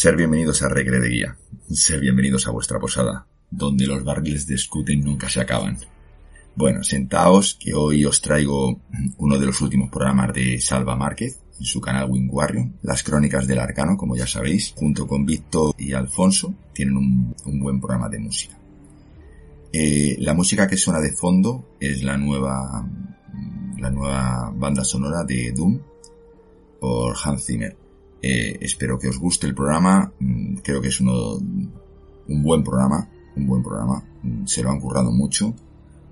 Ser bienvenidos a Regre de Guía. Ser bienvenidos a vuestra posada, donde los barriles discuten nunca se acaban. Bueno, sentaos que hoy os traigo uno de los últimos programas de Salva Márquez en su canal Warrior, las crónicas del arcano, como ya sabéis, junto con Víctor y Alfonso, tienen un, buen programa de música. Eh, la música que suena de fondo es la nueva, la nueva banda sonora de Doom por Hans Zimmer. Eh, espero que os guste el programa. Mm, creo que es un buen programa, un buen programa. Mm, se lo han currado mucho.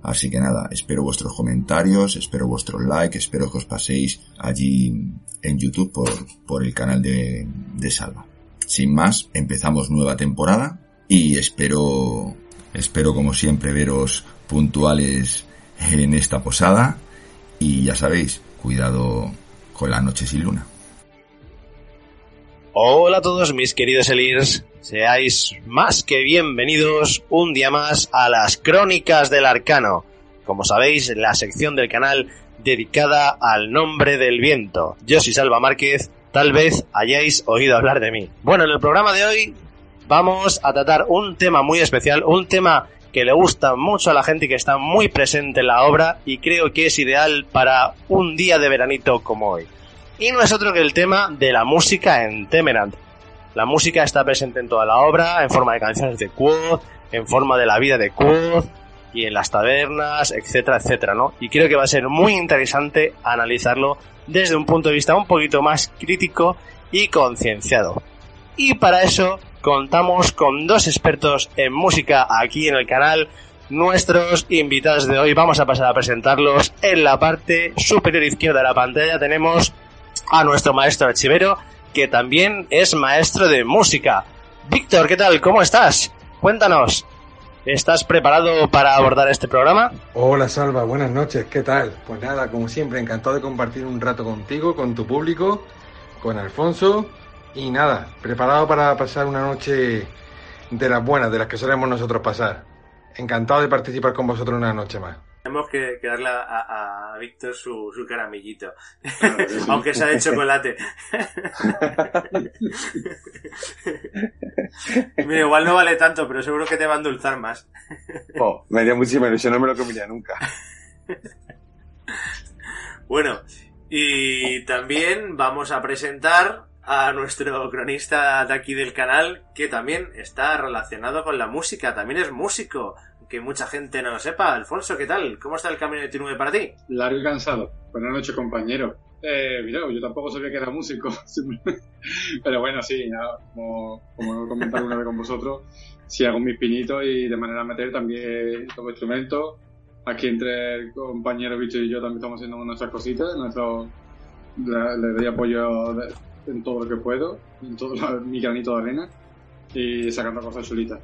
Así que nada, espero vuestros comentarios, espero vuestros likes, espero que os paséis allí en YouTube por, por el canal de, de Salva. Sin más, empezamos nueva temporada y espero, espero como siempre veros puntuales en esta posada y ya sabéis, cuidado con las noches sin luna. Hola a todos mis queridos Elirs, seáis más que bienvenidos un día más a las Crónicas del Arcano. Como sabéis, la sección del canal dedicada al nombre del viento. Yo soy Salva Márquez, tal vez hayáis oído hablar de mí. Bueno, en el programa de hoy vamos a tratar un tema muy especial, un tema que le gusta mucho a la gente que está muy presente en la obra y creo que es ideal para un día de veranito como hoy. Y no es otro que el tema de la música en Temerant. La música está presente en toda la obra, en forma de canciones de Quoth, en forma de la vida de Quoth, y en las tabernas, etcétera, etcétera, ¿no? Y creo que va a ser muy interesante analizarlo desde un punto de vista un poquito más crítico y concienciado. Y para eso contamos con dos expertos en música aquí en el canal. Nuestros invitados de hoy vamos a pasar a presentarlos. En la parte superior izquierda de la pantalla tenemos a nuestro maestro archivero, que también es maestro de música. Víctor, ¿qué tal? ¿Cómo estás? Cuéntanos. ¿Estás preparado para abordar este programa? Hola Salva, buenas noches, ¿qué tal? Pues nada, como siempre, encantado de compartir un rato contigo, con tu público, con Alfonso y nada, preparado para pasar una noche de las buenas, de las que solemos nosotros pasar. Encantado de participar con vosotros una noche más. Tenemos que, darle a, Víctor su, su caramellito, aunque sea de chocolate. Mira, igual no vale tanto, pero seguro que te va a endulzar más. oh, me haría muchísima ilusión, no me lo comería nunca. bueno, y también vamos a presentar a nuestro cronista de aquí del canal, que también está relacionado con la música, también es músico que mucha gente no lo sepa. Alfonso, ¿qué tal? ¿Cómo está el camino de Tinube para ti? Largo y cansado. Buenas noches, compañero. Eh, mira, yo tampoco sabía que era músico. Pero bueno, sí, como, como he comentado una vez con vosotros, sí hago mis pinitos y de manera amateur también toco instrumentos. Aquí entre el compañero Bicho y yo también estamos haciendo nuestras cositas. Nuestro, le, doy apoyo en todo lo que puedo, en todo mi granito de arena y sacando cosas chulitas.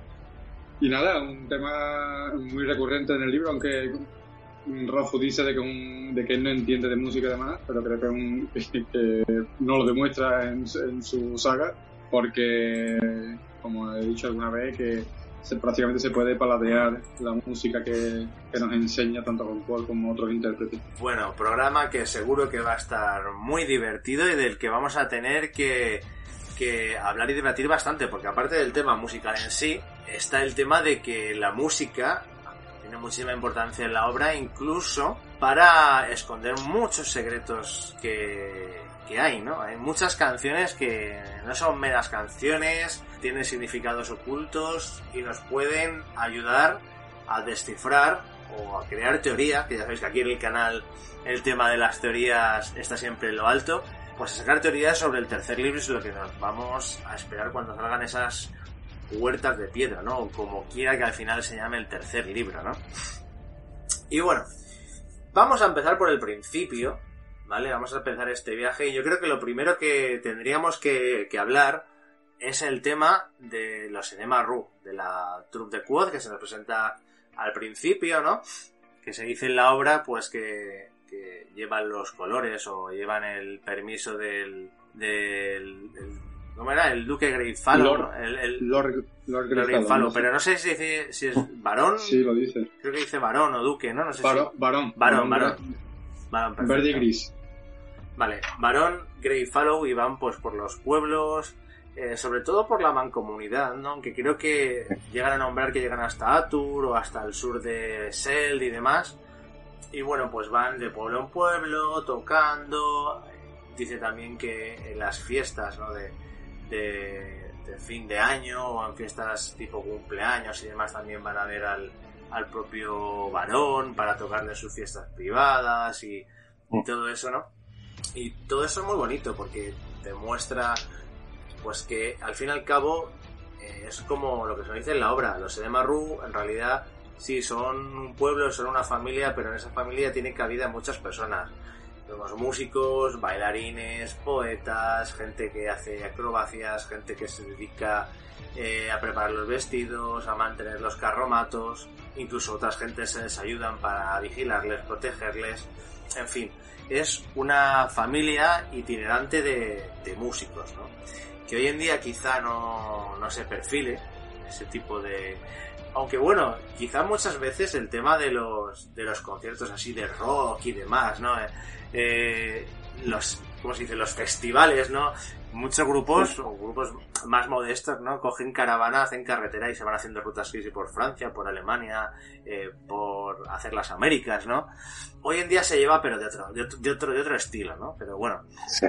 Y nada, un tema muy recurrente en el libro, aunque Rafu dice de que, de que él no entiende de música y demás, pero creo que, no lo demuestra en, su saga, porque, como he dicho alguna vez, que prácticamente se puede paladear la música que, nos enseña tanto con Paul como otros intérpretes. Bueno, programa que seguro que va a estar muy divertido y del que vamos a tener que que hablar y debatir bastante, porque aparte del tema musical en sí, está el tema de que la música tiene muchísima importancia en la obra, incluso para esconder muchos secretos que, que hay, ¿no? Hay muchas canciones que no son meras canciones, tienen significados ocultos y nos pueden ayudar a descifrar o a crear teoría, que ya sabéis que aquí en el canal el tema de las teorías está siempre en lo alto, pues a sacar teorías sobre el tercer libro es lo que nos vamos a esperar cuando salgan esas huertas de piedra, ¿no? Como quiera que al final se llame el tercer libro, ¿no? Y bueno, vamos a empezar por el principio, ¿vale? Vamos a empezar este viaje y yo creo que lo primero que tendríamos que, hablar es el tema de los Enema Ru, de la troupe de Quad que se nos presenta al principio, ¿no? Que se dice en la obra, pues que llevan los colores o llevan el permiso del, del, ¿cómo era? El duque Greyfallow, el, el Lord, pero no sé si, si es varón. Sí, lo dice. Creo que dice varón o duque, ¿no? No sé si... varón. Varón, varón. varón Verde y gris. Vale, varón, Greyfallow y van pues por los pueblos eh, sobre todo por la mancomunidad, ¿no? Aunque creo que llegan a nombrar que llegan hasta Atur o hasta el sur de Seld y demás. Y bueno, pues van de pueblo en pueblo, tocando. Dice también que en las fiestas, ¿no? De, de, de fin de año o en fiestas tipo cumpleaños y demás también van a ver al, al propio varón para tocarle sus fiestas privadas y, y todo eso, ¿no? Y todo eso es muy bonito porque demuestra pues que al fin y al cabo eh, es como lo que se dice en la obra. Los Edemaru en realidad sí son un pueblo, son una familia, pero en esa familia tiene cabida muchas personas. Tenemos músicos, bailarines, poetas, gente que hace acrobacias, gente que se dedica eh, a preparar los vestidos, a mantener los carromatos, incluso otras gentes se les ayudan para vigilarles, protegerles, en fin, es una familia itinerante de, de músicos, ¿no? que hoy en día quizá no, no se perfile ese tipo de... Aunque bueno, quizá muchas veces el tema de los, de los conciertos así de rock y demás, ¿no? Eh, eh, los, ¿cómo se dice? Los festivales, ¿no? Muchos grupos, o grupos más modestos, ¿no? Cogen caravana, hacen carretera y se van haciendo rutas sí, por Francia, por Alemania, eh, por hacer las Américas, ¿no? Hoy en día se lleva, pero de otro, de otro, de otro, de otro estilo, ¿no? Pero bueno. Sí.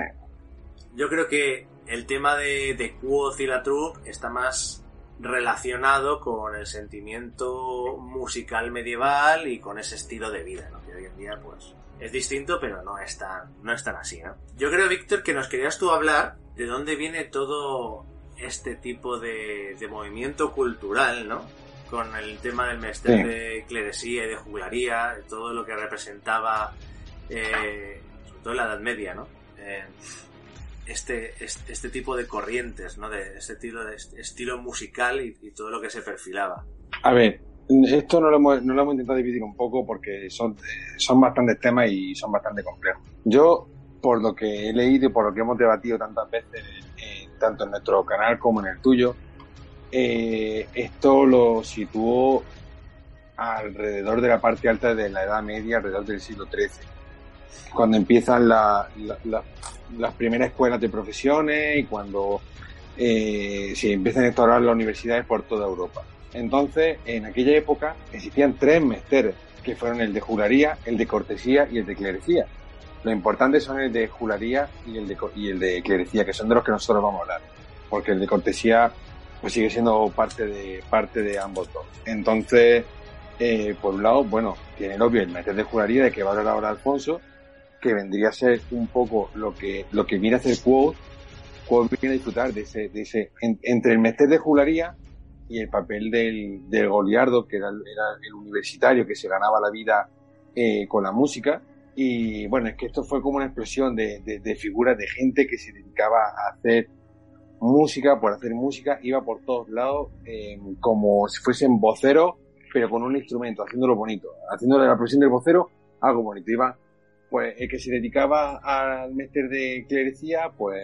Yo creo que el tema de, de Quoth y la troupe está más relacionado con el sentimiento musical medieval y con ese estilo de vida, ¿no? Que hoy en día, pues, es distinto, pero no es tan, no es tan así, ¿no? Yo creo, Víctor, que nos querías tú hablar de dónde viene todo este tipo de, de movimiento cultural, ¿no? Con el tema del mester Sí. de cleresía y de juglaría, todo lo que representaba, eh, sobre todo en la Edad Media, ¿no? Eh, este, este, este tipo de corrientes, ¿no? De este estilo, de estilo musical y, y todo lo que se perfilaba. A ver, esto no lo, hemos, no lo hemos intentado dividir un poco porque son, son bastantes temas y son bastante complejos. Yo, por lo que he leído y por lo que hemos debatido tantas veces, eh, tanto en nuestro canal como en el tuyo, eh, esto lo situó alrededor de la parte alta de la Edad Media, alrededor del siglo XIII, cuando empiezan la- la- la- las primeras escuelas de profesiones y cuando eh, se empiezan a instaurar las universidades por toda Europa. Entonces, en aquella época existían tres mesteres, que fueron el de jularía, el de cortesía y el de clerecía. Lo importante son el de jularía y el de, y el de clerecía, que son de los que nosotros vamos a hablar. Porque el de cortesía pues sigue siendo parte de, parte de ambos dos. Entonces, eh, por un lado, bueno, tiene el obvio el meter de juraría de que va a hablar ahora Alfonso, que vendría a ser un poco lo que, lo que viene a hacer Quote, Quote viene a disfrutar de ese, de ese, en- entre el meter de jularía y el papel del, del goliardo, que era, era el universitario que se ganaba la vida eh, con la música. Y bueno, es que esto fue como una explosión de, de, de figuras de gente que se dedicaba a hacer música por hacer música, iba por todos lados eh, como si fuesen voceros, pero con un instrumento, haciéndolo bonito, haciéndole la profesión del vocero algo bonito. Iba, pues el que se dedicaba al meter de clerecía, pues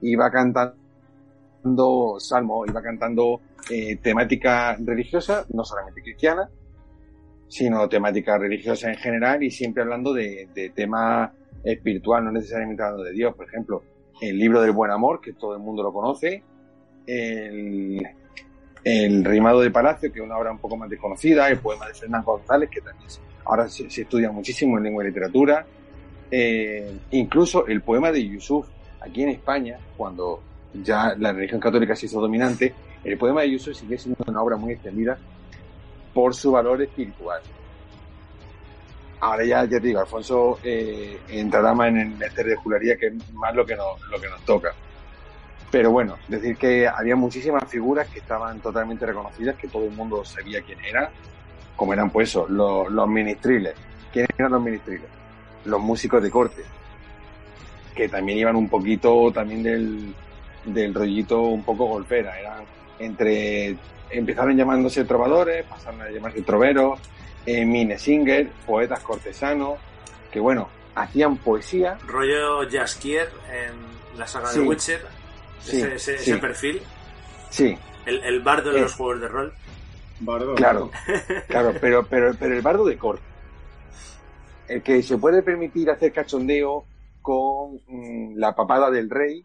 iba cantando salmos, iba cantando eh, temática religiosa, no solamente cristiana, sino temática religiosa en general y siempre hablando de, de temas espiritual, no necesariamente hablando de Dios. Por ejemplo, el libro del buen amor, que todo el mundo lo conoce, el, el rimado de Palacio, que es una obra un poco más desconocida, el poema de Fernán González, que también ahora se estudia muchísimo en lengua y literatura, eh, incluso el poema de Yusuf, aquí en España, cuando ya la religión católica se hizo dominante, el poema de Yusuf sigue siendo una obra muy extendida por su valor espiritual. Ahora ya, ya te digo, Alfonso eh, entrará más en el meter de jularía, que es más lo que, nos, lo que nos toca. Pero bueno, decir que había muchísimas figuras que estaban totalmente reconocidas, que todo el mundo sabía quién eran, como eran pues eso, los, los ministriles. ¿Quiénes eran los ministriles? Los músicos de corte, que también iban un poquito también del, del rollito un poco golpera, eran entre, empezaron llamándose trovadores, pasaron a llamarse troveros, eh, minesinger, poetas cortesanos, que bueno, hacían poesía, Rollo Jaskier en la saga Sí. de Witcher, Sí, ese, ese- sí. ese perfil, sí, el, el bardo de Eh. los juegos de rol. Bardo. Claro, claro, pero, pero, pero el bardo de corte. El que se puede permitir hacer cachondeo con mm, la papada del rey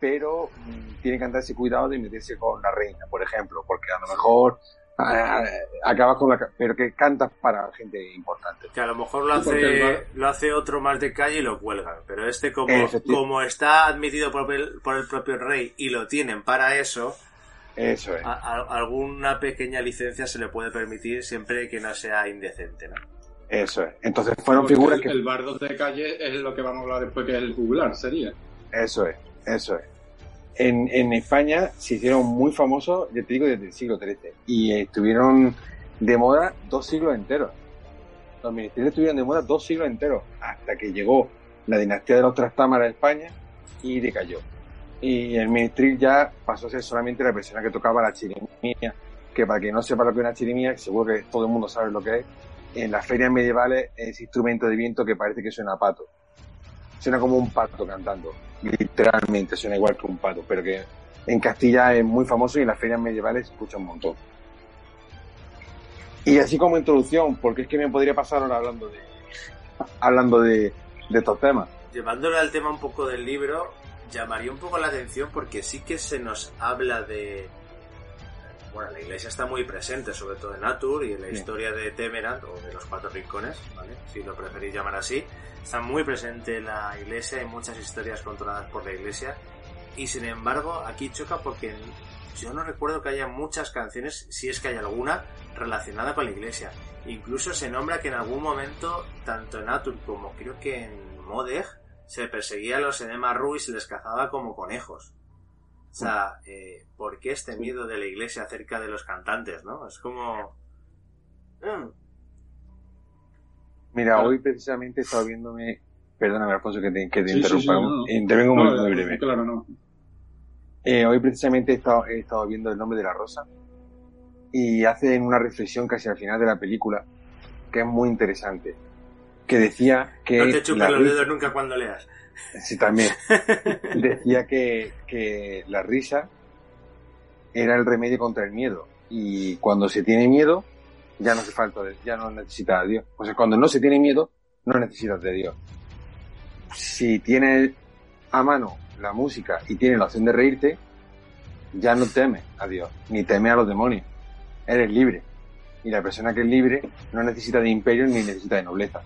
pero mm, tiene que andarse cuidado de meterse con la reina, por ejemplo, porque a lo mejor ah, acabas con la... pero que cantas para gente importante. Que a lo mejor lo hace, lo hace otro más de calle y lo cuelgan. Pero este, como, como está admitido por el, por el propio rey y lo tienen para eso, Eso es. a- a- alguna pequeña licencia se le puede permitir siempre que no sea indecente, ¿no? Eso es. Entonces fueron Porque figuras el, que... el bardo de calle es lo que vamos a hablar después, que es el juglar, sería. Eso es, eso es. En, en España se hicieron muy famosos, ya te digo, desde el siglo XIII. Y estuvieron de moda dos siglos enteros. Los ministerios estuvieron de moda dos siglos enteros, hasta que llegó la dinastía de los Trastámaras de España y decayó. Y el ministril ya pasó a ser solamente la persona que tocaba la chirimía, que para quien no sepa lo que es una chirimía, seguro que todo el mundo sabe lo que es, en las ferias medievales es ese instrumento de viento que parece que suena pato. Suena como un pato cantando, literalmente suena igual que un pato, pero que en Castilla es muy famoso y en las ferias medievales se escucha un montón. Y así como introducción, porque es que me podría pasar ahora hablando de hablando de, de estos temas. Llevándolo al tema un poco del libro, llamaría un poco la atención porque sí que se nos habla de... Bueno, la iglesia está muy presente, sobre todo en Atur y en la historia de Temerant, o de los cuatro rincones, ¿vale? Si lo preferís llamar así. Está muy presente la iglesia, hay muchas historias controladas por la iglesia. Y sin embargo, aquí choca porque yo no recuerdo que haya muchas canciones, si es que hay alguna, relacionada con la iglesia. Incluso se nombra que en algún momento, tanto en Atur como creo que en Modeg, se perseguía a los Enema Ru y se les cazaba como conejos. O sea, eh, ¿por qué este miedo de la iglesia acerca de los cantantes, no? Es como... Mm, Mira, Claro. hoy precisamente he estado viéndome, perdóname Alfonso que te, que te Sí, interrumpa, sí, no. intervengo muy, No, muy breve. Claro, no. Eh, hoy precisamente he estado, he estado viendo el nombre de la rosa y hacen una reflexión casi al final de la película que es muy interesante. Que decía que. no te chupes los dedos nunca cuando leas. Sí, también. Decía que, que la risa era el remedio contra el miedo. Y cuando se tiene miedo, ya no hace falta, de- ya no necesitas a Dios. O sea, cuando no se tiene miedo, no necesitas de Dios. Si tienes a mano la música y tienes la opción de reírte, ya no temes a Dios, ni temes a los demonios. Eres libre. Y la persona que es libre no necesita de imperio ni necesita de nobleza.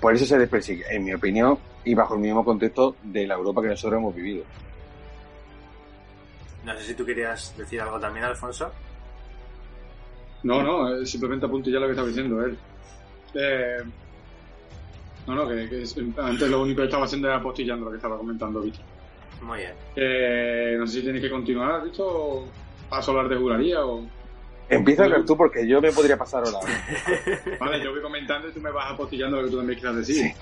Por eso se les persigue, en mi opinión, y bajo el mismo contexto de la Europa que nosotros hemos vivido. No sé si tú querías decir algo también, Alfonso. No, no, eh, simplemente apuntillar lo que estaba diciendo él. Eh, no, no, que, que es- antes lo único que estaba haciendo era apostillando lo que estaba comentando Víctor. Muy bien. Eh, no sé si tienes que continuar, ¿visto? O paso a hablar de juraría o... Empieza a tú porque yo me podría pasar ahora. Vale, yo voy comentando y tú me vas apostillando lo que tú también quieras decir.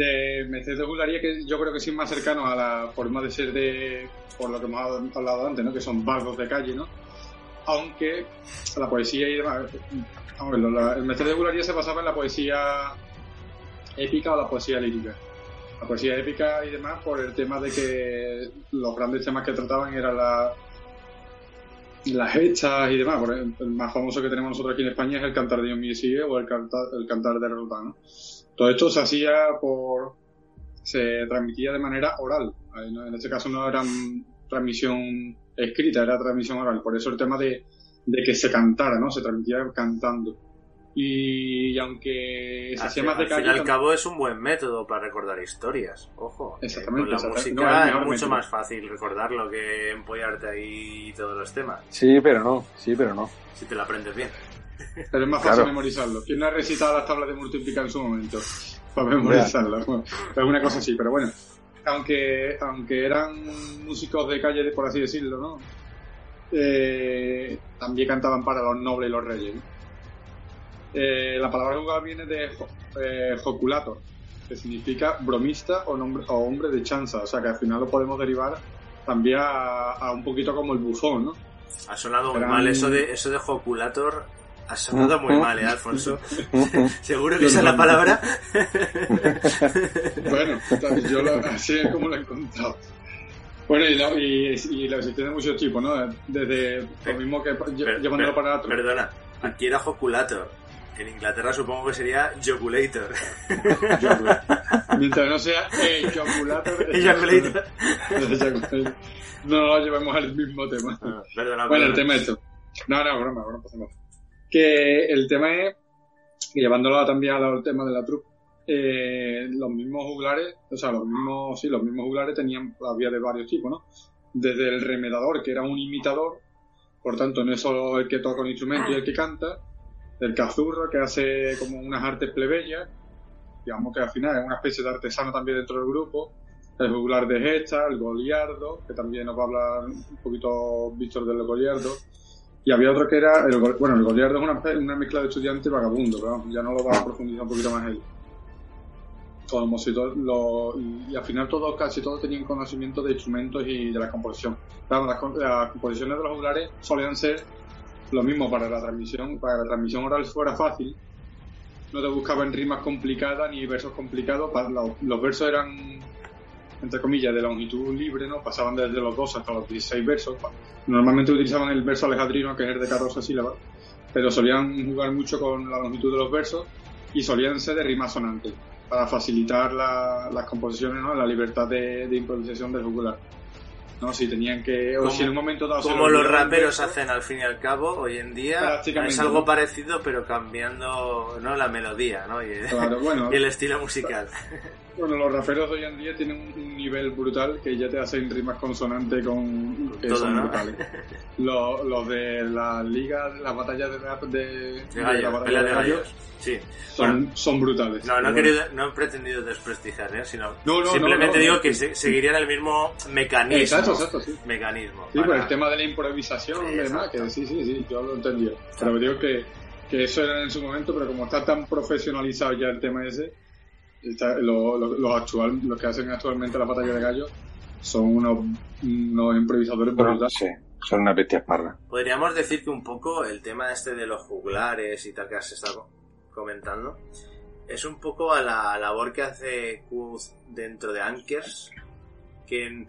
De Mercedes de Jularía, que yo creo que sí es más cercano a la forma de ser de, por lo que hemos hablado antes, ¿no? Que son bardos de calle, ¿no? Aunque la poesía y demás... Vamos a verlo, la- el Mercedes de Jularía se basaba en la poesía épica o la poesía lírica. La poesía épica y demás por el tema de que los grandes temas que trataban eran la, las hechas y demás. Por el más famoso que tenemos nosotros aquí en España es el cantar de Dionisio o el cantar, el cantar de Roldán. ¿no? Todo esto se hacía por. se transmitía de manera oral. En este caso no era transmisión escrita, era transmisión oral. Por eso el tema de, de que se cantara, ¿no? Se transmitía cantando. Y, aunque se Al, hacía más de al fin y al cabo es un buen método para recordar historias. Ojo. eh, Exactamente, Con la exactamente. música No, es es mucho método. más fácil recordarlo que empollarte ahí y todos los temas. Sí, pero no, sí, pero no. Si te lo aprendes bien. Pero es más fácil Claro. memorizarlo. ¿Quién no ha recitado las tablas de multiplicar en su momento? Para memorizarlas. Bueno, es una cosa así, pero bueno. Aunque, aunque eran músicos de calle, por así decirlo, ¿no? Eh, también cantaban para los nobles y los reyes. ¿no? Eh, la palabra jugar viene de jo- eh, joculator, que significa bromista o, nombre, o hombre de chanza. O sea que al final lo podemos derivar también a, a un poquito como el bufón, ¿no? Ha sonado Eran- mal eso de eso de Joculator. Ha sonado muy mal, ¿eh, Alfonso? ¿Seguro que Yo esa es la palabra? Bueno, yo lo, así es como lo he encontrado. Bueno, y, la- y, y la existencia de muchos tipos, ¿no? Desde lo mismo que llevándolo para otro. Perdona, aquí era Joculator. En Inglaterra supongo que sería Joculator. Mientras no sea ejaculator. Ejaculator. no lo llevemos al mismo tema. Ah, perdona, Bueno, el perdona. tema es esto. No, no, broma, broma. Que el tema es, llevándolo también al tema de la trupe, eh, los mismos juglares, o sea, los mismos, sí, los mismos juglares tenían, había de varios tipos, ¿no? Desde el remedador, que era un imitador, por tanto, no es solo el que toca un instrumento y el que canta, el cazurro, que hace como unas artes plebeyas, digamos que al final es una especie de artesano también dentro del grupo, el juglar de gesta, el goliardo, que también nos va a hablar un poquito Víctor del goliardo, y había otro que era, el, bueno, el goliardo es una, una mezcla de estudiante y vagabundo, pero ya no lo va a profundizar un poquito más él. Como si todo lo- y, al final todos, casi todos tenían conocimiento de instrumentos y de la composición. Claro, las, las composiciones de los juglares solían ser lo mismo para la transmisión, para que la transmisión oral fuera fácil. No te buscaban rimas complicadas ni versos complicados, los, los versos eran entre comillas, de longitud libre, ¿no? Pasaban desde los 2 hasta los 16 versos. Normalmente utilizaban el verso alejandrino, que es el de 14 sílabas, pero solían jugar mucho con la longitud de los versos y solían ser de rimas sonantes, para facilitar la- las composiciones, ¿no? La libertad de, de improvisación del jugular. ¿No? Si tenían que... O Como- si en un momento dado... Como los raperos verso, hacen al fin y al cabo, hoy en día es algo parecido, pero cambiando ¿no? la melodía ¿no? y, Claro, bueno, y el estilo musical. Bueno, los raperos de hoy en día tienen un, nivel brutal que ya te hacen rimas consonantes con... que todo, son ¿no? brutales. Los, los de las ligas, las batallas de rap de, De de gallos, la batalla de de gallos gallos. Sí. son, Bueno, son brutales. no, no he, Pero querido, no he pretendido desprestigiar, ¿eh? sino No, no, simplemente digo que se- seguirían el mismo mecanismo. Exacto, exacto, sí. Mecanismo. Sí, para- por el tema de la improvisación Sí, demás, que sí, sí, sí, yo lo entendí. Pero digo que, que eso era en su momento, pero como está tan profesionalizado ya el tema ese, está- lo, lo- los actual, los que hacen actualmente la batalla de gallos son unos, unos improvisadores Pero, brutales. sí, son unas bestias pardas. Podríamos decir que un poco el tema este de los juglares y tal que has estado comentando es un poco a la labor que hace Kuz dentro de Ankers, que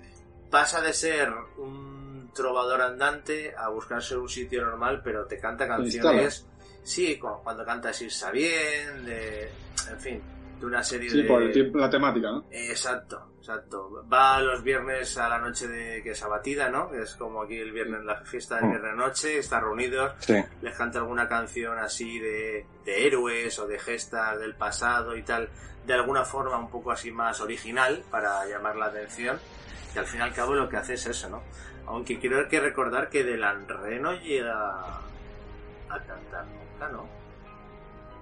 pasa de ser un trovador andante a buscarse un sitio normal, pero te canta canciones. Sí, cu- cuando canta Irsa bien, de, en fin, de una serie Sí, de. por el tiempo- la temática, ¿no? Exacto, exacto. Va los viernes a la noche de que es abatida, ¿no? Es como aquí el viernes, la fiesta del Mm. viernes noche, están reunidos, Sí. les canta alguna canción así de, de héroes o de gestas del pasado y tal, de alguna forma un poco así más original para llamar la atención. Y al fin y al cabo lo que hace es eso, ¿no? Aunque quiero que recordar que Delanre no llega a cantar nunca, ¿no?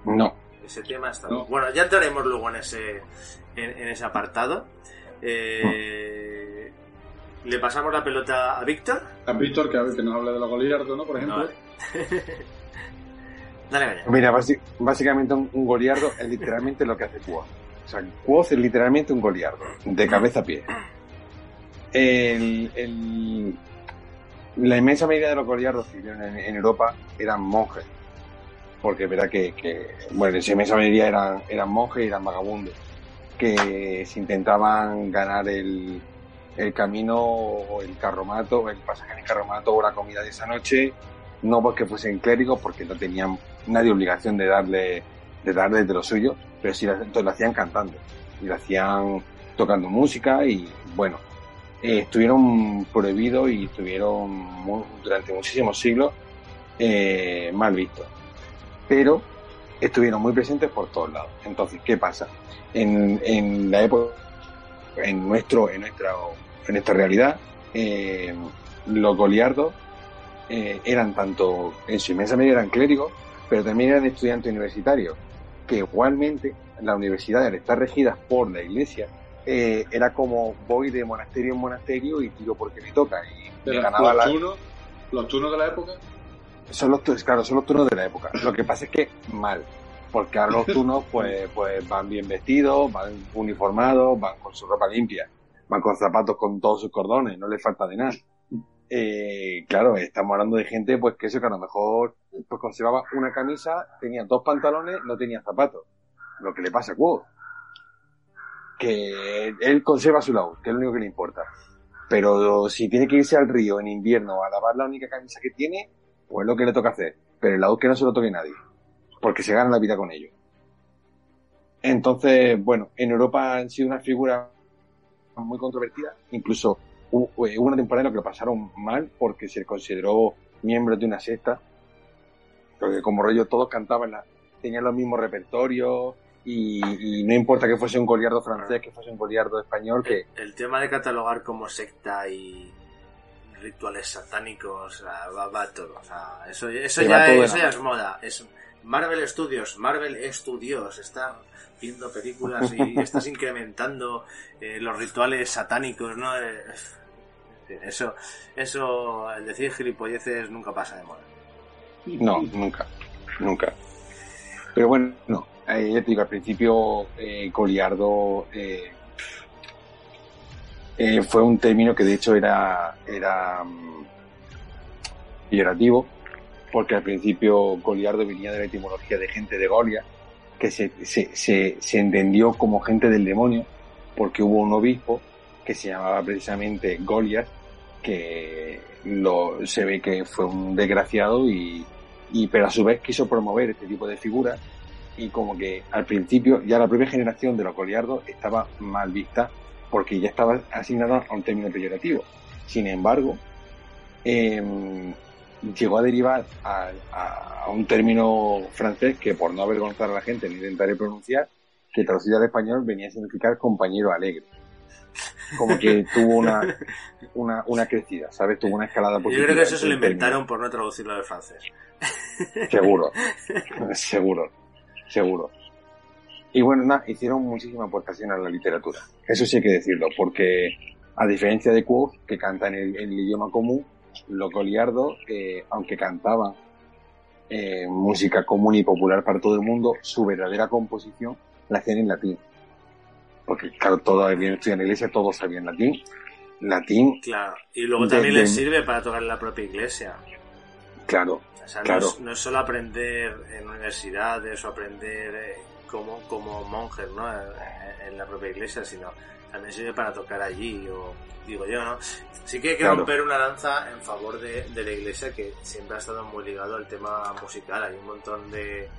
No. Ese tema está. No. Bueno, ya entraremos luego en ese, en, en ese apartado. Eh, Le pasamos la pelota a Víctor. A Víctor, que, a ver, que nos habla de los goliardos, ¿no? Por ejemplo. Dale, caña. Mira, básicamente un, un goliardo es literalmente lo que hace Quoth. O sea, Quoth es literalmente un goliardo, de cabeza a pie. El, el- la inmensa mayoría de los goliardos que vivieron en, en Europa eran monjes. Porque es que, bueno, en su inmensa mayoría eran, eran monjes y eran vagabundos. Que se intentaban ganar el, el camino o el carromato, el pasaje en el carromato o la comida de esa noche, no porque fuesen clérigos, porque no tenían nadie obligación de darle, de darles de lo suyo, pero sí entonces lo hacían cantando y lo hacían tocando música y bueno, eh, estuvieron prohibidos y estuvieron mu- durante muchísimos siglos eh, mal vistos, pero estuvieron muy presentes por todos lados. Entonces, ¿qué pasa? En, en la época, en nuestro, en nuestra, en nuestra realidad, eh, los goliardos eh, eran tanto, en su inmensa medida eran clérigos, pero también eran estudiantes universitarios, que igualmente la universidad al estar regidas por la iglesia, eh, era como voy de monasterio en monasterio y tiro porque me toca. Y me Pero ganaba los la- turnos, los turnos de la época, son los, tu- claro, son los turnos de la época. Lo que pasa es que mal, porque ahora los turnos pues, pues van bien vestidos, van uniformados, van con su ropa limpia, van con zapatos con todos sus cordones, no les falta de nada. Eh, claro, estamos hablando de gente pues que eso que a lo mejor pues conservaba una camisa, tenía dos pantalones, no tenía zapatos. Lo que le pasa a Quo. Que él conserva su lado, que es lo único que le importa. Pero si tiene que irse al río en invierno a lavar la única camisa que tiene, pues es lo que le toca hacer. Pero el lado que no se lo toque nadie. porque se gana la vida con ello. Entonces, bueno, en Europa han sido una figura muy controvertida, incluso hubo una temporada en la que lo pasaron mal porque se consideró miembro de una secta, porque como rollo todos cantaban, la, tenían los mismos repertorios y, no importa que fuese un goliardo francés, que fuese un goliardo español, que... El, tema de catalogar como secta y rituales satánicos, va, todo, o sea, eso, eso, ya, eso ya es moda, es Marvel Studios, Marvel Studios, está viendo películas y estás incrementando eh, los rituales satánicos, ¿no? Eh, eso, eso, el decir gilipolleces nunca pasa de moda. No, nunca, nunca. Pero bueno, no, eh, ya te digo, al principio eh, Goliardo eh, fue un término que de hecho era, era um, porque al principio Goliardo venía de la etimología de gente de Golia, que se, se, se, se entendió como gente del demonio, porque hubo un obispo que se llamaba precisamente Goliath, que lo, se ve que fue un desgraciado y, y pero a su vez quiso promover este tipo de figuras y como que al principio ya la propia generación de los goliardos estaba mal vista porque ya estaba asignada a un término peyorativo. Sin embargo, em, llegó a derivar a, a, un término francés que por no avergonzar a la gente ni intentaré pronunciar, que traducido al español venía a significar compañero alegre como que tuvo una, una, una crecida, ¿sabes? Tuvo una escalada positiva. Yo creo que eso se lo inventaron por no traducirlo al francés. Seguro, seguro, seguro. Y bueno, nada, hicieron muchísima aportación a la literatura. Eso sí hay que decirlo, porque a diferencia de Quoth, que canta en el, idioma común, los goliardos, eh, aunque cantaban eh, música común y popular para todo el mundo, su verdadera composición la hacían en latín porque claro, todos habían estudiado en la iglesia, todos sabían latín. Latín. Claro, y luego también les sirve para tocar en la propia iglesia. Claro. O sea, no, es, solo aprender en universidades o aprender eh, como, como monjes, ¿no? En, la propia iglesia, sino también sirve para tocar allí, o digo yo, ¿no? Sí que hay que romper una lanza en favor de, de, la iglesia que siempre ha estado muy ligado al tema musical. Hay un montón de,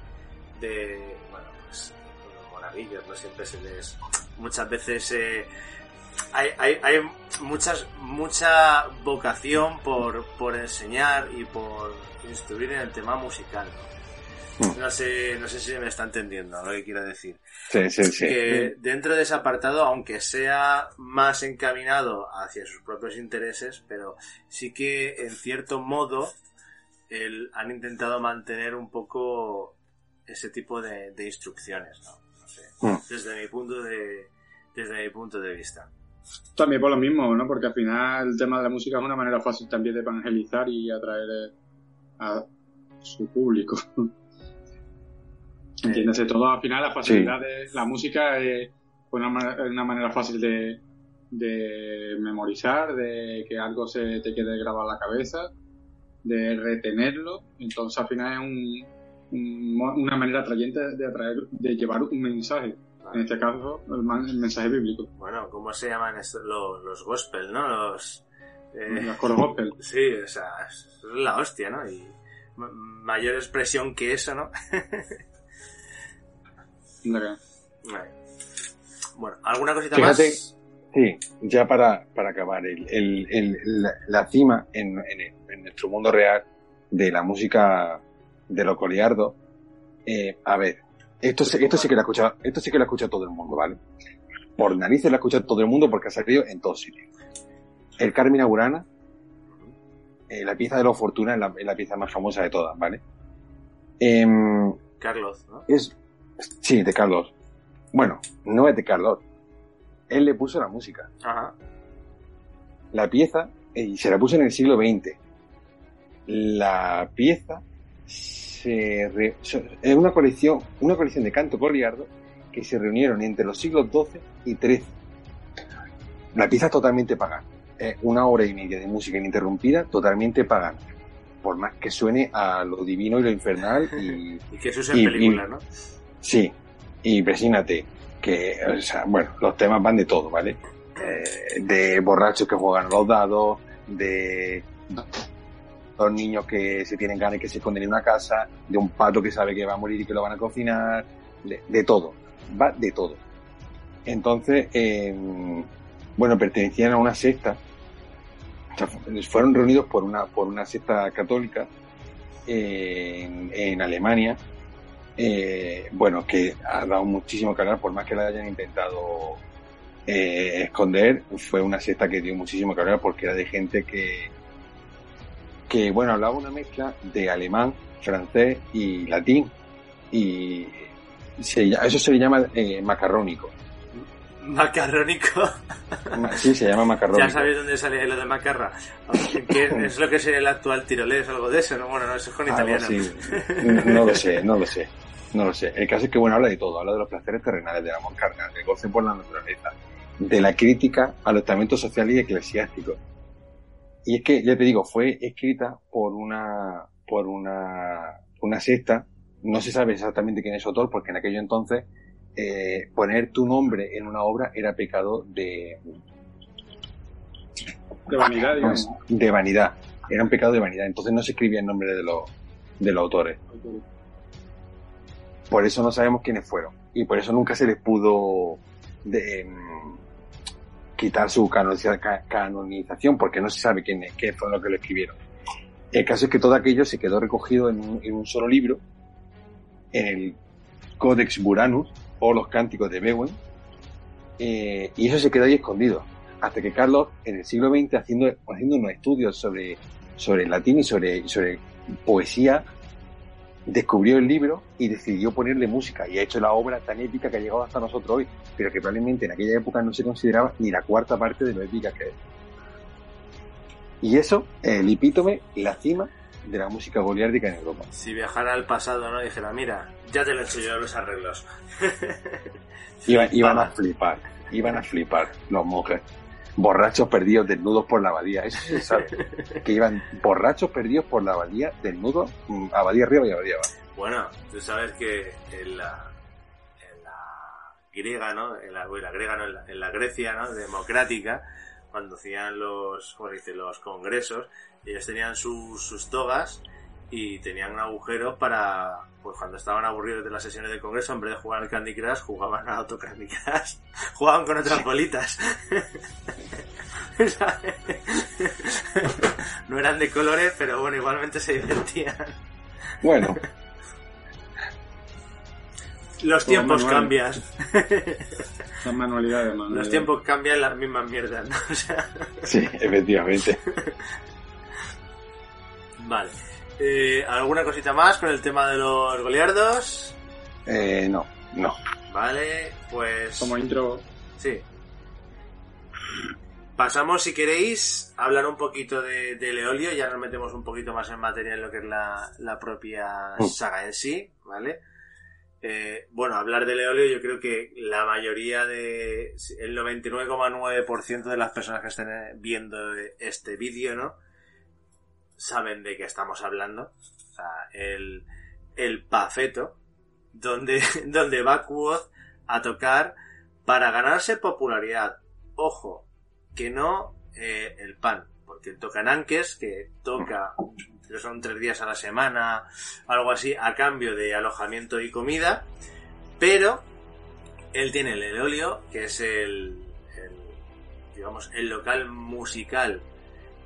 de bueno, pues, maravillas, ¿no? Siempre se les muchas veces eh, hay, hay, hay, muchas, mucha vocación por, por enseñar y por instruir en el tema musical. ¿no? Hmm. no sé, no sé si me está entendiendo lo que quiero decir. Sí, sí, sí. Que dentro de ese apartado, aunque sea más encaminado hacia sus propios intereses, pero sí que en cierto modo el, han intentado mantener un poco ese tipo de, de instrucciones, ¿no? Hmm. desde mi punto de desde mi punto de vista. También por lo mismo, ¿no? Porque al final el tema de la música es una manera fácil también de evangelizar y atraer eh, a su público. Entiéndase todo, al final la facilidad de la música es una, una manera fácil de, de memorizar, de que algo se te quede grabado en la cabeza, de retenerlo. Entonces al final es un, una manera atrayente de atraer, de llevar un mensaje. En este caso, el, mensaje bíblico. Bueno, ¿cómo se llaman los, los gospel, no? Los, eh, los coros gospel. Sí, o sea, es la hostia, ¿no? Y mayor expresión que eso, ¿no? Bueno, ¿alguna cosita Fíjate, más? Sí, ya para, para acabar, el, el, la, cima en, en, nuestro mundo real de la música de lo coliardo, eh, a ver, esto, esto sí que lo ha escuchado, esto sí que lo escucha todo el mundo, ¿vale? Por narices lo ha escuchado todo el mundo porque ha salido en todos sitios. El Carmina Burana, eh, la pieza de los Fortuna es la, pieza más famosa de todas, ¿vale? Em, Carlos, ¿no? Es, sí, de Carlos. Bueno, no es de Carlos. Él le puso la música. Ajá. La pieza, y se la puso en el siglo XX. La pieza es una colección, una colección de canto coliardo que se reunieron entre los siglos XII y XIII. La pieza es totalmente pagana. Es una hora y media de música ininterrumpida, totalmente pagana. Por más que suene a lo divino y lo infernal y... y que eso sea en película, ¿no? Sí. Y imagínate que, o sea, bueno, los temas van de todo, ¿vale? Eh, de borrachos que juegan los dados, de dos niños que se tienen ganas y que se esconden en una casa, de un pato que sabe que va a morir y que lo van a cocinar, de, todo, va de todo. Entonces, eh, bueno, pertenecían a una secta, fueron reunidos por una, por una secta católica eh, en Alemania, eh, bueno, que ha dado muchísimo que hablar, por más que la hayan intentado eh, esconder, fue una secta que dio muchísimo que hablar porque era de gente que, que bueno, hablaba una mezcla de alemán, francés y latín. Y se, eso se le llama eh, macarrónico. Macarrónico. Sí, se llama macarrónico. Ya sabéis dónde sale lo de macarra. ¿Qué es lo que sería el actual tirolés o algo de eso? ¿no? Bueno, no, eso es con italiano. No lo sé, no lo sé. No lo sé. El caso es que, bueno, habla de todo. Habla de los placeres terrenales, del amor carnal, del goce por la naturaleza, de la crítica al estamento social y eclesiástico. Y es que, ya te digo, fue escrita por una, por una, una secta. No se sabe exactamente quién es su autor, porque en aquello entonces, eh, poner tu nombre en una obra era pecado de, De vanidad, de vanidad. Era un pecado de vanidad. Entonces no se escribía el nombre de los, de los autores. Por eso no sabemos quiénes fueron. Y por eso nunca se les pudo de, em, quitar su canoniza- ca- canonización, porque no se sabe quién, es- qué fue lo que lo escribieron. El caso es que todo aquello se quedó recogido en un, en un solo libro, en el Codex Buranus, o los Cánticos de Bewen, eh, y eso se quedó ahí escondido. Hasta que Carlos, en el siglo XX, haciendo, haciendo unos estudios sobre, sobre latín y sobre, sobre poesía, descubrió el libro y decidió ponerle música y ha hecho la obra tan épica que ha llegado hasta nosotros hoy, pero que probablemente en aquella época no se consideraba ni la cuarta parte de lo épica que es. Y eso, el epítome, la cima de la música goliárdica en Europa. Si viajara al pasado, ¿no? Dijera, mira, ya te lo he hecho yo los arreglos. Iban, iban a flipar, iban a flipar los monjes. Borrachos perdidos, desnudos por la abadía, eso se sabe. Que iban borrachos perdidos por la abadía, desnudos, mm, abadía arriba y abadía abajo. Bueno, tú sabes que en la, en la griega, ¿no? En la, griega, ¿no? En la, en la Grecia, ¿no? Democrática, cuando hacían los, ¿cómo se dice? Los congresos, ellos tenían sus, sus togas y tenían un agujero para, pues cuando estaban aburridos de las sesiones del congreso, en vez de jugar al Candy Crush, jugaban a Auto Candy Crush. jugaban con otras bolitas. No eran de colores, pero bueno, igualmente se divertían. Bueno, Los Todo tiempos cambian. Las manualidades, Los tiempos cambian las mismas mierdas, ¿no? O sea, sí, efectivamente. vale. Eh, ¿Alguna cosita más con el tema de los goliardos? Eh, no, no. Vale, pues... Como intro, Sí. Pasamos, si queréis, a hablar un poquito de, de Leolio. Ya nos metemos un poquito más en materia en lo que es la, la propia Mm. saga en sí, ¿vale? Eh, bueno, hablar de Leolio, yo creo que la mayoría de. El 99,9% de las personas que estén viendo este vídeo, ¿no? Saben de qué estamos hablando. O sea, el, el pafeto, donde, donde va Quoth a tocar para ganarse popularidad. Ojo, que no eh, el pan, porque toca Nanques, que toca, son tres días a la semana, algo así, a cambio de alojamiento y comida, pero él tiene el Elolio, que es el, el, digamos, el local musical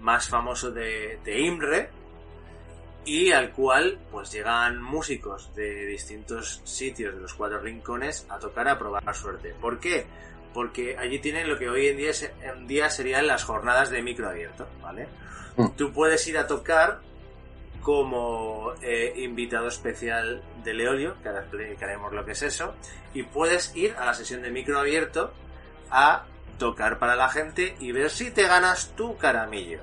más famoso de, de Imre, y al cual pues llegan músicos de distintos sitios de los cuatro rincones a tocar a probar suerte. ¿Por qué? Porque allí tienen lo que hoy en día, en día serían las jornadas de micro abierto, ¿vale? Mm. Tú puedes ir a tocar como eh, invitado especial de Leolio, que ahora explicaremos lo que es eso, y puedes ir a la sesión de micro abierto a tocar para la gente y ver si te ganas tu caramillo.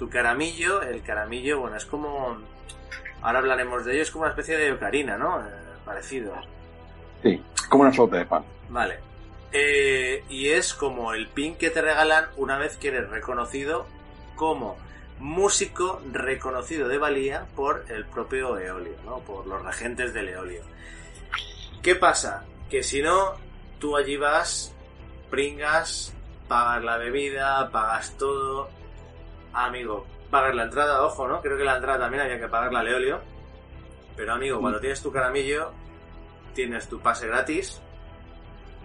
Tu caramillo, el caramillo, bueno, es como... Ahora hablaremos de ello, es como una especie de ocarina, ¿no? Eh, parecido. Sí, como una flauta de pan. Vale. Eh, y es como el pin que te regalan una vez que eres reconocido como músico reconocido de valía por el propio Eolio, ¿no? Por los regentes del Eolio. ¿Qué pasa? Que si no, tú allí vas, pringas, pagas la bebida, pagas todo. Amigo, pagar la entrada, ojo, ¿no? Creo que la entrada también había que pagarla a Leolio. Pero amigo, cuando tienes tu caramillo, tienes tu pase gratis,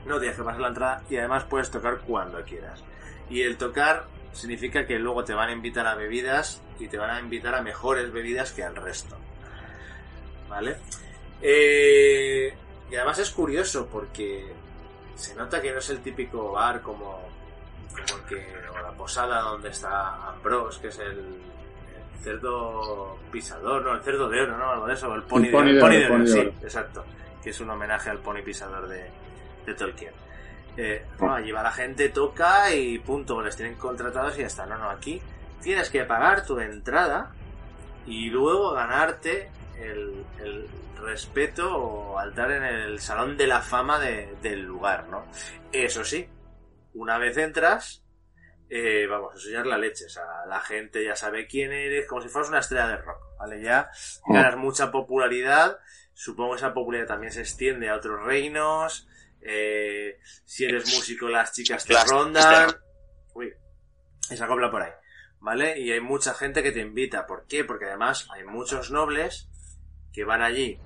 no tienes que pasar la entrada y además puedes tocar cuando quieras. Y el tocar significa que luego te van a invitar a bebidas y te van a invitar a mejores bebidas que al resto. ¿Vale? Eh, y además es curioso porque se nota que no es el típico bar como, como el que, o la posada donde está Ambrose, que es el, el cerdo pisador, no, el cerdo de oro, ¿no? Algo de eso, el pony, El pony de, de el pony oro, pony sí, exacto. Que es un homenaje al pony pisador de, de Tolkien. Eh, no, allí va la gente, toca y punto, les tienen contratados y ya está. No, no, aquí tienes que pagar tu entrada y luego ganarte el, el respeto o altar en el salón de la fama de- del lugar, ¿no? Eso sí, una vez entras, eh, vamos, ya es la leche, o sea, la gente ya sabe quién eres, como si fueras una estrella de rock, ¿vale? Ya ganas mucha popularidad, supongo que esa popularidad también se extiende a otros reinos, eh, si eres músico las chicas te rondan, uy, esa copla por ahí, ¿vale? Y hay mucha gente que te invita, ¿por qué? Porque además hay muchos nobles que van allí,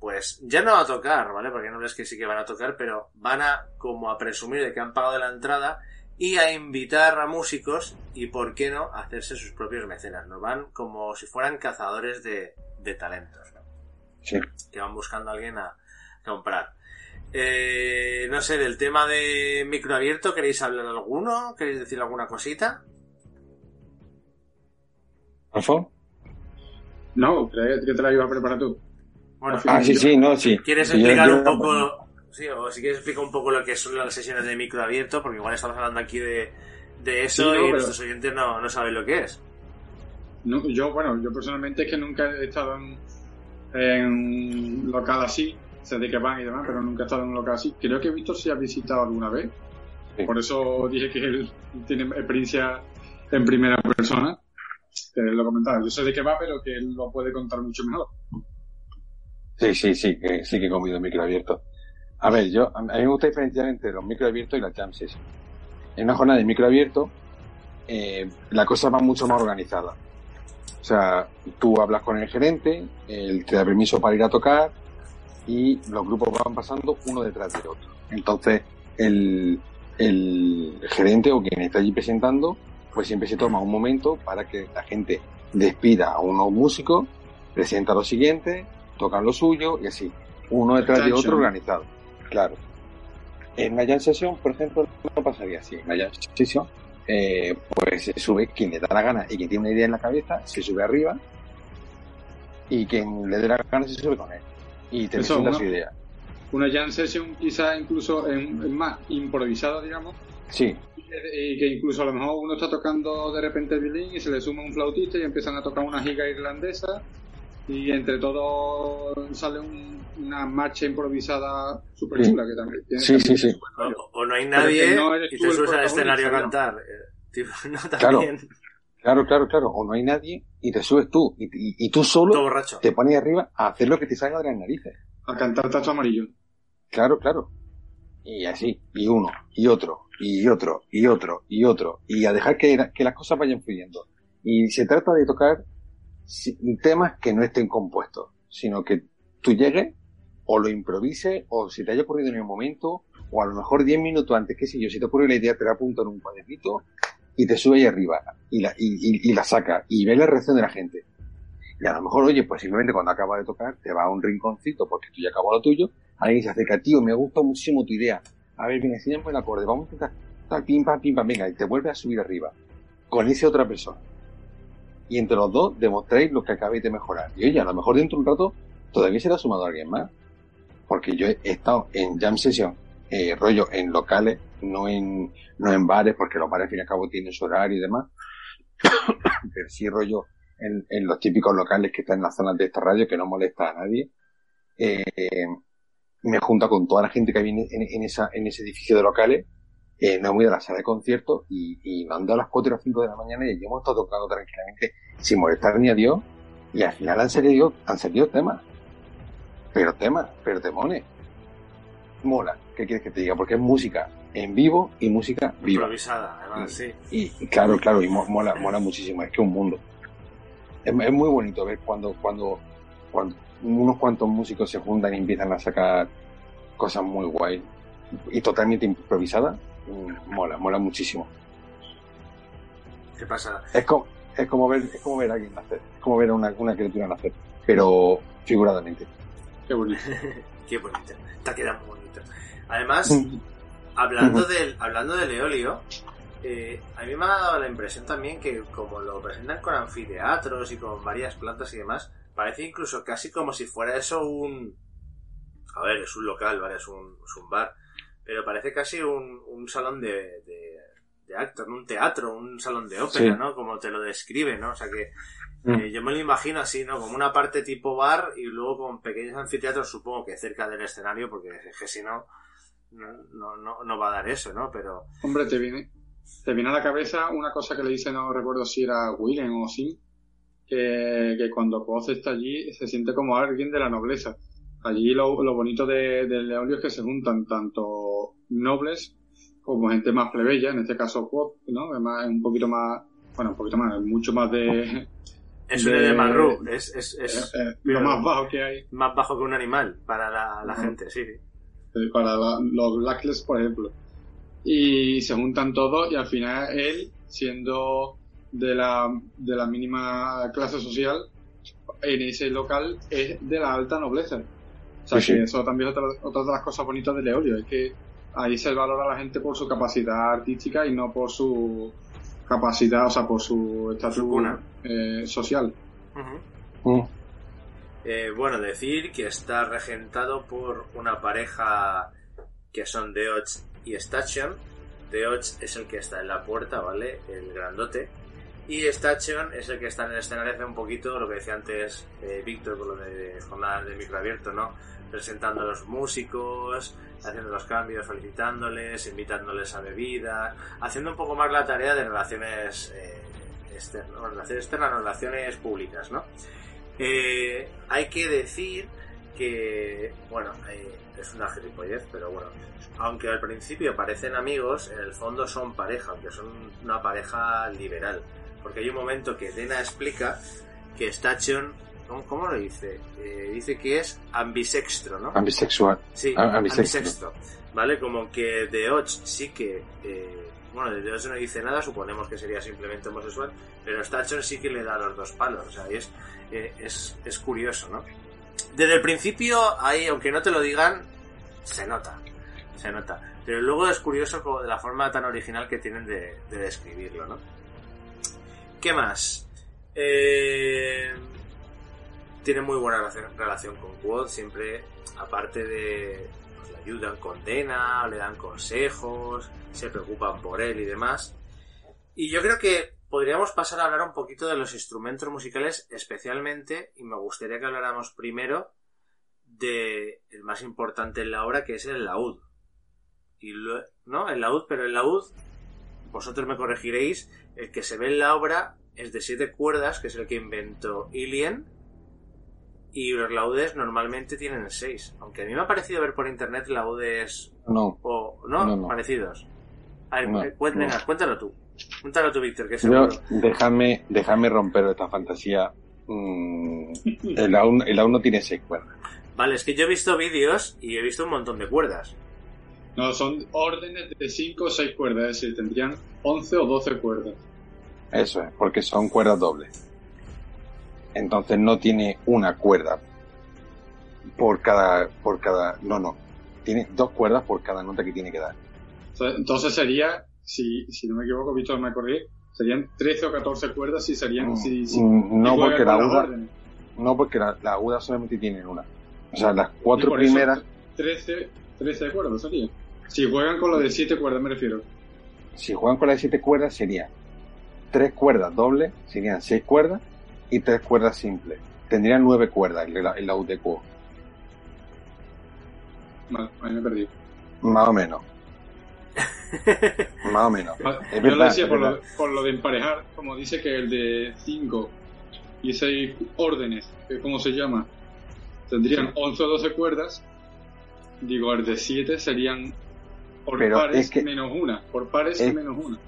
pues ya no a tocar, ¿vale? Porque hay nobles que sí que van a tocar, pero van a como a presumir de que han pagado la entrada y a invitar a músicos y, ¿por qué no?, a hacerse sus propios mecenas, ¿no? Van como si fueran cazadores de, de talentos, ¿no? Sí. Que van buscando a alguien a comprar. Eh, no sé, del tema de microabierto, ¿queréis hablar alguno? ¿Queréis decir alguna cosita? ¿Alfo? No, que te la iba a preparar tú. Bueno, Ah, sí, sí, no, sí. ¿Quieres yo- explicar yo- un poco, sí, o si quieres explicar un poco lo que son las sesiones de micro abierto, porque igual estamos hablando aquí de, de eso Sí, no, y pero- nuestros oyentes no, no saben lo que es. No, yo, bueno, yo personalmente es que nunca he estado en, en un local así, sé de qué van y demás, pero nunca he estado en un local así. Creo que Víctor se ha visitado alguna vez, Sí. por eso dije que él tiene experiencia en primera persona. Que él lo comentaba, yo sé de qué va, pero que él lo puede contar mucho mejor. Sí, sí, sí, que, sí que he comido micro abierto. A ver, yo, a mí me gusta diferenciar entre los micro abiertos y las jam. En una jornada de micro abierto, eh, la cosa va mucho más organizada. O sea, tú hablas con el gerente, él te da permiso para ir a tocar y los grupos van pasando uno detrás de otro. Entonces, el, el gerente o quien está allí presentando, pues siempre se toma un momento para que la gente despida a unos músicos, presenta a los siguientes, tocan lo suyo y así, uno detrás de otro organizado. Claro. En una jam session, por ejemplo, no pasaría así. En una jam session, eh, pues se sube quien le da la gana y quien tiene una idea en la cabeza, se sube arriba y quien le dé la gana se sube con él. Y te Eso, su idea. Una jam session quizá incluso en, en más improvisada, digamos, Sí, y que incluso a lo mejor uno está tocando de repente el violín y se le suma un flautista y empiezan a tocar una giga irlandesa y entre todos sale un- una marcha improvisada súper chula que también tiene Sí, sí, sí. O, o no hay nadie no y te el subes al escenario a cantar. Eh, tipo, no, claro, claro, claro. O no hay nadie y te subes tú y, y- y tú solo te pones arriba a hacer lo que te salga de las narices. a cantar tacho amarillo. Claro, claro. Y así, y uno, y otro, y otro, y otro, y otro, y a dejar que, que las cosas vayan fluyendo. Y se trata de tocar si- temas que no estén compuestos, sino que tú llegues, o lo improvises, o si te haya ocurrido en el momento, o a lo mejor 10 minutos antes, qué sé yo, si te ocurre la idea, te la apunto en un cuadernito, y te sube ahí arriba, y la, y, y- la saca, y ves la reacción de la gente. Y a lo mejor, oye, pues simplemente cuando acabas de tocar, te vas a un rinconcito porque tú ya acabó lo tuyo, alguien se acerca, tío, me gusta muchísimo tu idea. A ver, venga, enséñame el acorde, vamos a intentar, tal, pim, pam, pim, pam, venga, y te vuelves a subir arriba, con esa otra persona. Y entre los dos demostráis lo que acabáis de mejorar. Y oye, a lo mejor dentro de un rato todavía será sumado alguien más. Porque yo he estado en jam session, eh, rollo, en locales, no en, no en bares, porque los bares al fin y al cabo tienen su horario y demás. Pero sí rollo en, los típicos locales que están en las zonas de esta radio que no molesta a nadie. Eh, me junta con toda la gente que había en, ese edificio de locales. Eh, hemos ido a la sala de conciertos y, y dado las 4 o las 5 de la mañana y hemos estado tocando tranquilamente sin molestar ni a Dios. Y al final han salido, han salido temas. Pero temas, pero temones. Mola, ¿qué quieres que te diga? Porque es música. En vivo y música viva. Improvisada, además, sí. Y, y claro, claro, y mo- mola, mola muchísimo, es que un mundo. Es, es muy bonito ver cuando, cuando, cuando unos cuantos músicos se juntan y empiezan a sacar cosas muy guay y totalmente improvisadas. Mm, Mola, mola muchísimo. ¿Qué pasa? Es como, es como ver, es como ver a alguien nacer, es como ver a una, una criatura nacer, pero figuradamente. Qué bonito. Qué ha quedado muy bonito. Además, hablando del, hablando del eolio, eh, a mí me ha dado la impresión también que como lo presentan con anfiteatros y con varias plantas y demás, parece incluso casi como si fuera eso un... A ver, es un local, ¿vale? Es un, es un bar. Pero parece casi un, un salón de, de, de actos, un teatro, un salón de ópera, Sí. ¿no? Como te lo describe, ¿no? O sea que Mm. eh, yo me lo imagino así, ¿no? Como una parte tipo bar y luego con pequeños anfiteatros, supongo que cerca del escenario, porque es que si no, no, no, no, va a dar eso, ¿no? Pero Hombre, te viene, te viene a la cabeza una cosa que le dice, no recuerdo si era Willem o Sim, que, que cuando Quoz está allí se siente como alguien de la nobleza. Allí lo, lo bonito de, del Eolio es que se juntan tanto nobles como gente más plebeya, en este caso Quoz, ¿no? Es más- es un poquito más, bueno, un poquito más, mucho más de, es un De- Edemarru, es, es, es eh, eh, lo más bajo que hay. más bajo que un animal para la, gente, sí, sí. Para la- los Blacklist, por ejemplo. Y se juntan todos y al final él, siendo de la, de la mínima clase social, en ese local es de la alta nobleza. O sea Sí, que sí. eso también es otra, otra de las cosas bonitas del Eolio, es que ahí se valora a la gente por su capacidad artística y no por su capacidad, o sea, por su estatus eh, social. Eh, bueno, decir que está regentado por una pareja que son Deoch y Station. Deoch es el que está en la puerta, ¿vale? El grandote. Y Station es el que está en el escenario, hace un poquito lo que decía antes eh, Víctor con lo de jornadas de micro abierto, ¿no? Presentando a los músicos, haciendo los cambios, felicitándoles, invitándoles a bebidas, haciendo un poco más la tarea de relaciones eh, externas, relaciones externas, relaciones públicas, ¿no? Eh, hay que decir que, bueno, eh, es una gilipollez, pero bueno, aunque al principio parecen amigos, en el fondo son pareja, aunque son una pareja liberal. Porque hay un momento que Dena explica que Station, ¿cómo, cómo lo dice? Eh, dice que es ambisextro, ¿no? Ambisexual. Sí, Ah, ambisexto. ¿Vale? Como que de Och sí que. eh, bueno, de Och no dice nada, suponemos que sería simplemente homosexual, pero Stachon sí que le da los dos palos, o sea, y es, eh, es, es curioso, ¿no? Desde el principio, ahí, aunque no te lo digan, se nota, se nota. Pero luego es curioso como de la forma tan original que tienen de, de describirlo, ¿no? ¿Qué más? Eh, tiene muy buena relación, relación con Quad, siempre, aparte de, ayudan, condena, le dan consejos, se preocupan por él y demás. Y yo creo que podríamos pasar a hablar un poquito de los instrumentos musicales, especialmente, y me gustaría que habláramos primero de el más importante en la obra, que es el laúd. Y ¿No? El laúd, pero el laúd, vosotros me corregiréis, el que se ve en la obra es de siete cuerdas, que es el que inventó Ilien, y los laudes normalmente tienen seis. Aunque a mí me ha parecido ver por internet laudes No, o no, No, no. parecidos. A ver, No, eh, venga, cuéntalo tú. Cuéntalo tú, Víctor, que yo, seguro. déjame, déjame romper esta fantasía. Mm, el aún, el aún no tiene seis cuerdas. Vale, es que yo he visto vídeos y he visto un montón de cuerdas. No, son órdenes de 5 o 6 cuerdas, es decir, tendrían 11 o 12 cuerdas. Eso es, porque son cuerdas dobles. Entonces no tiene una cuerda por cada, por cada, no, no. Tiene dos cuerdas por cada nota que tiene que dar. Entonces sería, si, si no me equivoco, Víctor me corrí, serían 13 o 14 cuerdas si serían, si, si, Mm, no porque la aguda, no porque la, la aguda solamente tienen una. O sea, las cuatro primeras, 13, 13 cuerdas sería. Si juegan con lo de 7 cuerdas, me refiero. si juegan con las siete cuerdas serían tres cuerdas dobles, serían seis cuerdas y tres cuerdas simples. Tendrían nueve cuerdas el, el laúd de cuo, Vale, ahí me perdí. más o menos. más o menos. Vale, Es Yo lo decía es por lo, por lo de emparejar, como dice que el de 5 y 6 órdenes, que ¿cómo se llama? Tendrían 11 o 12 cuerdas. Digo, el de 7 serían Por Pero pares es que- menos una. Por pares es- menos una.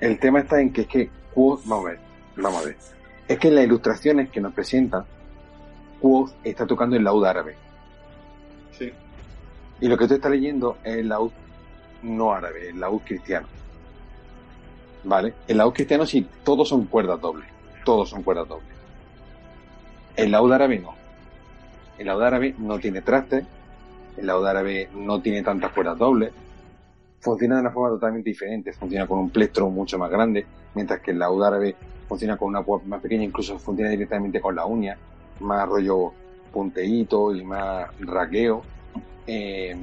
El tema está en que es que vamos a ver, vamos a ver. Es que en las ilustraciones que nos presentan, Quoth está tocando el laúd árabe. Sí. Y lo que tú estás leyendo es el laúd no árabe, el laúd cristiano. ¿Vale? El laúd cristiano sí, todos son cuerdas dobles. Todos son cuerdas dobles. El laúd árabe no. El laúd árabe no tiene trastes. El laúd árabe no tiene tantas cuerdas dobles. Funciona de una forma totalmente diferente. Funciona con un plectro mucho más grande, mientras que el laúd árabe funciona con una cuerda más pequeña, incluso funciona directamente con la uña, más rollo punteíto y más raqueo. Eh,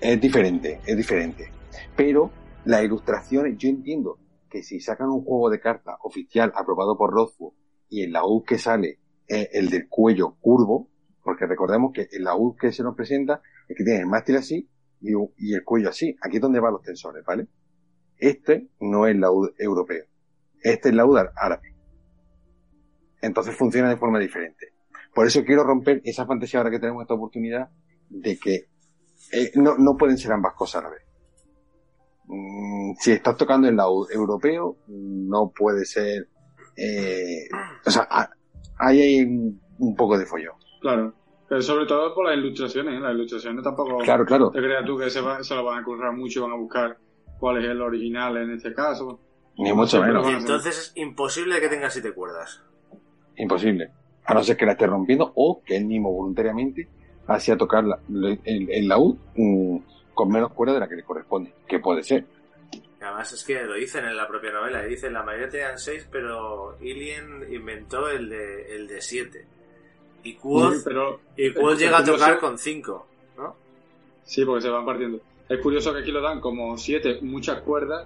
es diferente, es diferente. Pero las ilustraciones, yo entiendo que si sacan un juego de cartas oficial aprobado por Rothfuss y el laúd que sale es el del cuello curvo, porque recordemos que el laúd que se nos presenta es que tiene el mástil así y, y el cuello así. Aquí es donde van los tensores, ¿vale? Este no es el laúd europeo. Este es laúd árabe. Entonces funciona de forma diferente. Por eso quiero romper esa fantasía ahora que tenemos esta oportunidad de que eh, no, no pueden ser ambas cosas a la vez. Mm, si estás tocando el laúd europeo, no puede ser... eh, o sea, a- ahí hay un, un poco de follón. Claro. Pero sobre todo por las ilustraciones. ¿eh? Las ilustraciones tampoco. Claro, claro. ¿Te creas tú que se, va- se lo van a currar mucho y van a buscar cuál es el original en este caso? Ni mucho menos. Y entonces es imposible que tenga siete cuerdas. Imposible. A no ser que la esté rompiendo o que él mismo voluntariamente hacía tocar la- el, el laúd mm, con menos cuerda de la que le corresponde. Que puede ser. Y Además es que lo dicen en la propia novela, y dicen la mayoría tenían seis, pero Ilien inventó el de el de siete. Y Quoth, Sí, pero y Quoth llega a tocar con cinco, ¿no? Sí, porque se van partiendo. Es curioso que aquí lo dan como siete, muchas cuerdas,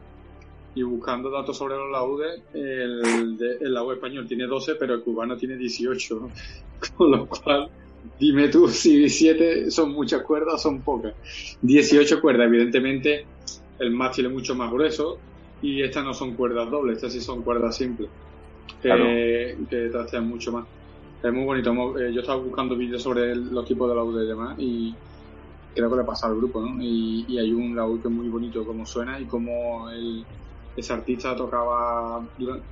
y buscando datos sobre los laúdes, el, de- el laúd español tiene 12, pero el cubano tiene 18. Con lo cual, dime tú si siete son muchas cuerdas o son pocas. 18 cuerdas, evidentemente, el mástil es mucho más grueso, y estas no son cuerdas dobles, estas sí son cuerdas simples, que, Claro. que trastean mucho más. Es muy bonito. eh, yo estaba buscando vídeos sobre los tipos de laúd y demás, y creo que le pasa al grupo, ¿no? Y, y hay un laúd que es muy bonito como suena y como el, ese artista tocaba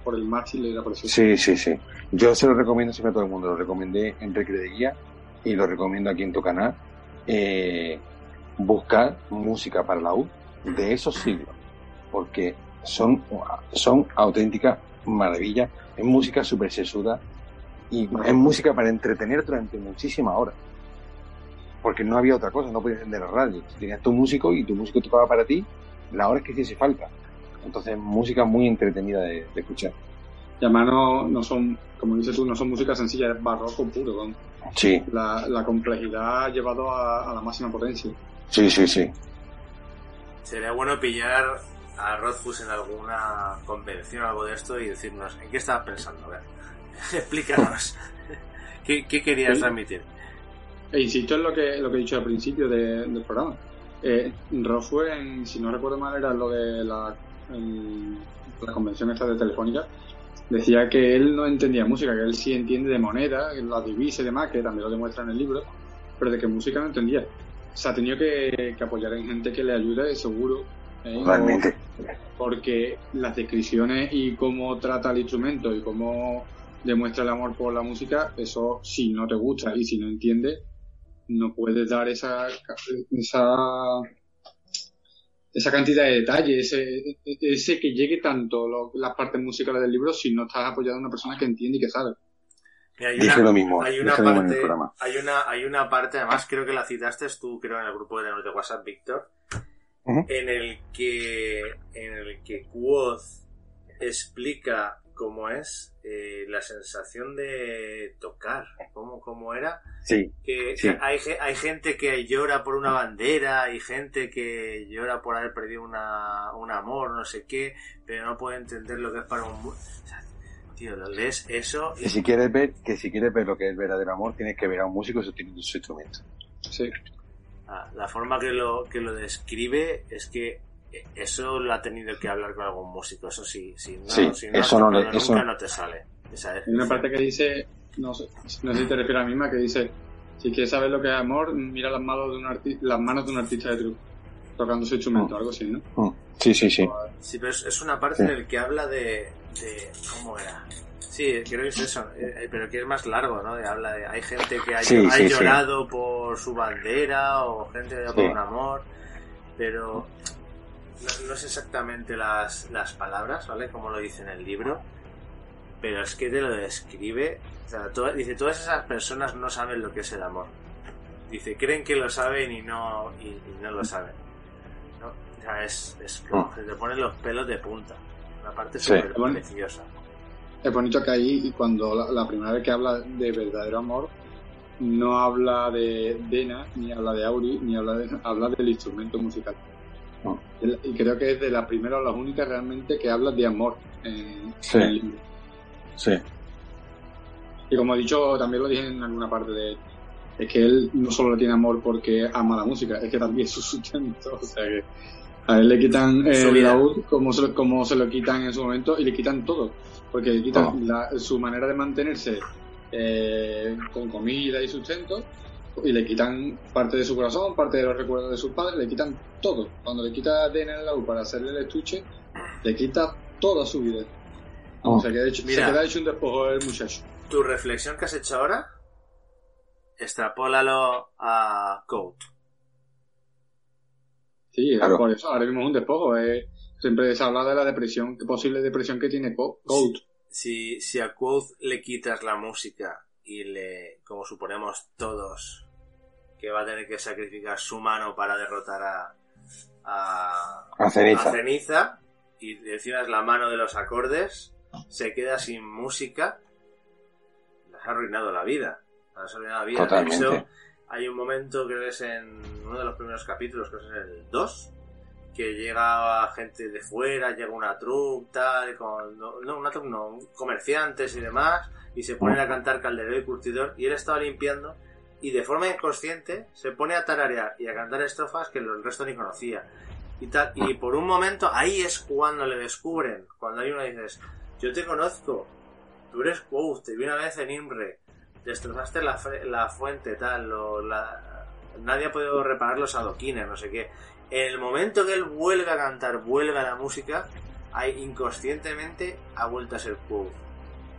por el mástil y era precioso. Sí, sí, sí. Yo se lo recomiendo siempre a todo el mundo. Lo recomendé en Recre Guía y lo recomiendo aquí en tu canal. Eh, buscar música para laúd de esos siglos. Porque son, son auténticas maravillas. Es música súper sesuda y es música para entretener durante muchísimas horas. Porque no había otra cosa, no podías encender la radio. Tenías tu músico y tu músico tocaba para ti las horas que hiciese falta. Entonces, música muy entretenida de, de escuchar. Y además no, no son, como dices tú, no son música sencilla, es barroco puro, con Sí, la, la complejidad llevado a, a la máxima potencia. sí, sí, sí. Sería bueno pillar a Rothfuss en alguna convención o algo de esto y decirnos, ¿en qué estabas pensando? A ver, explícanos. ¿Qué, qué querías Sí. transmitir? E insisto en lo que, lo que he dicho al principio de- del programa. Eh, en- si no recuerdo mal, era lo de la, el- la convención esta de Telefónica. Decía que él no entendía música, que él sí entiende de moneda, la divisa y demás, que también lo demuestra en el libro, pero de que música no entendía. Se ha tenido que, que apoyar en gente que le ayude, seguro. ¿eh? Realmente. porque las descripciones y cómo trata el instrumento y cómo demuestra el amor por la música, eso si no te gusta y si no entiendes, no puedes dar esa esa esa cantidad de detalle, ese, ese que llegue tanto lo- las partes musicales del libro si no estás apoyado a una persona que entiende y que sabe. Mira, hay Dije una- lo mismo, Hay dije una lo mismo en el parte, programa. hay una, hay una parte, además creo que la citaste tú, creo en el grupo de, de WhatsApp, Víctor, Ujú. en el que, en el que Quoth explica cómo es eh, la sensación de tocar, cómo, cómo era, Sí, que Sí. hay, hay gente que llora por una bandera, hay gente que llora por haber perdido una, un amor, no sé qué, pero no puede entender lo que es para un... o sea, tío, lo lees eso y que si quieres ver, que si quieres ver lo que es verdadero amor, tienes que ver a un músico sosteniendo su instrumento. Sí. Ah, la forma que lo, que lo describe es que eso lo ha tenido que hablar con algún músico, eso sí, si no, Sí, si no eso no le- tocado eso- nunca no te sale. Esa Hay una parte que dice, no sé, no sé si te refieres a la misma, que dice, si quieres saber lo que es amor, mira las manos de un, arti- las manos de un artista de truco. tocando su instrumento, algo así, ¿no? Mm. Sí, sí, sí. Sí, pero es, es una parte Sí. en el que habla de, de... ¿Cómo era? Sí, creo que es eso, eh, pero que es más largo, ¿no? Habla de... Hay gente que ha, Sí, ha sí, sí. llorado por su bandera o gente que ha llorado por un amor, pero no, no es exactamente las, las palabras, ¿vale? Como lo dice en el libro, pero es que te lo describe... O sea, to- dice, todas esas personas no saben lo que es el amor. Dice, creen que lo saben y no, y, y no lo saben. ¿no? O sea, es, es como se te ponen los pelos de punta. Una parte súper preciosa. Es bonito que ahí, cuando la, la primera vez que habla de verdadero amor, no habla de Dena, ni habla de Auri, ni habla, de, habla del instrumento musical. No. Y creo que es de las primeras o las únicas realmente que habla de amor en, Sí. en el libro. Sí. Y como he dicho, también lo dije en alguna parte de él, es que él no solo le tiene amor porque ama la música, es que también es su sustento. O sea que a él le quitan eh, el vida. laúd como se, lo- como se lo quitan en su momento y le quitan todo. Porque le quitan Oh. la- su manera de mantenerse eh, con comida y sustento y le quitan parte de su corazón, parte de los recuerdos de sus padres, le quitan todo. Cuando le quita DNA el laúd para hacerle el estuche, le quita toda su vida. Oh. O sea, que hecho, Mira. se queda hecho un despojo el muchacho. Tu reflexión que has hecho ahora, extrapólalo a Code. Sí, Claro. por eso ahora mismo es un despojo. eh. Siempre se habla de la depresión, posible depresión que tiene Co- Colt. Si, si a Quoth le quitas la música y le, como suponemos todos, que va a tener que sacrificar su mano para derrotar a, a, A ceniza. a Ceniza, y encima es la mano de los acordes, se queda sin música, les ha arruinado la vida. Les ha arruinado la vida. De hecho, hay un momento, creo que es en uno de los primeros capítulos, creo que es el 2, que llega gente de fuera, llega una troupe, tal, con, no, no, una troupe no, comerciantes y demás, y se ponen a cantar Calderero y Curtidor, y él estaba limpiando, y de forma inconsciente se pone a tararear y a cantar estrofas que el resto ni conocía. Y, tal, y por un momento ahí es cuando le descubren, cuando hay uno dices, yo te conozco, tú eres Quoth, te vi una vez en Imre, destrozaste la, la fuente, tal, la- nadie ha podido reparar los adoquines, no sé qué. En el momento que él vuelve a cantar, vuelve a la música, ahí inconscientemente ha vuelto a ser Quoth.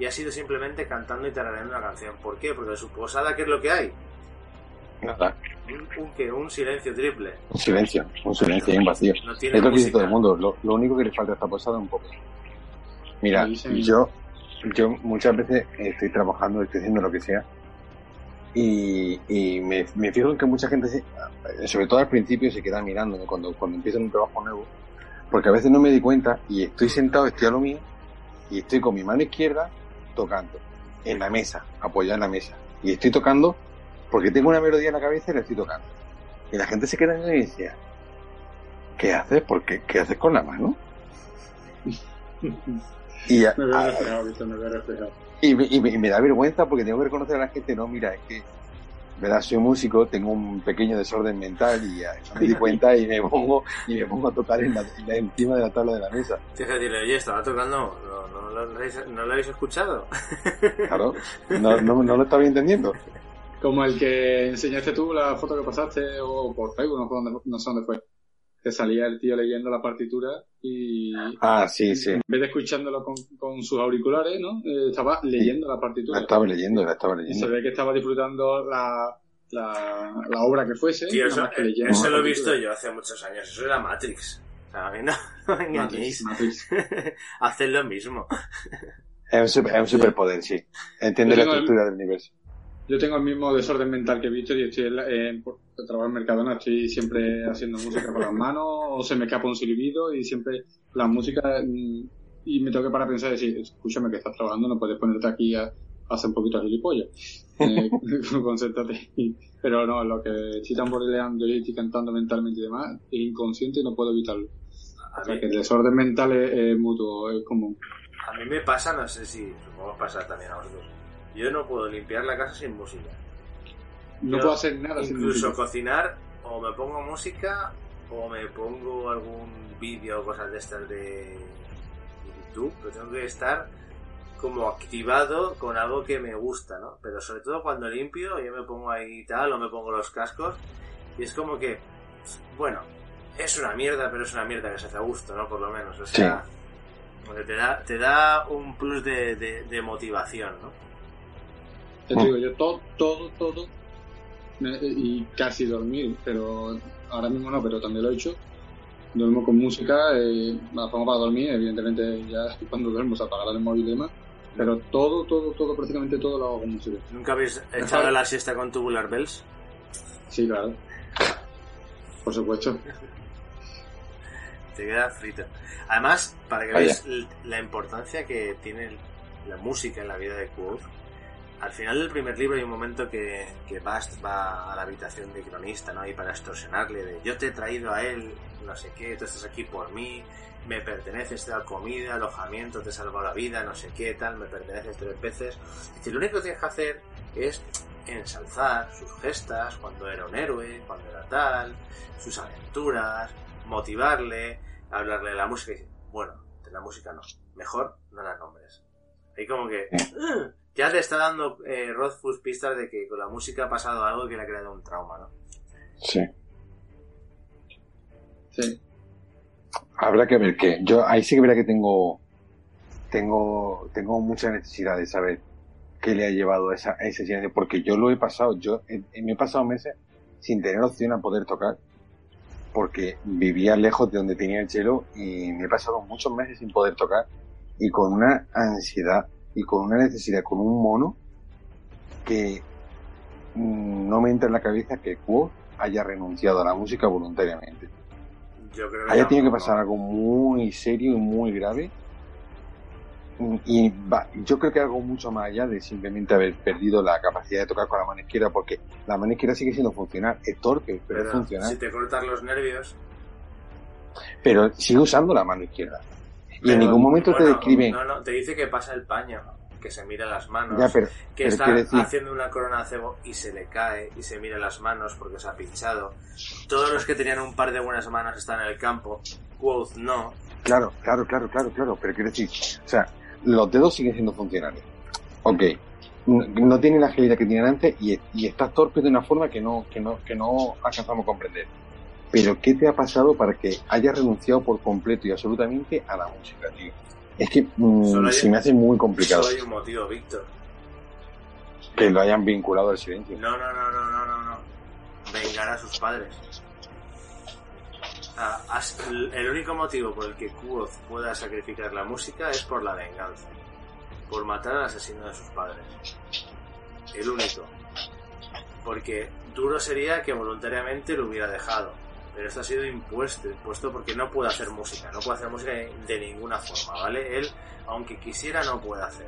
Y ha sido simplemente cantando y tarareando una canción. ¿Por qué? Porque de su posada, ¿qué es lo que hay? Nada. Un, un, ¿qué? un silencio triple. Un silencio. Un silencio y un vacío. No tiene Es lo que dice todo el mundo. Lo, lo único que le falta a esta posada es un poco. Mira, Sí, yo, yo muchas veces estoy trabajando, estoy haciendo lo que sea. Y, y me, me fijo en que mucha gente, sobre todo al principio, se queda mirándome cuando, cuando empiezo un trabajo nuevo. Porque a veces no me di cuenta y estoy sentado, estoy a lo mío, y estoy con mi mano izquierda tocando en la mesa, apoyada en la mesa. Y estoy tocando porque tengo una melodía en la cabeza y la estoy tocando. Y la gente se queda mirando y decía, ¿qué haces? Porque, ¿Qué haces con la mano? Y, a- Me veo a- reflejado, Víctor, me veo reflejado. y, me, y me- y me da vergüenza porque tengo que reconocer a la gente, no, mira, es que, ¿verdad? Soy músico, tengo un pequeño desorden mental y ya, me di cuenta y me pongo, y me pongo a tocar en la, en la- encima de la tabla de la mesa. Tienes que decirle, oye, estaba tocando, no, no, lo- no, lo habéis- no lo habéis escuchado. Claro, no, no, no lo estaba entendiendo. Como el que enseñaste tú, la foto que pasaste, o por Facebook, no, sé dónde- no sé dónde fue. Que salía el tío leyendo la partitura y Ah, sí, sí, en vez de escuchándolo con, con sus auriculares, ¿no? Eh, estaba leyendo la la partitura. estaba leyendo, la estaba Y se leyendo. ve que estaba disfrutando la, la, la obra que fuese. Tío, eso, más que leyendo eso la lo he visto yo hace muchos años. Eso era Matrix. O sea, a mí no, no me engañéis. Matrix, Matrix. Haced lo mismo. Es un, super- es un superpoder, sí. Entiende la estructura del universo. Yo tengo el mismo desorden mental que Víctor y estoy en, la- en- por- trabajo en Mercadona, estoy siempre haciendo música con las manos o se me escapa un silbido y siempre la música mm, y me tengo que parar a pensar y decir, escúchame que estás trabajando, no puedes ponerte aquí a, a hacer un poquito de gilipollas. Eh, concéntrate. Pero no, lo que estoy tamborileando y estoy cantando mentalmente y demás es inconsciente y no puedo evitarlo. A O sea mí, que el desorden mental es, es mutuo, es común. a mí me pasa, no sé si supongo pasa también a vosotros. Yo no puedo limpiar la casa sin música. No Yo puedo hacer nada sin Incluso música. cocinar, o me pongo música, o me pongo algún vídeo o cosas de estas de YouTube, pero tengo que estar como activado con algo que me gusta, ¿no? Pero sobre todo cuando limpio, yo me pongo ahí tal, o me pongo los cascos, y es como que, bueno, es una mierda, pero es una mierda que se hace a gusto, ¿no? Por lo menos, o sea, porque te da, te da un plus de, de, de motivación, ¿no? Te digo, yo todo, todo, todo, y casi dormir, pero ahora mismo no, pero también lo he hecho. Duermo con música, eh, me la pongo para dormir, evidentemente ya cuando duermo se apagará el móvil y demás, pero todo, todo, todo, prácticamente todo lo hago con música. ¿Nunca habéis echado la siesta con Tubular Bells? Sí, claro. Por supuesto. Te queda frito. Además, para que Vaya. veáis la importancia que tiene la música en la vida de Quoth, al final del primer libro hay un momento que, que Bast va a la habitación de cronista, ¿no? Y para extorsionarle de yo te he traído a él, no sé qué, tú estás aquí por mí, me perteneces, te dado comida, alojamiento, te he salvado la vida, no sé qué, tal, me perteneces tres veces. Dice, lo único que tienes que hacer es ensalzar sus gestas, cuando era un héroe, cuando era tal, sus aventuras, motivarle, hablarle de la música y bueno, de la música no, mejor no la nombres. Ahí como que "Ugh", ya te está dando eh, Rothfuss pistas de que con la música ha pasado algo que le ha creado un trauma, ¿no? Sí. Sí. Habrá que ver qué. Yo ahí sí que verá que tengo, tengo, tengo mucha necesidad de saber qué le ha llevado a esa, a ese silencio, porque yo lo he pasado, yo he- me he pasado meses sin tener opción a poder tocar, porque vivía lejos de donde tenía el chelo y me he pasado muchos meses sin poder tocar y con una ansiedad y con una necesidad, con un mono que mm, no me entra en la cabeza que Quo haya renunciado a la música voluntariamente. Yo creo que Haya tenido que pasar algo muy serio y muy grave. Y va- yo creo que algo mucho más allá de simplemente haber perdido la capacidad de tocar con la mano izquierda, porque la mano izquierda sigue siendo funcional, es torpe, pero, es Pero funcional. si te cortas los nervios... Pero sigue usando la mano izquierda. Y pero, en ningún momento te bueno, describen. No, no, te dice que pasa el paño, que se mira las manos, Ya, pero, que pero está decir- haciendo una corona de cebo y se le cae y se mira las manos porque se ha pinchado. Todos los que tenían un par de buenas manos están en el campo. Quoth no. Claro, claro, claro, claro, claro. Pero quiero decir, o sea, los dedos siguen siendo funcionales. Ok. No, no tiene la agilidad que tenían antes y, y estás torpe de una forma que no, que no, que no alcanzamos a comprender. Pero ¿qué te ha pasado para que hayas renunciado por completo y absolutamente a la música, tío? Es que mm, hay- se me hace muy complicado Solo hay un motivo, Víctor. que lo hayan vinculado al silencio. No, no, no, no, no, no, no. Vengar a sus padres. Ah, el único motivo por el que Quoth pueda sacrificar la música es por la venganza. Por matar al asesino de sus padres. El único. Porque duro sería que voluntariamente lo hubiera dejado. Pero esto ha sido impuesto, impuesto porque no puede hacer música. No puede hacer música de ninguna forma, ¿vale? Él, aunque quisiera, no puede hacer.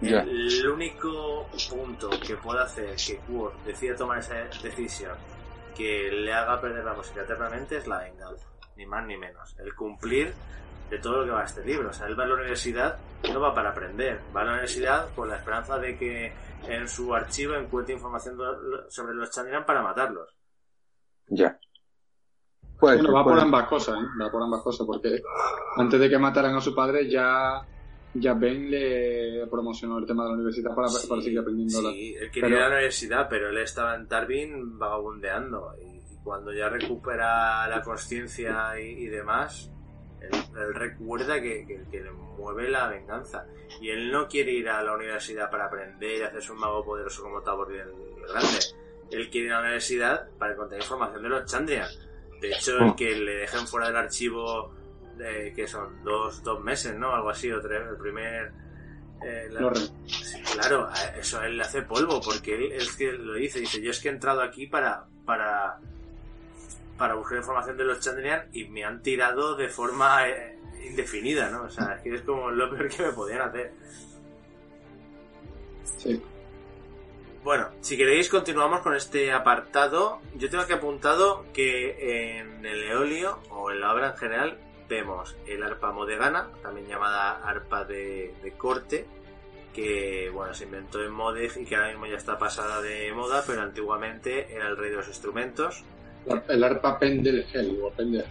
El único punto que puede hacer que Quor decida tomar esa decisión que le haga perder la música eternamente es la venganza, ni más ni menos. El cumplir de todo lo que va a este libro. O sea, él va a la universidad, no va para aprender, va a la universidad con la esperanza de que en su archivo encuentre información sobre los Chandrian para matarlos. Ya. Pues, Bueno, va por pues, ambas cosas, ¿eh? Va por ambas cosas, porque antes de que mataran a su padre ya, ya Ben le promocionó el tema de la universidad para, para seguir aprendiendo la- Sí, él quería ir a la universidad, pero él estaba en Tarvin vagabundeando. Y, y cuando ya recupera la conciencia y, y demás, él, él recuerda que, que- que le mueve la venganza. Y él no quiere ir a la universidad para aprender y hacerse un mago poderoso como Tabor el Grande. Él quiere ir a la universidad para encontrar información de los Chandrian. De hecho, el que le dejen fuera del archivo, de, que son dos, dos meses, ¿no? Algo así, o tres, el primer... eh, la- Sí, claro, eso a él le hace polvo, porque él es que lo dice, dice, yo es que he entrado aquí para, para, para buscar información de los Chandrian y me han tirado de forma eh, indefinida, ¿no? O sea, es que es como lo peor que me podían hacer. sí. Bueno, si queréis continuamos con este apartado. Yo tengo aquí apuntado que en el eolio, o en la obra en general, vemos el arpa modegana, también llamada arpa de, de corte, que bueno, se inventó en Modeg y que ahora mismo ya está pasada de moda, pero antiguamente era el rey de los instrumentos, La- El arpa Pendelhel o Pendelhel.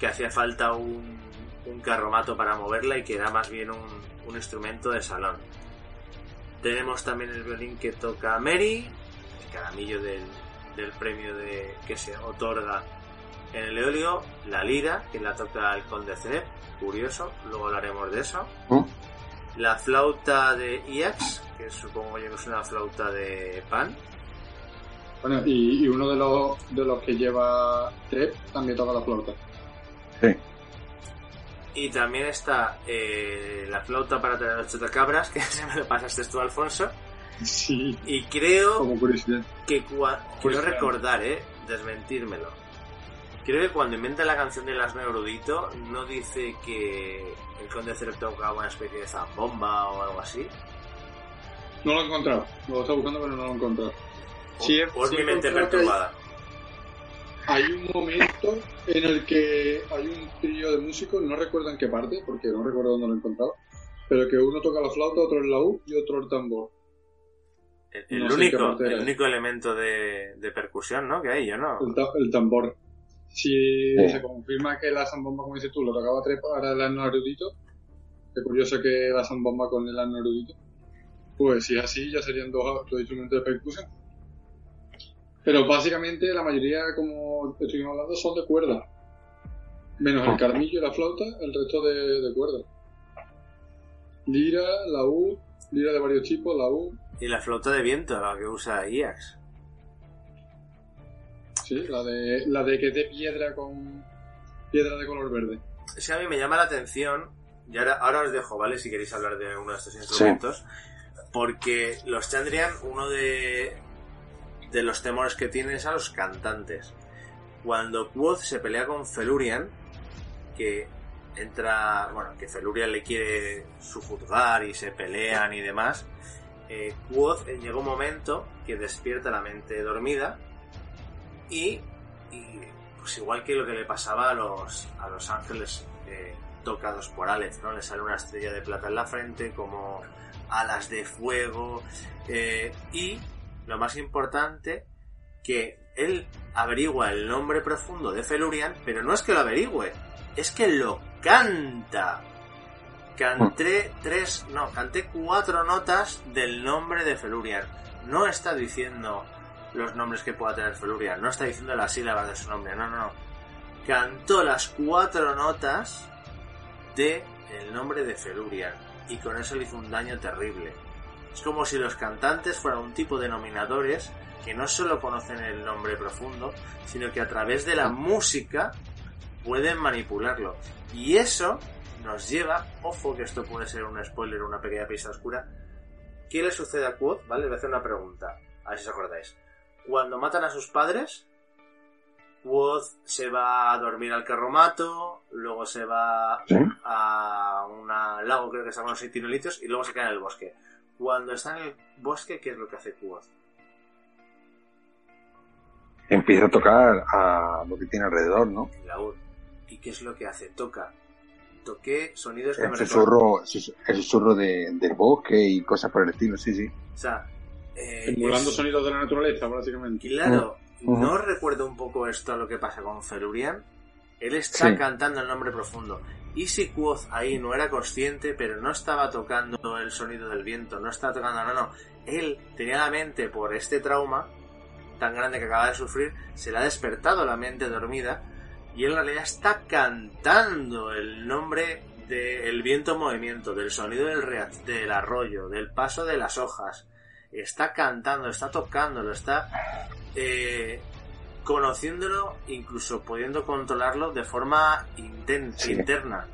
que hacía falta un, un carromato para moverla y que era más bien un, un instrumento de salón. Tenemos también el violín que toca Mary, el caramillo del, del premio de, que se otorga En el eolio, la lira, que la toca el conde Cerep, curioso, luego hablaremos de eso. ¿Mm? La flauta de Iax, que supongo yo que es una flauta de pan. Bueno, y, y uno de los, de los que lleva Trep también toca la flauta. Sí. Y también está eh, la flauta para tener los chotacabras, que se me lo pasaste tú, Alfonso. Sí, Y creo como curiosidad. que cua- quiero recordar, eh, desmentírmelo. Creo que cuando inventa la canción del asno erudito, no dice que el conde Cerep tocaba una especie de zambomba o algo así. No lo he encontrado. Lo está buscando, pero no lo he encontrado. O, Sí, o es sí mi mente perturbada. Hay un momento en el que hay un trío de músicos, no recuerdo en qué parte, porque no recuerdo dónde lo he encontrado, pero que uno toca la flauta, otro el laúd y otro el tambor. El, no único, el elemento de, de percusión, ¿no? Que hay, yo no. El, ta- el tambor. Si Sí. se confirma que la zambomba, como dices tú, lo tocaba tres para el asno erudito, qué curioso que la zambomba con el asno erudito, pues si es así ya serían dos, dos instrumentos de percusión. Pero básicamente la mayoría, como estuvimos hablando, son de cuerda. Menos el carmillo y la flauta, el resto de, de cuerda. Lira, laúd, lira de varios tipos, laúd, Y la flauta de viento, la que usa Iax. sí, la de, la de que es de piedra con piedra de color verde. Es que a mí me llama la atención, y ahora, ahora os dejo, ¿vale? Si queréis hablar de uno de estos instrumentos. Porque los Chandrian, uno de, de los temores que tienen es a los cantantes. Cuando Quoth se pelea con Felurian, que entra, bueno, que Felurian le quiere sujuzgar y se pelean y demás, eh, Quoth llega un momento que despierta la mente dormida y, y, pues igual que lo que le pasaba a los, a los ángeles eh, tocados por Aleph, ¿no? Le sale una estrella de plata en la frente, como alas de fuego, eh, y lo más importante, que él averigua el nombre profundo de Felurian, pero no es que lo averigüe, es que lo canta. Canté tres, no, canté cuatro notas del nombre de Felurian. No está diciendo los nombres que pueda tener Felurian, no está diciendo las sílabas de su nombre, no, no, no. Cantó las cuatro notas de el nombre de Felurian y con eso le hizo un daño terrible. Es como si los cantantes fueran un tipo de nominadores que no solo conocen el nombre profundo, sino que a través de la música pueden manipularlo. Y eso nos lleva, ojo que esto puede ser un spoiler, una pequeña pista oscura. ¿Qué le sucede a Quoth? ¿Vale? Le voy a hacer una pregunta, a ver si os acordáis. Cuando matan a sus padres, Quoth se va a dormir al carromato, luego se va ¿Sí? a un lago, creo que se llama los y luego se queda en el bosque. Cuando está en el bosque, ¿qué es lo que hace Quoth? Empieza a tocar a lo que tiene alrededor, ¿no? El laúd. ¿Y qué es lo que hace? Toca. Toqué sonidos que El me susurro, sus- el susurro de, del bosque y cosas por el estilo, sí, sí. O sea, eh, es- sonidos de la naturaleza, básicamente. Claro. ¿no recuerda un poco esto a lo que pasa con Felurian? Él está Sí. cantando el nombre profundo. Y si Quoth ahí no era consciente, pero no estaba tocando el sonido del viento, no estaba tocando, no, no. Él tenía la mente por este trauma tan grande que acaba de sufrir, se le ha despertado la mente dormida y él en realidad está cantando el nombre del viento en movimiento, del sonido del, del arroyo, del paso de las hojas. Está cantando, está tocándolo, está eh, conociéndolo, incluso pudiendo controlarlo de forma Sí. interna.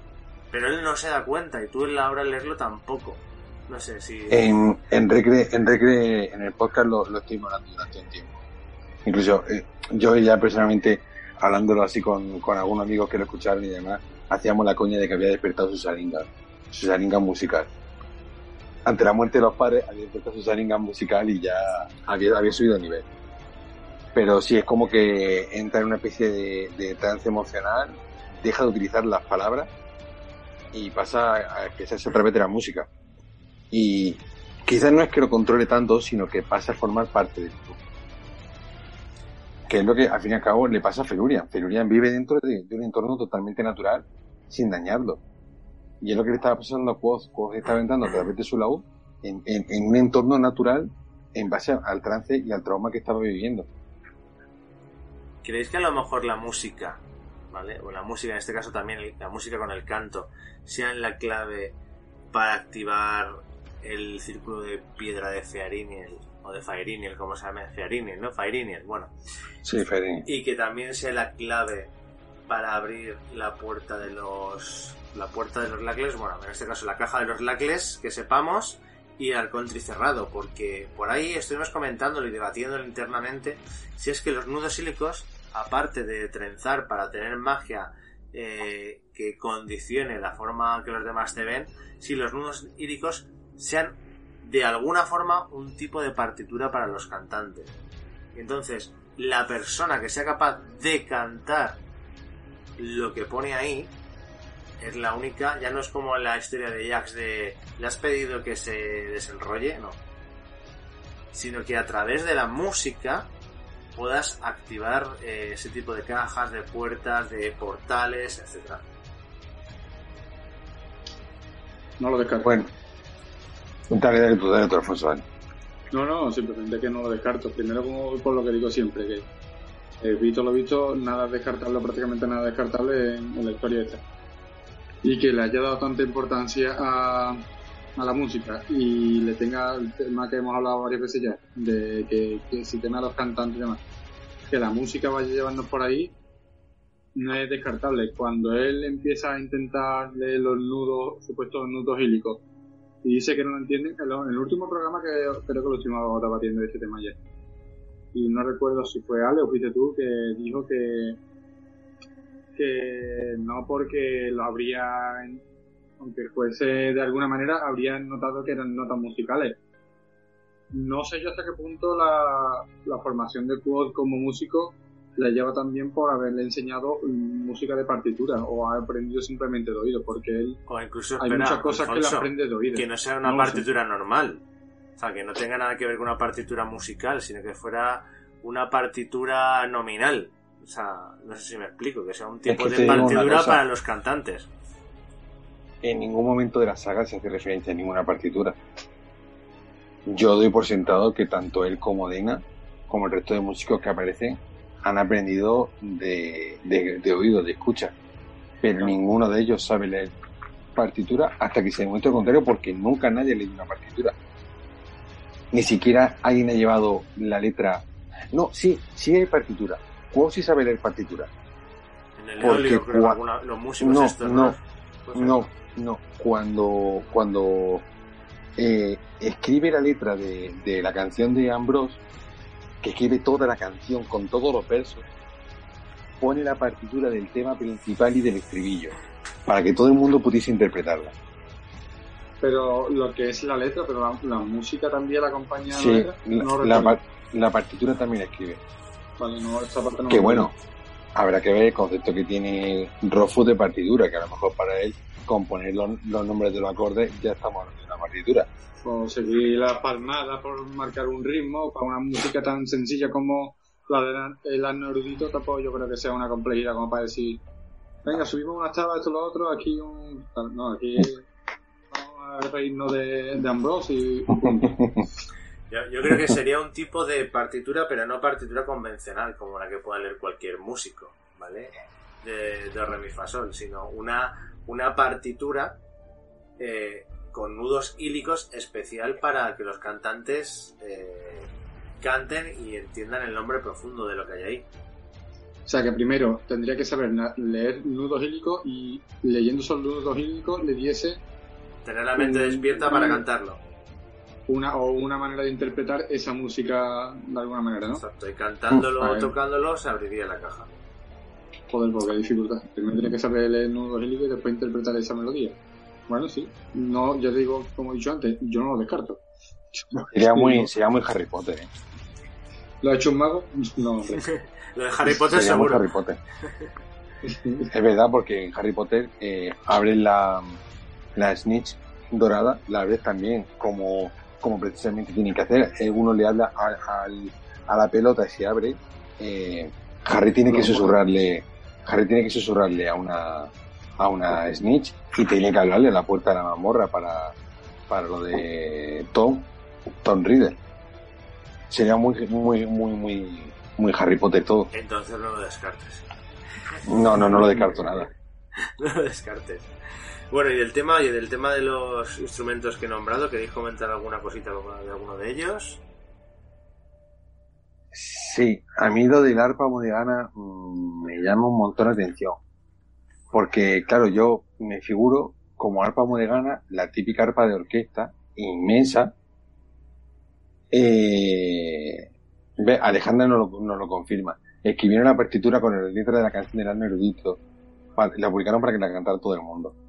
Pero él no se da cuenta y tú en la hora de leerlo tampoco. No sé si... En, en, Recre, en Recre, en el podcast lo, lo estoy hablando durante un tiempo. Incluso eh, yo ya personalmente, hablándolo así con, con algunos amigos que lo escucharon y demás, hacíamos la coña de que había despertado su saringa, su saringa musical. Ante la muerte de los padres había despertado su saringa musical y ya había, había subido de nivel. Pero sí, es como que entra en una especie de, trance emocional, deja de utilizar las palabras y pasa a expresarse a través de la música. Y quizás no es que lo controle tanto, sino que pasa a formar parte del grupo. Que es lo que al fin y al cabo le pasa a Felurian. Felurian vive dentro de, de un entorno totalmente natural, sin dañarlo. Y es lo que le estaba pasando a Quoth. Quoth estaba entrando a través de su laúd en, en- en un entorno natural en base al trance y al trauma que estaba viviendo. ¿Creéis que a lo mejor la música ¿vale? O la música, en este caso también la música con el canto, sean la clave para activar el círculo de piedra de Feariniel o de Fairiniel, como se llama Feariniel, ¿no? Fairiniel, bueno. Sí, Fairiniel. Y que también sea la clave para abrir la puerta de los la puerta de los lacles, bueno, en este caso la caja de los lacles, que sepamos, y el country cerrado, porque por ahí estuvimos comentándolo y debatiéndolo internamente si es que los nudos sílicos, aparte de trenzar para tener magia eh, que condicione la forma que los demás te ven, si los nudos hílicos sean de alguna forma un tipo de partitura para los cantantes. Entonces, la persona que sea capaz de cantar lo que pone ahí es la única, ya no es como la historia de Jax de le has pedido que se desenrolle, no. Sino que a través de la música puedas activar eh, ese tipo de cajas, de puertas, de portales, etcétera. No lo descarto. Bueno, dale, dale tú, tú, Alfonso. No, no, simplemente que no lo descarto. Primero, como por lo que digo siempre, que he visto lo visto, nada descartable, prácticamente nada descartable en, en la historia esta. Y que le haya dado tanta importancia a, a la música y le tenga el tema que hemos hablado varias veces ya, de que, que si tiene a los cantantes y demás, que la música vaya llevando por ahí, no es descartable. Cuando él empieza a intentar leer los nudos, supuestos nudos hílicos, y dice que no lo entienden, en el último programa que creo que lo estuvimos debatiendo de este tema ayer. Y no recuerdo si fue Ale o fuiste tú que dijo que que no porque lo habría aunque fuese de alguna manera habrían notado que eran notas musicales. No sé yo hasta qué punto la, la formación de Quad como músico le lleva también por haberle enseñado música de partitura o ha aprendido simplemente de oído, porque él O incluso, hay espera, muchas cosas que le Alfonso, aprende de oído. que no sea una No lo sé. partitura normal. O sea, que no tenga nada que ver con una partitura musical, sino que fuera una partitura nominal. O sea, no sé si me explico, que sea un tipo que de partitura para los cantantes. En ningún momento de la saga se hace referencia a ninguna partitura. Yo doy por sentado que tanto él como Dena, como el resto de músicos que aparecen, han aprendido de, de, de oído, de escucha. Pero ninguno de ellos sabe leer partitura hasta que se demuestre lo contrario, porque nunca nadie ha leído una partitura. Ni siquiera alguien ha llevado la letra. No, sí, sí hay partitura. ¿Cuál sí sabe leer partitura? En el Porque eolio, creo, cua- alguna- los músicos No, estos, no, Pues, No, no. Cuando, cuando eh, escribe la letra de, de la canción de Ambrose, que escribe toda la canción con todos los versos, pone la partitura del tema principal y del estribillo, para que todo el mundo pudiese interpretarla. Pero lo que es la letra, pero la, la música también la acompaña a Sí, la letra. la, No la recuerdo. par- la partitura también la escribe. Vale, no, esa parte no Que bueno, habrá que ver el concepto que tiene Rofu de partitura, que a lo mejor para él componer los, los nombres de los acordes ya estamos de una partitura. o seguir la palmada por marcar un ritmo para una música tan sencilla como la del el erudito tampoco yo creo que sea una complejidad como para decir venga subimos una octava esto lo otro aquí un no aquí vamos a reírnos de, de Ambrose y punto. Yo, yo creo que sería un tipo de partitura, pero no partitura convencional, como la que pueda leer cualquier músico, ¿vale? De, de re, mi, fa, sol, sino una, una partitura eh, con nudos hílicos especial para que los cantantes eh, canten y entiendan el nombre profundo de lo que hay ahí. o sea que primero tendría que saber leer nudos hílicos y leyendo esos nudos hílicos le diese Tener la mente despierta para cantarlo. Una o una manera de interpretar esa música de alguna manera ¿no? Exacto. Y cantándolo o vale. tocándolo se abriría la caja. Joder, porque hay dificultad. Primero tiene que saber leer nudos hílicos y después interpretar esa melodía. Bueno, sí. No, ya te digo, como he dicho antes, yo no lo descarto. Sería muy, sería muy Harry Potter, ¿eh? ¿Lo ha hecho un mago? No, hombre. Lo de Harry Potter Sería muy seguro. Harry Potter. Es verdad, porque en Harry Potter eh, abres la, la snitch dorada, la abres también como, como precisamente tienen que hacer. Eh, Uno le habla a, al- a la pelota y se abre. eh, Harry tiene que susurrarle, Harry tiene que susurrarle a una, a una snitch y tiene que hablarle a la puerta de la mazmorra para, para lo de Tom, Tom Riddle. Sería muy, muy, muy, muy, muy Harry Potter todo. Entonces no lo descartes. No, no, no lo descarto nada. no lo descartes. Bueno, y del tema, y del tema de los instrumentos que he nombrado, ¿queréis comentar alguna cosita de alguno de ellos? Sí, a mí lo del arpa modegana mm, me llama un montón de atención. Porque, claro, yo me figuro como arpa modegana, la típica arpa de orquesta, inmensa. Eh, Alejandra nos lo, nos lo confirma. Escribieron la partitura con el letra de la canción del Arno Erudito. La publicaron para que la cantara todo el mundo.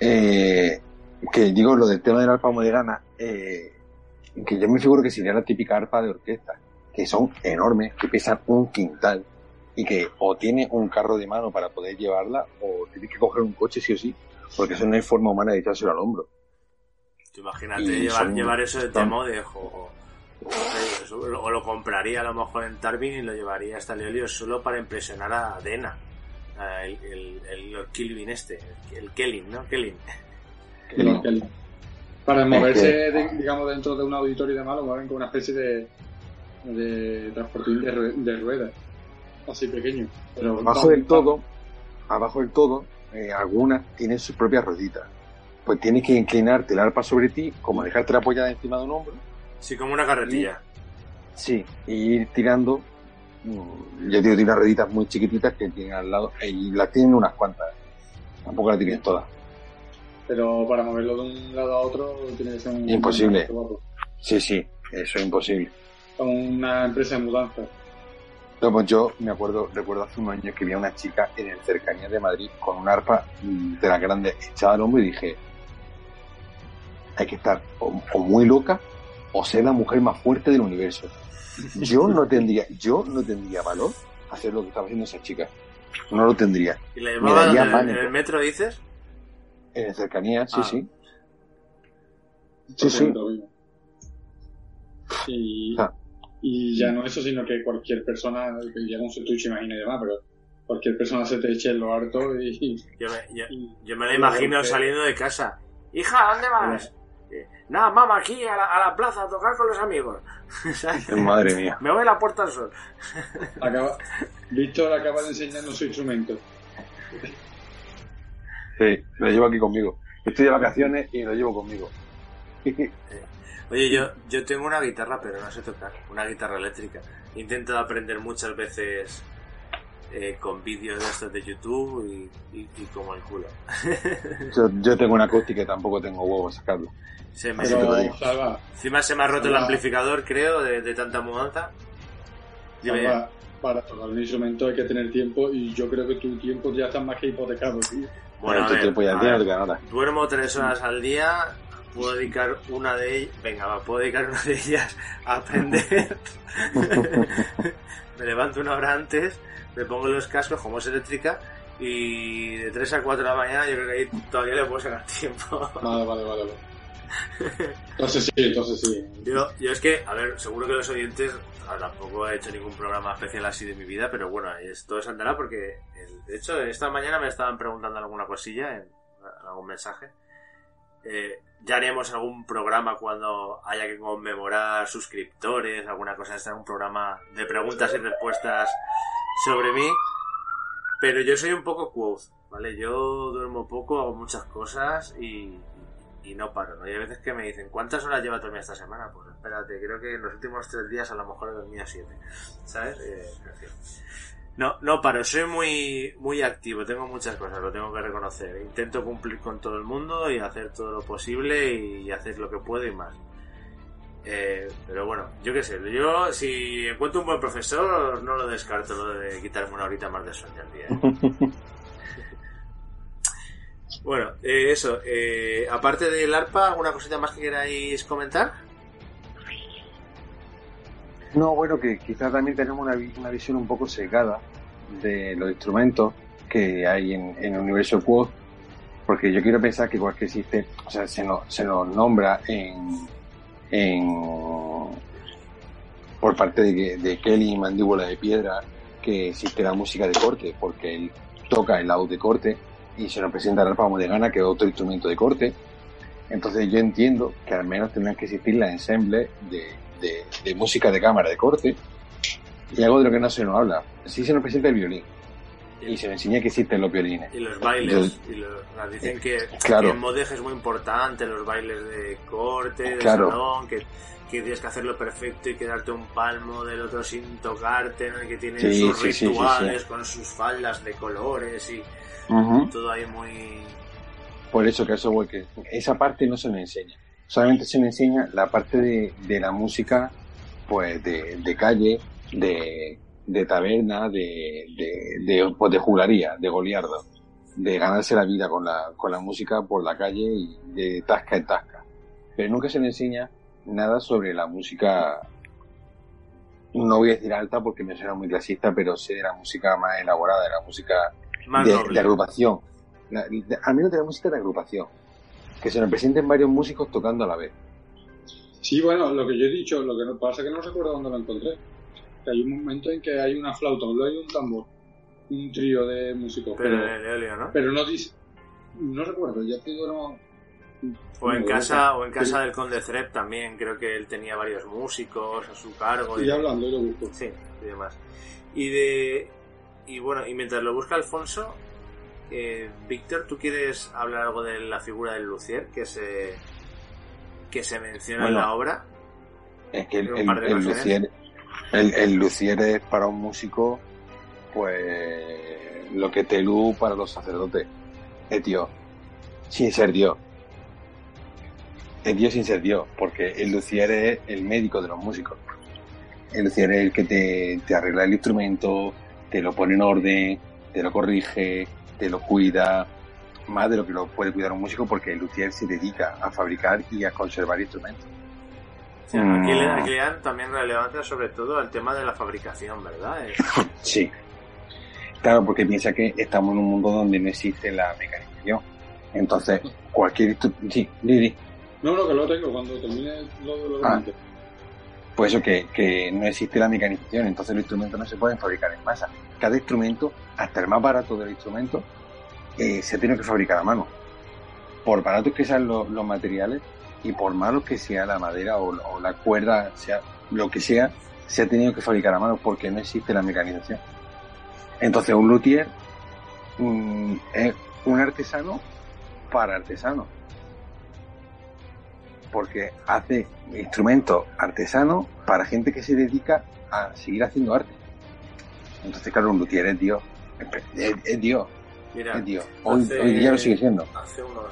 Eh, que digo lo del tema del arpa modegana, eh, que yo me figuro que sería la típica arpa de orquesta, que son enormes, que pesan un quintal y que o tiene un carro de mano para poder llevarla o tienes que coger un coche sí o sí, porque eso no hay forma humana de echárselo al hombro. Imagínate llevar, llevar eso de Temode o, o, lo compraría a lo mejor en Tarbin y lo llevaría hasta Leolio solo para impresionar a Dena, el, el, el, Kilvin este, el Kellin, ¿no? Kellin. Para moverse, digamos, dentro de un auditorio y demás, lo mueven con una especie de, de transportín de, ruedas, así pequeño. Pero abajo del todo, abajo del todo, eh, algunas tienen sus propias rueditas. Pues tienes que inclinarte el arpa sobre ti, como dejarte apoyada encima de un hombro. Sí, como una carretilla. sí, y ir tirando. Yo digo, tiene unas rueditas muy chiquititas que tienen al lado, y las tienen unas cuantas. Tampoco las tienen todas. Pero para moverlo de un lado a otro tiene que ser un... Imposible. Sí, sí, eso es imposible. Una empresa de mudanza. No, pues yo me acuerdo, recuerdo hace un año que vi a una chica en el cercanía de Madrid con un arpa de la grande echada al hombro y dije, hay que estar o, muy loca o ser la mujer más fuerte del universo. Yo no tendría, yo no tendría valor hacer lo que estaba haciendo esa chica. No lo tendría. ¿Y la llevaban en el metro, dices? En cercanía, sí, ah. sí. Sí, sí. Y, ah. y ya no eso, sino que cualquier persona, que llega un Twitch, imagino y demás, pero cualquier persona se te eche en lo harto y... Yo me, yo, me la imagino saliendo de casa. Hija, ¿dónde vas? Nada, mamá, aquí a la, a la, plaza a tocar con los amigos. Madre mía. Me voy a la puerta al sol. Acaba, Víctor acaba de enseñarnos su instrumento. Sí, lo llevo aquí conmigo. Estoy de vacaciones y lo llevo conmigo. Oye, yo, yo tengo una guitarra, pero no sé tocar. Una guitarra eléctrica. Intento aprender muchas veces eh, con vídeos de estos de YouTube y, como el culo. yo, tengo una acústica y tampoco tengo huevos a sacarlo. Se me Encima se me ha roto el amplificador, creo, de, tanta mudanza. para tocar un instrumento hay que tener tiempo y yo creo que tu tiempo ya está más que hipotecado, tío. Bueno, duermo tres horas al día, puedo dedicar una de ellas, venga, va, puedo dedicar una de ellas a aprender. me levanto una hora antes, me pongo los cascos como es eléctrica y de 3 a 4 de la mañana yo creo que ahí todavía le puedo sacar tiempo. Vale, vale, vale. Entonces sí, entonces sí. Yo, yo es que, a ver, seguro que los oyentes tampoco he hecho ningún programa especial así de mi vida, pero bueno, esto es andará porque, de hecho, esta mañana me estaban preguntando alguna cosilla en, algún mensaje. Eh, ya haremos algún programa cuando haya que conmemorar suscriptores, alguna cosa, este un programa de preguntas y respuestas sobre mí. Pero yo soy un poco quote, ¿vale? Yo duermo poco, hago muchas cosas y, y no paro, ¿no? Y hay veces que me dicen, ¿cuántas horas lleva dormir esta semana? Pues espérate, creo que en los últimos tres días a lo mejor he dormido siete, ¿sabes? Eh, no, no paro, soy muy, muy activo, tengo muchas cosas, lo tengo que reconocer. Intento cumplir con todo el mundo y hacer todo lo posible y hacer lo que puedo y más. Eh, pero bueno, yo qué sé, yo si encuentro un buen profesor no lo descarto lo de quitarme una horita más de sueño al día. ¿eh? Bueno, eh, eso. Eh, aparte del arpa, ¿alguna cosita más que queráis comentar? No, bueno, que quizás también tenemos una, una visión un poco secada de los instrumentos que hay en, en el universo Quad, porque yo quiero pensar que igual que existe, o sea, se nos, se nos nombra en, en por parte de, de Kelly Mandíbula de Piedra que existe la música de corte, porque él toca el lado de corte, y se nos presenta el arpa gana que es otro instrumento de corte. Entonces yo entiendo que al menos tendrán que existir las ensembles de, de, música de cámara de corte Y algo de lo que no se nos habla. Sí se nos presenta el violín. Y se nos enseña que existen los violines. Y los bailes. y los, dicen que, claro. que en Modeje es muy importante, los bailes de corte, de Claro. salón, que, que tienes que hacerlo perfecto y quedarte un palmo del otro sin tocarte, que tienen Sí, sus sí, rituales sí. con sus faldas de colores y todo ahí muy... Por eso que eso que esa parte no se nos enseña. Solamente se nos enseña la parte de, de la música, pues de, de calle, de, de taberna, de, de, de, pues de juglaría, de goliardo, de ganarse la vida con la, con la música por la calle y de tasca en tasca. Pero nunca se nos enseña nada sobre la música, no voy a decir alta porque me suena muy clasista, pero sé de la música más elaborada, de la música Más de, noble. de agrupación. La- de- al menos de la música de agrupación. Que se nos presenten varios músicos tocando a la vez. Sí, bueno, lo que yo he dicho, lo que no pasa es que no recuerdo dónde lo encontré. Que hay un momento en que hay una flauta, un y un tambor, un trío de músicos, Pero pero, en el eolio, ¿no? pero no dice, no recuerdo, ya te digo, no. O en no, casa, o en casa del conde Zrep también, creo que él tenía varios músicos a su cargo. Estoy hablando y lo busco. Sí, y demás. Y de. Y bueno, y mientras lo busca Alfonso, eh, Víctor, ¿tú quieres hablar algo de la figura del Lucier que se. que se menciona en la obra? Es que el, el, el ocasiones. lucier, el, el lucier es para un músico, pues lo que Telú para los sacerdotes. Es Dios. Sin ser Dios. Es Dios sin ser Dios, porque el lucier es el médico de los músicos. El lucier es el que te, te arregla el instrumento, te lo pone en orden, te lo corrige, te lo cuida, más de lo que lo puede cuidar un músico, porque el luthier se dedica a fabricar y a conservar instrumentos. Aquí, le, Mm. aquí le dan también relevancia sobre todo al tema de la fabricación, ¿verdad? Sí. Claro, porque piensa que estamos en un mundo donde no existe la mecanización. Entonces, cualquier Sí, di, di. No, no, que lo tengo, cuando termine lo de lo Ah. Pues eso, que, que no existe la mecanización, entonces los instrumentos no se pueden fabricar en masa. Cada instrumento, hasta el más barato del instrumento, eh, se tiene que fabricar a mano. Por baratos que sean los, los materiales y por malos que sea la madera o, o la cuerda, sea lo que sea, se ha tenido que fabricar a mano porque no existe la mecanización. Entonces un luthier mm, es un artesano para artesanos. Porque hace instrumentos artesanos para gente que se dedica a seguir haciendo arte. Entonces, claro, un luthier es Dios. Es, es Dios, mira, es Dios. Hoy, hace- hoy día lo sigue siendo. hace unos,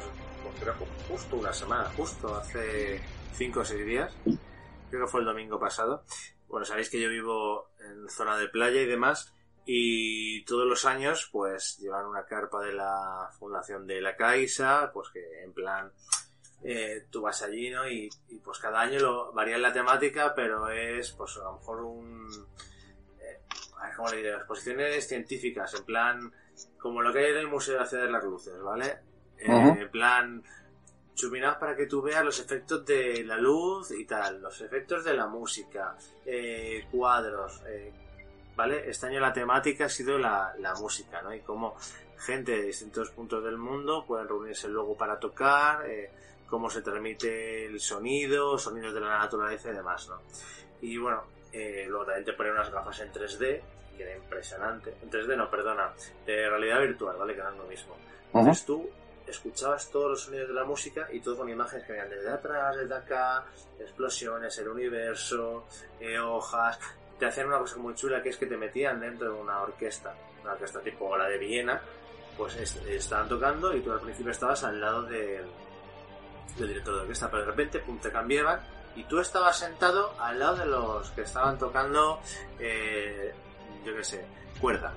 creo justo una semana, justo hace cinco o seis días, creo que fue el domingo pasado. Bueno, sabéis que yo vivo en zona de playa y demás, y todos los años, pues llevan una carpa de la fundación de la Caixa, pues que en plan, eh, tú vas allí, ¿no? Y, pues cada año lo varía la temática, pero es, pues a lo mejor un, eh, ¿cómo le diré? Exposiciones científicas, en plan, como lo que hay en el Museo de Ciudad las Luces, ¿vale? Eh. En plan, chuminados para que tú veas los efectos de la luz y tal, los efectos de la música, eh, cuadros, eh, ¿vale? Este año la temática ha sido la, la música, ¿no? Y cómo gente de distintos puntos del mundo pueden reunirse luego para tocar, eh, cómo se transmite el sonido, sonidos de la naturaleza y demás, ¿no? Y bueno, luego también te ponen unas gafas en 3D, que era impresionante. En 3D no, perdona, de realidad virtual, ¿vale? Que no es lo mismo. Entonces tú escuchabas todos los sonidos de la música y todo con imágenes que venían desde atrás, desde acá, explosiones, el universo, eh, hojas. Te hacían una cosa muy chula que es que te metían dentro de una orquesta, una orquesta tipo la de Viena, pues es- estaban tocando y tú al principio estabas al lado del, del director de orquesta, pero de repente pum, te cambiaban y tú estabas sentado al lado de los que estaban tocando, eh, yo qué sé, cuerda.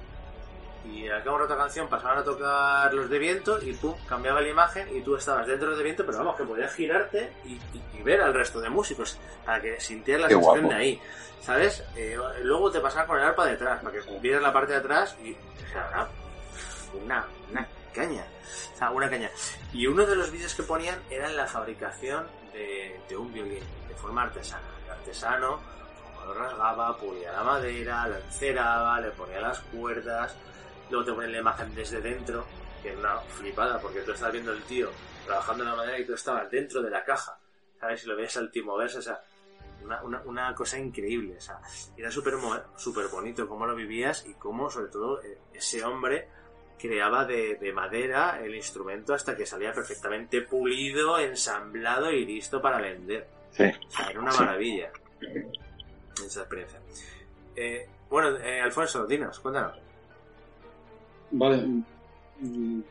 Y al cabo de otra canción pasaban a tocar los de viento y pum, cambiaba la imagen y tú estabas dentro de viento, pero vamos, que podías girarte y, y- y ver al resto de músicos para que sintieras la Qué sensación guapo. de ahí. ¿Sabes? Eh, luego te pasaban con el arpa detrás para que vieras la parte de atrás y. O sea, una, una caña. O sea, una caña. Y uno de los vídeos que ponían era la fabricación de, de un violín de forma artesana. El artesano lo rasgaba, pulía la madera, lo enceraba, le ponía las cuerdas, luego te ponen la imagen desde dentro, que es una flipada, porque tú estás viendo el tío trabajando en la madera y tú estabas dentro de la caja, ¿sabes? Y lo ves al tío moverse, o sea, una, una, una cosa increíble. O sea, era súper super bonito cómo lo vivías y cómo, sobre todo, eh, ese hombre creaba de, de, madera el instrumento hasta que salía perfectamente pulido, ensamblado y listo para vender. Sí. O sea, era una maravilla esa experiencia. Eh, bueno, eh, Alfonso, dinos, cuéntanos. Vale. Mm,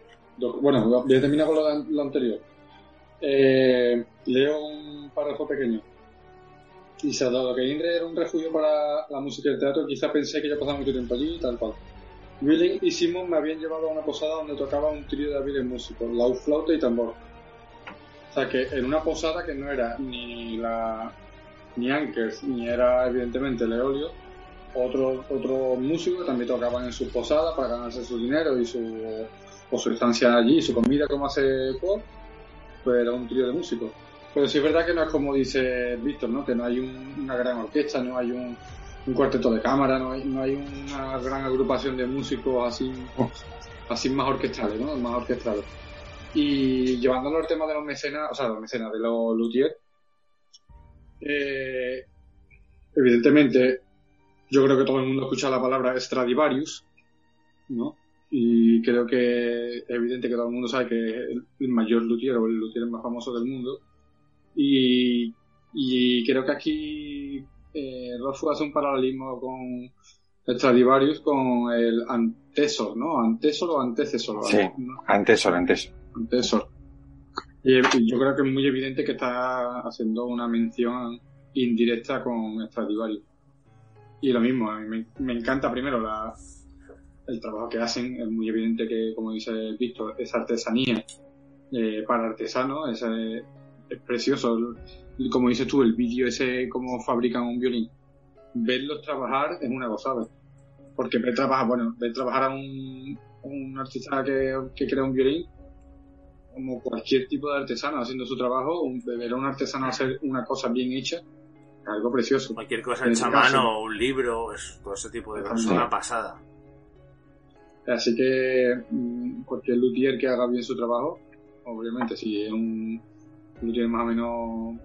Bueno, voy a terminar con lo, anterior. Eh, leo un párrafo pequeño. Quizá dado que Indre era un refugio para la música y el teatro, quizá pensé que yo pasaba mucho tiempo allí y tal cual. Willing y Simon me habían llevado a una posada donde tocaba un trío de hábiles músicos, laúd, flauta y tambor. O sea que en una posada que no era ni la ni Ankers, ni era evidentemente Leolio, otros otro músicos también tocaban en sus posadas para ganarse su dinero y su, o su estancia allí, su comida como hace Paul, pues era un trío de músicos. Pero sí es verdad que no es como dice Víctor, ¿no? que no hay un, una gran orquesta, no hay un, un, cuarteto de cámara, no hay, no hay una gran agrupación de músicos así, así más orquestales, ¿no? Más orquestales. Y llevándolo al tema de los mecenas, o sea, los mecenas, de los luthiers, eh, evidentemente, yo creo que todo el mundo escucha la palabra Stradivarius, ¿no? Y creo que es evidente que todo el mundo sabe que es el mayor luthier o el luthier más famoso del mundo. Y, y creo que aquí eh, hace un paralelismo con Stradivarius con el Antesor, ¿no? Antesor o Antecesor. Sí, ¿no? Antesor, Antesor. Antesor. Y yo creo que es muy evidente que está haciendo una mención indirecta con Stradivarius. Y lo mismo, a mí me, encanta primero la, el trabajo que hacen, es muy evidente que, como dice Víctor, es artesanía eh, para artesanos, es, es, precioso. Como dices tú, el vídeo ese, cómo fabrican un violín. Verlos trabajar es una gozada. Porque ver trabajar, bueno, ver trabajar a un, un artista que, que crea un violín como cualquier tipo de artesano haciendo su trabajo, ver a un artesano hacer una cosa bien hecha, algo precioso. Cualquier cosa hecha a mano, un libro, es, todo ese tipo de cosas, una pasada. Así que cualquier luthier que haga bien su trabajo, obviamente si es un luthier más o menos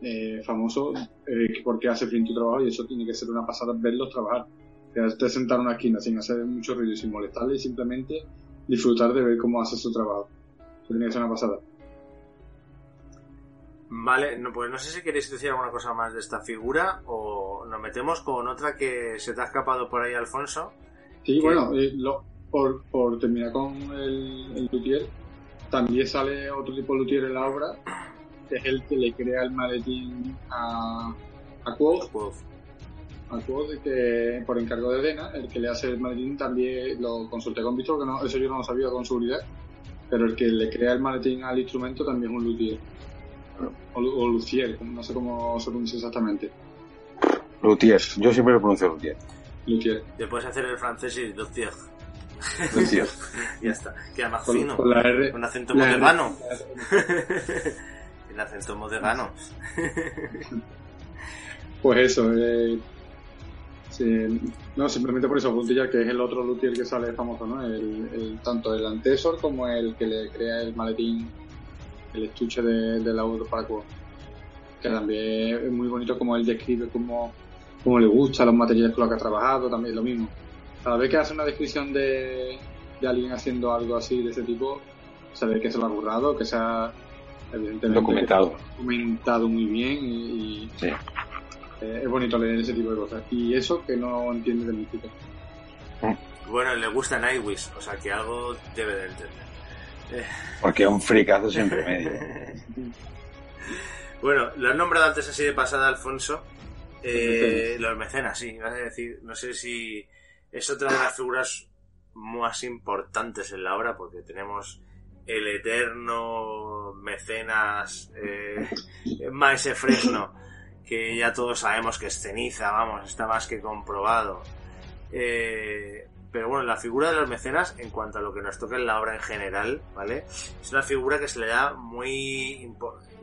eh, famoso, eh, porque hace bien tu trabajo y eso tiene que ser una pasada verlos trabajar. Quedarte sentado en una esquina sin hacer mucho ruido y sin molestarle y simplemente disfrutar de ver cómo hace su trabajo. Eso tiene que ser una pasada. Vale, no, pues no sé si queréis decir alguna cosa más de esta figura o nos metemos con otra que se te ha escapado por ahí, Alfonso. Sí, que... bueno, eh, lo, por, por, terminar con el, el luthier, también sale otro tipo de luthier en la obra, que es el que le crea el maletín a, a Quoth. A Quoth, que por encargo de Dena, el que le hace el maletín también lo consulté con Víctor, que no, eso yo no lo sabía con seguridad, pero el que le crea el maletín al instrumento también es un luthier. O, o Lucier, no sé cómo se pronuncia exactamente. Luthier, yo siempre lo pronuncio Luthier. Luthier. Te puedes hacer el francés y Luthier. Luthier. ya está. Queda más Con, fino. con la R, Con acento la modegano. R. el acento modegano. pues eso, eh, sí, no, simplemente por eso, Puntilla, que es el otro luthier que sale famoso, ¿no? El, el, tanto el antesor como el que le crea el maletín, el estuche de, de la para Quo. Que también es muy bonito como él describe cómo, cómo le gusta, los materiales con los que ha trabajado, también lo mismo. Cada vez que hace una descripción de, de alguien haciendo algo así de ese tipo, se ve que se lo ha currado, que se ha evidentemente documentado, documentado muy bien y, y sí. eh, es bonito leer ese tipo de cosas. Y eso que no entiende de música. Bueno, le gusta Nightwish, o sea que algo debe de entender. Porque un fricazo siempre medio. bueno, lo has nombrado antes así de pasada, Alfonso. Eh, los mecenas, sí, vas a decir, no sé si es otra de las figuras más importantes en la obra porque tenemos el eterno mecenas eh, Maese Fresno que ya todos sabemos que es ceniza, vamos, está más que comprobado. Eh, pero bueno, la figura de los mecenas, en cuanto a lo que nos toca en la obra en general, ¿vale? Es una figura que se le da muy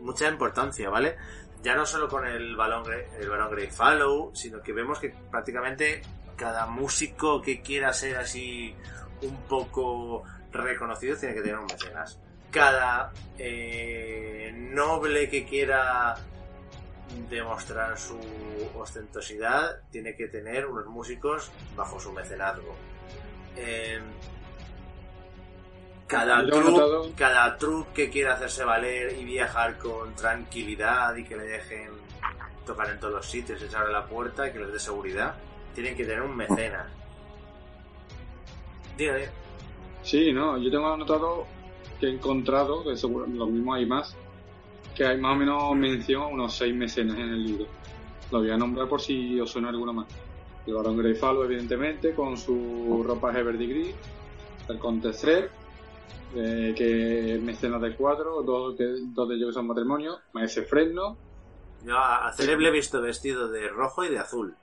mucha importancia, ¿vale? Ya no solo con el balón el balón Grey Fallow, sino que vemos que prácticamente cada músico que quiera ser así un poco reconocido tiene que tener un mecenas. Cada eh, noble que quiera demostrar su ostentosidad, tiene que tener unos músicos bajo su mecenazgo. Eh, cada notado- cada troupe que quiera hacerse valer y viajar con tranquilidad y que le dejen tocar en todos los sitios, echarle la puerta y que les dé seguridad, tienen que tener un mecenas. Diga. Sí, no, yo tengo anotado que he encontrado, que seguro lo mismo hay más, que hay más o menos mención a unos seis mecenas en el libro. Lo voy a nombrar por si os suena alguno más. El varón Greyfalo, evidentemente, con su ropa Everdy El Conte Thread, eh, que es mecenas de cuatro, dos, que, dos de ellos que son matrimonio, Maese Fresno. Yo a le he visto vestido de rojo y de azul.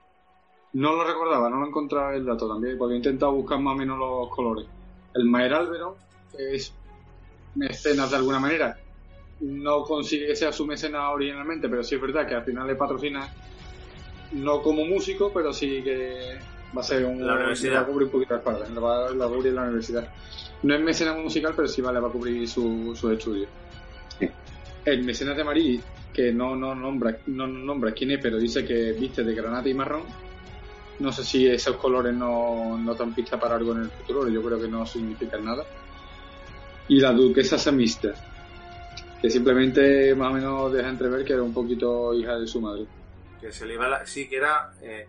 No lo recordaba, no lo encontraba el dato también, porque he intentado buscar más o menos los colores. El Maer Álvaro, que es mecenas de alguna manera, no consigue que sea su mecenas originalmente, pero sí es verdad que al final le patrocina, no como músico, pero sí que va a ser un. La universidad. va a cubrir un poquito la espalda, le va, le va a cubrir la universidad. No es mecenas musical, pero sí va, le va a cubrir su- sus estudios. Sí. El mecenas de Marí, que no, no, nombra, no nombra quién es, pero dice que viste de granate y marrón. No sé si esos colores no, no dan pista para algo en el futuro, yo creo que no significan nada. Y la duquesa Samista, que simplemente más o menos deja entrever que era un poquito hija de su madre. Que se le iba la... Sí, que era... eh,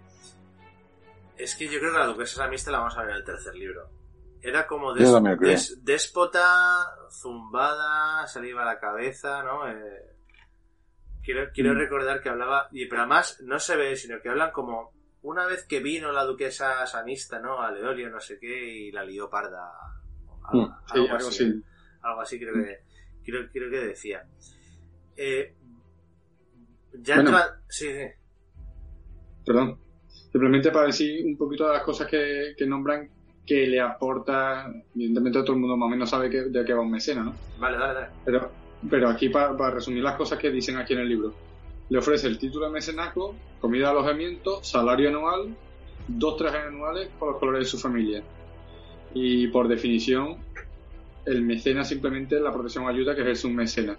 Es que yo creo que la duquesa Samista la vamos a ver en el tercer libro. Era como des- déspota, zumbada, se le iba la cabeza, ¿no? Eh, quiero quiero Mm. recordar que hablaba... Y, pero además no se ve, sino que hablan como... Una vez que vino la duquesa Samista, ¿no? A Leolio, no sé qué, y la lió parda. Algo, Mm. Sí, algo algo así. Algo así creo que, creo, creo que decía. Eh, ya Bueno. entra... Sí, sí. Perdón. Simplemente para decir un poquito de las cosas que, que nombran que le aporta, evidentemente todo el mundo más o menos sabe que, de qué va un mecena, ¿no? Vale, dale. Pero, pero aquí para, para resumir las cosas que dicen aquí en el libro. Le ofrece el título de mecenazgo, comida, alojamiento, salario anual, dos trajes anuales con los colores de su familia. Y por definición, el mecenas simplemente la protección ayuda que es un mecenas,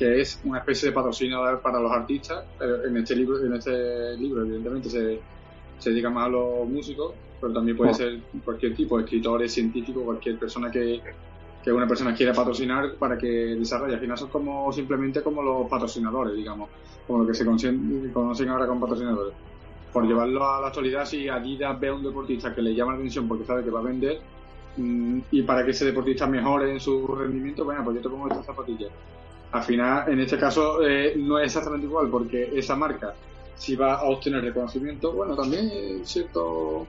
que es una especie de patrocinador para los artistas. En este libro, en este libro evidentemente se, se dedica más a los músicos, pero también puede Oh. ser cualquier tipo, escritores, científicos, cualquier persona que, que una persona quiera patrocinar para que desarrolle. Al final son como simplemente como los patrocinadores, digamos, como lo que se conocen, ahora como patrocinadores. Por llevarlo a la actualidad, si Adidas ve a un deportista que le llama la atención porque sabe que va a vender mm, y para que ese deportista mejore en su rendimiento, bueno, pues yo te pongo estas zapatillas. Al final, en este caso, eh, no es exactamente igual porque esa marca, si va a obtener reconocimiento, bueno, también es cierto.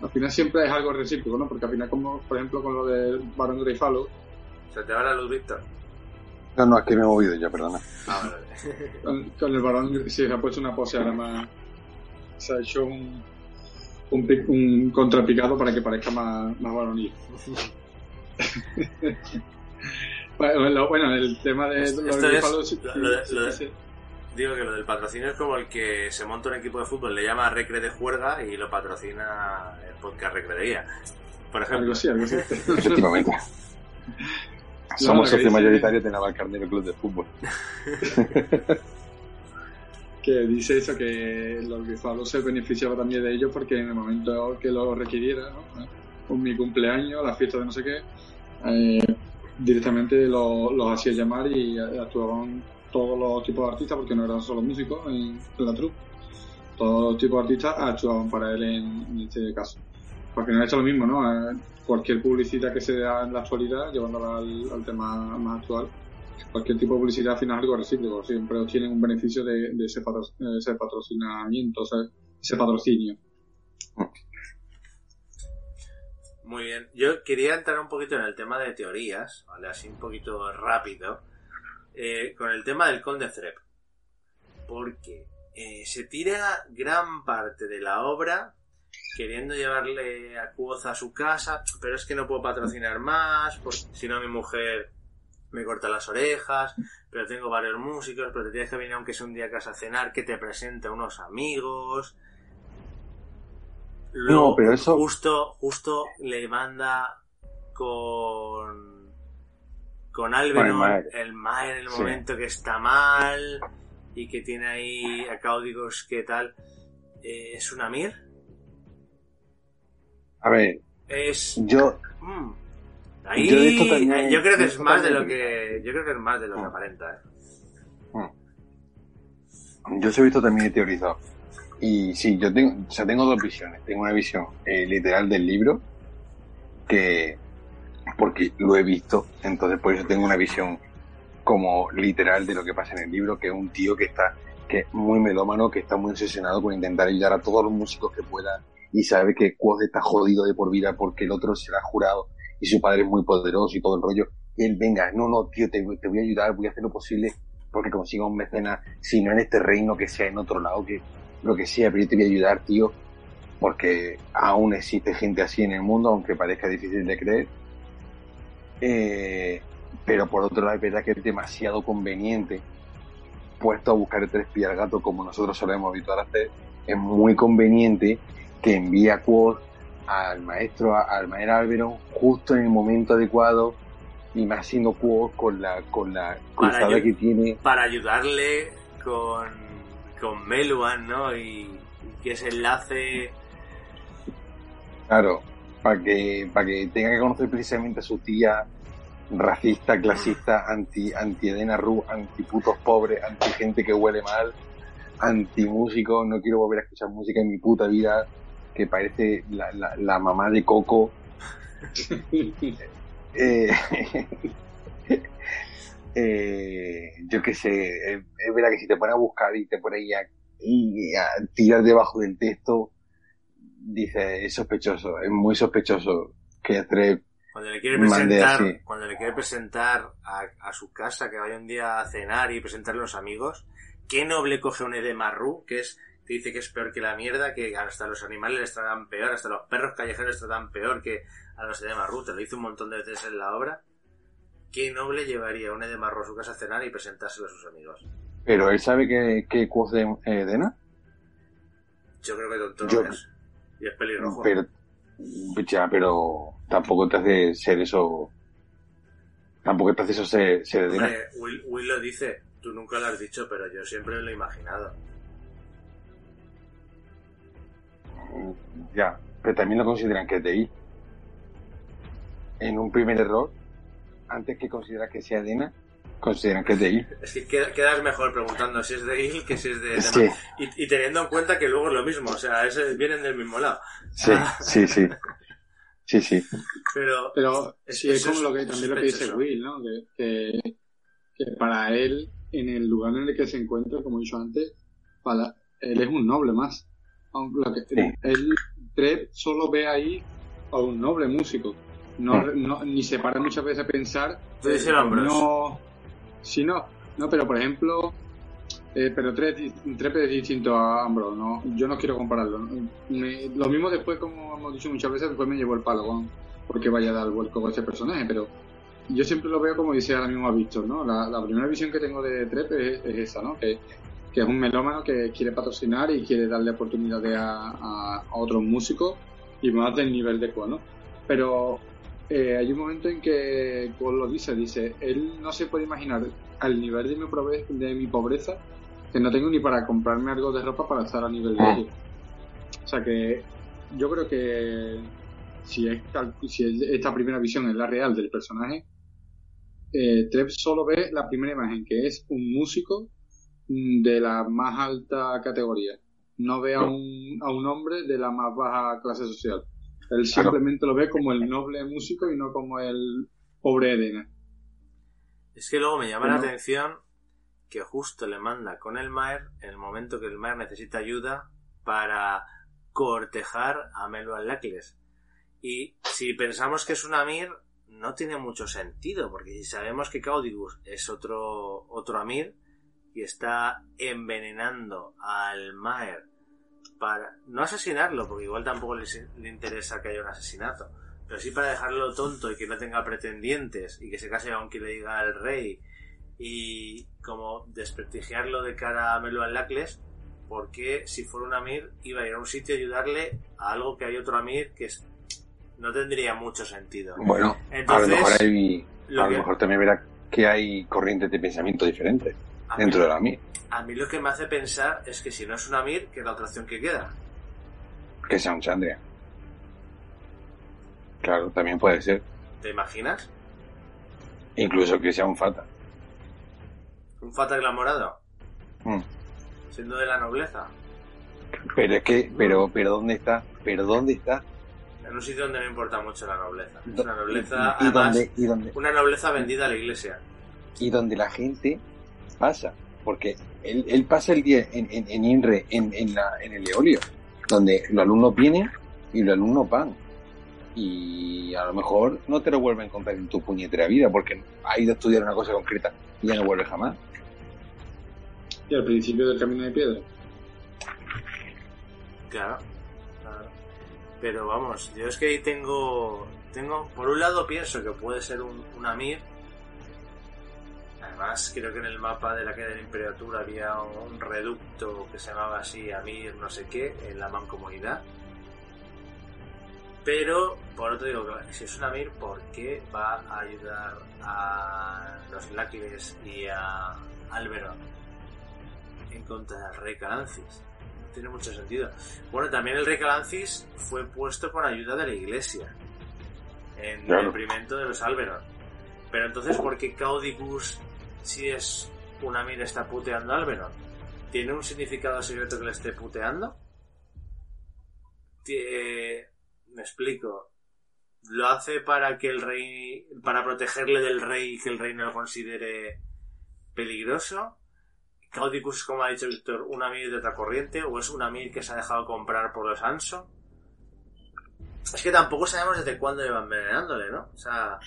Al final siempre es algo recíproco, ¿no? Porque al final, como por ejemplo con lo del Barón Greyfalo, Se te va la luz, Víctor. No, no, es que me he movido ya, perdona. Ah, vale. con, con el Barón sí, se ha puesto una pose ahora más. Se ha hecho un, un, un contrapicado para que parezca más, más varonil. bueno, bueno, el tema de Esto- los es- sí, lo- lo de- sí, lo de- sí. Digo que lo del patrocinio es como el que se monta un equipo de fútbol, le llama Recre de Juerga y lo patrocina el podcast Recre de Guía. Por ejemplo. Algo así, algo así. Efectivamente. Somos que socio mayoritario de Navalcarnero Club de Fútbol. que dice eso, que los Greyfalos se beneficiaba también de ellos porque en el momento que lo requiriera, ¿no? Con mi cumpleaños, la fiesta de no sé qué, eh, directamente lo- los hacía llamar y actuaban todos los tipos de artistas, porque no eran solo músicos en, la troupe, todos tipos de artistas actuaban para él en, este caso. Porque no es lo mismo, ¿no? Eh, cualquier publicidad que se da en la actualidad, llevándola al, al tema más actual, cualquier tipo de publicidad al final es algo recíproco, siempre obtienen un beneficio de, ese, eh, ese patrocinamiento, o sea, ese patrocinio. Muy bien. Yo quería entrar un poquito en el tema de teorías, ¿vale? Así un poquito rápido. eh, con el tema del Conde Threep. Porque eh, se tira gran parte de la obra queriendo llevarle a Cuoz a su casa, pero es que no puedo patrocinar más, porque si no mi mujer me corta las orejas, pero tengo varios músicos, pero te tienes que venir aunque sea un día a casa a cenar, que te presente a unos amigos. Luego, No, pero eso- justo, justo le manda con con Alberon, el el Maer en el Sí. momento que está mal. y que tiene ahí a códigos que tal, eh, ¿es un Amir? A ver, Es... yo, mm, ahí, Yo de esto también- yo creo que es más de lo que yo creo que es más de lo que Mm. aparenta. ¿eh? yo se he visto también he teorizado. Y sí, yo tengo, o tengo dos visiones. Tengo una visión eh, literal del libro, que, porque lo he visto, entonces por eso tengo una visión como literal de lo que pasa en el libro, que es un tío que está, que muy melómano, que está muy obsesionado con intentar ayudar a todos los músicos que pueda y sabe que Quoth está jodido de por vida porque el otro se lo ha jurado y su padre es muy poderoso y todo el rollo. Y él, venga, no, no, tío, te, te voy a ayudar, voy a hacer lo posible porque consiga un mecenas, si no en este reino, que sea en otro lado, que lo que sea, pero yo te voy a ayudar, tío, porque aún existe gente así en el mundo, aunque parezca difícil de creer. Eh, pero por otro lado, es verdad que es demasiado conveniente, puesto a buscar el tres pies al gato como nosotros solemos habituar a hacer, es muy conveniente que envíe a Quoth al maestro, al maestro Alberon, justo en el momento adecuado, y más siendo Quoth con la, con la cruzada que tiene. Para ayudarle con, con Meluan, ¿no? Y, y que ese enlace... Claro, para que, para que tenga que conocer precisamente a su tía racista, clasista, anti, anti Edena Ru, anti putos pobres, anti gente que huele mal, anti músicos, no quiero volver a escuchar música en mi puta vida, que parece la, la, la mamá de Coco. Eh, eh, yo qué sé, es, es verdad que si te pones a buscar y te pones ahí a, y a tirar debajo del texto, dice, es sospechoso, es muy sospechoso que Trep Cuando le quiere presentar, así. cuando le quiere presentar a, a su casa, que vaya un día a cenar y presentarle a los amigos, ¿qué noble coge un Edema Ru, que es, te dice que es peor que la mierda, que hasta los animales les tratan peor, hasta los perros callejeros les tratan peor que a los Edema Ru, te lo dice un montón de veces en la obra. ¿Qué noble llevaría un Edema Ru a su casa a cenar y presentárselo a sus amigos? Pero él sabe que, que Quoth de eh, Edena, Yo creo que tonto Yo- no es. Y es pelirrojo. pero ya, pero tampoco te hace ser eso, tampoco te hace eso ser, ser. Hombre, Will, Will lo dice, tú nunca lo has dicho, pero yo siempre lo he imaginado. Ya, pero también lo consideran que es de ahí. En un primer error, antes que considerar que sea Edena, consideran que es de ahí. Es que queda- quedas mejor preguntando si es de Il que si es de... Sí, Y, y teniendo en cuenta que luego es lo mismo, o sea, es- vienen del mismo lado. sí, sí, sí. Sí, sí. Pero Pero Es- sí, es como lo que también lo que dice. Will, ¿no? Que, que, que para él, en el lugar en el que se encuentra, como he dicho antes, para él es un noble más. Aunque lo que, Sí. Él, Trep solo ve ahí a un noble músico. No, no- ni se para muchas veces a pensar. Ambrose. no, sí, no, no, pero por ejemplo, eh, pero Trep, Trep es distinto a Ambrose, no, yo no quiero compararlo. Me- lo mismo después, como hemos dicho muchas veces, después me llevó el palo con, porque vaya a dar vuelco con ese personaje, pero yo siempre lo veo como dice ahora mismo a Víctor, ¿no? La, la primera visión que tengo de Trep es, es esa, ¿no? Que, que es un melómano que quiere patrocinar y quiere darle oportunidades a, a, a otros músicos y más del nivel de Quo, ¿no? Pero eh, hay un momento en que Quo lo dice, dice, él no se puede imaginar al nivel de mi, pobre- de mi pobreza que no tengo ni para comprarme algo de ropa para estar a nivel de Ah. ellos. O sea que yo creo que si, es, si es- esta primera visión es la real del personaje, eh, Trev solo ve la primera imagen, que es un músico mm, de la más alta categoría. No ve a un, a un hombre de la más baja clase social. Él simplemente lo ve como el noble músico y no como el pobre Edena. es que luego me llama la atención que justo le manda con el Maer en el momento que el Maer necesita ayuda para cortejar a Meluan Lacles. Y si pensamos que es un Amir, no tiene mucho sentido, porque si sabemos que Caudigus es otro, otro Amir y está envenenando al Maer para no asesinarlo, porque igual tampoco le, le interesa que haya un asesinato, pero sí para dejarlo tonto y que no tenga pretendientes y que se case aunque le diga al rey y como desprestigiarlo de cara a Meluan Lacles, porque si fuera un Amir iba a ir a un sitio a ayudarle a algo que hay otro Amir que es- no tendría mucho sentido. Bueno, a lo Entonces, mejor hay, lo a lo que- mejor también verá que hay corrientes de pensamiento diferentes. A dentro mí- de la MIR, A mí lo que me hace pensar es que si no es una Mir, ¿qué es la otra opción que queda? que sea un Chandrian. Claro, también puede ser. ¿Te imaginas? Incluso que sea un Fata. Un Fata glamorado, Mm. siendo de la nobleza, Pero es que, pero, pero ¿dónde está? ¿Pero dónde está? en un sitio donde no importa mucho la nobleza. Es una nobleza, y además, donde, y, donde, una nobleza vendida a la iglesia. y donde la gente pasa. Porque él, él pasa el día en, en, en INRE, en, en, la, en el Eolio, donde los alumnos vienen y los alumnos van. Y a lo mejor no te lo vuelven a encontrar en tu puñetera vida, porque ha ido a estudiar una cosa concreta y ya no vuelve jamás. Y al principio del camino de piedra. Claro, claro. Pero vamos, yo es que ahí tengo, tengo, por un lado pienso que puede ser un, una Mir. Además, creo que en el mapa de la caída del Imperio Tour había un reducto que se llamaba así, Amir no sé qué, en la mancomunidad. Pero, por otro digo, si es una Mir, ¿por qué va a ayudar a los Láquiles y a Alberon en contra del rey Calancis? No tiene mucho sentido. Bueno, también el rey Calancis fue puesto con ayuda de la iglesia en Claro. de los Alberon. Pero entonces, ¿por qué Caudicus, si es una Mir, está puteando a Alberon? ¿Tiene un significado secreto que le esté puteando? Tie- Me explico. ¿Lo hace para que el rey, para protegerle del rey y que el rey no lo considere peligroso? Caudicus, como ha dicho Víctor, una Mir de otra corriente o es una Mir que se ha dejado comprar por los Anso? Es que tampoco sabemos desde cuándo llevan envenenándole, ¿no? O sea...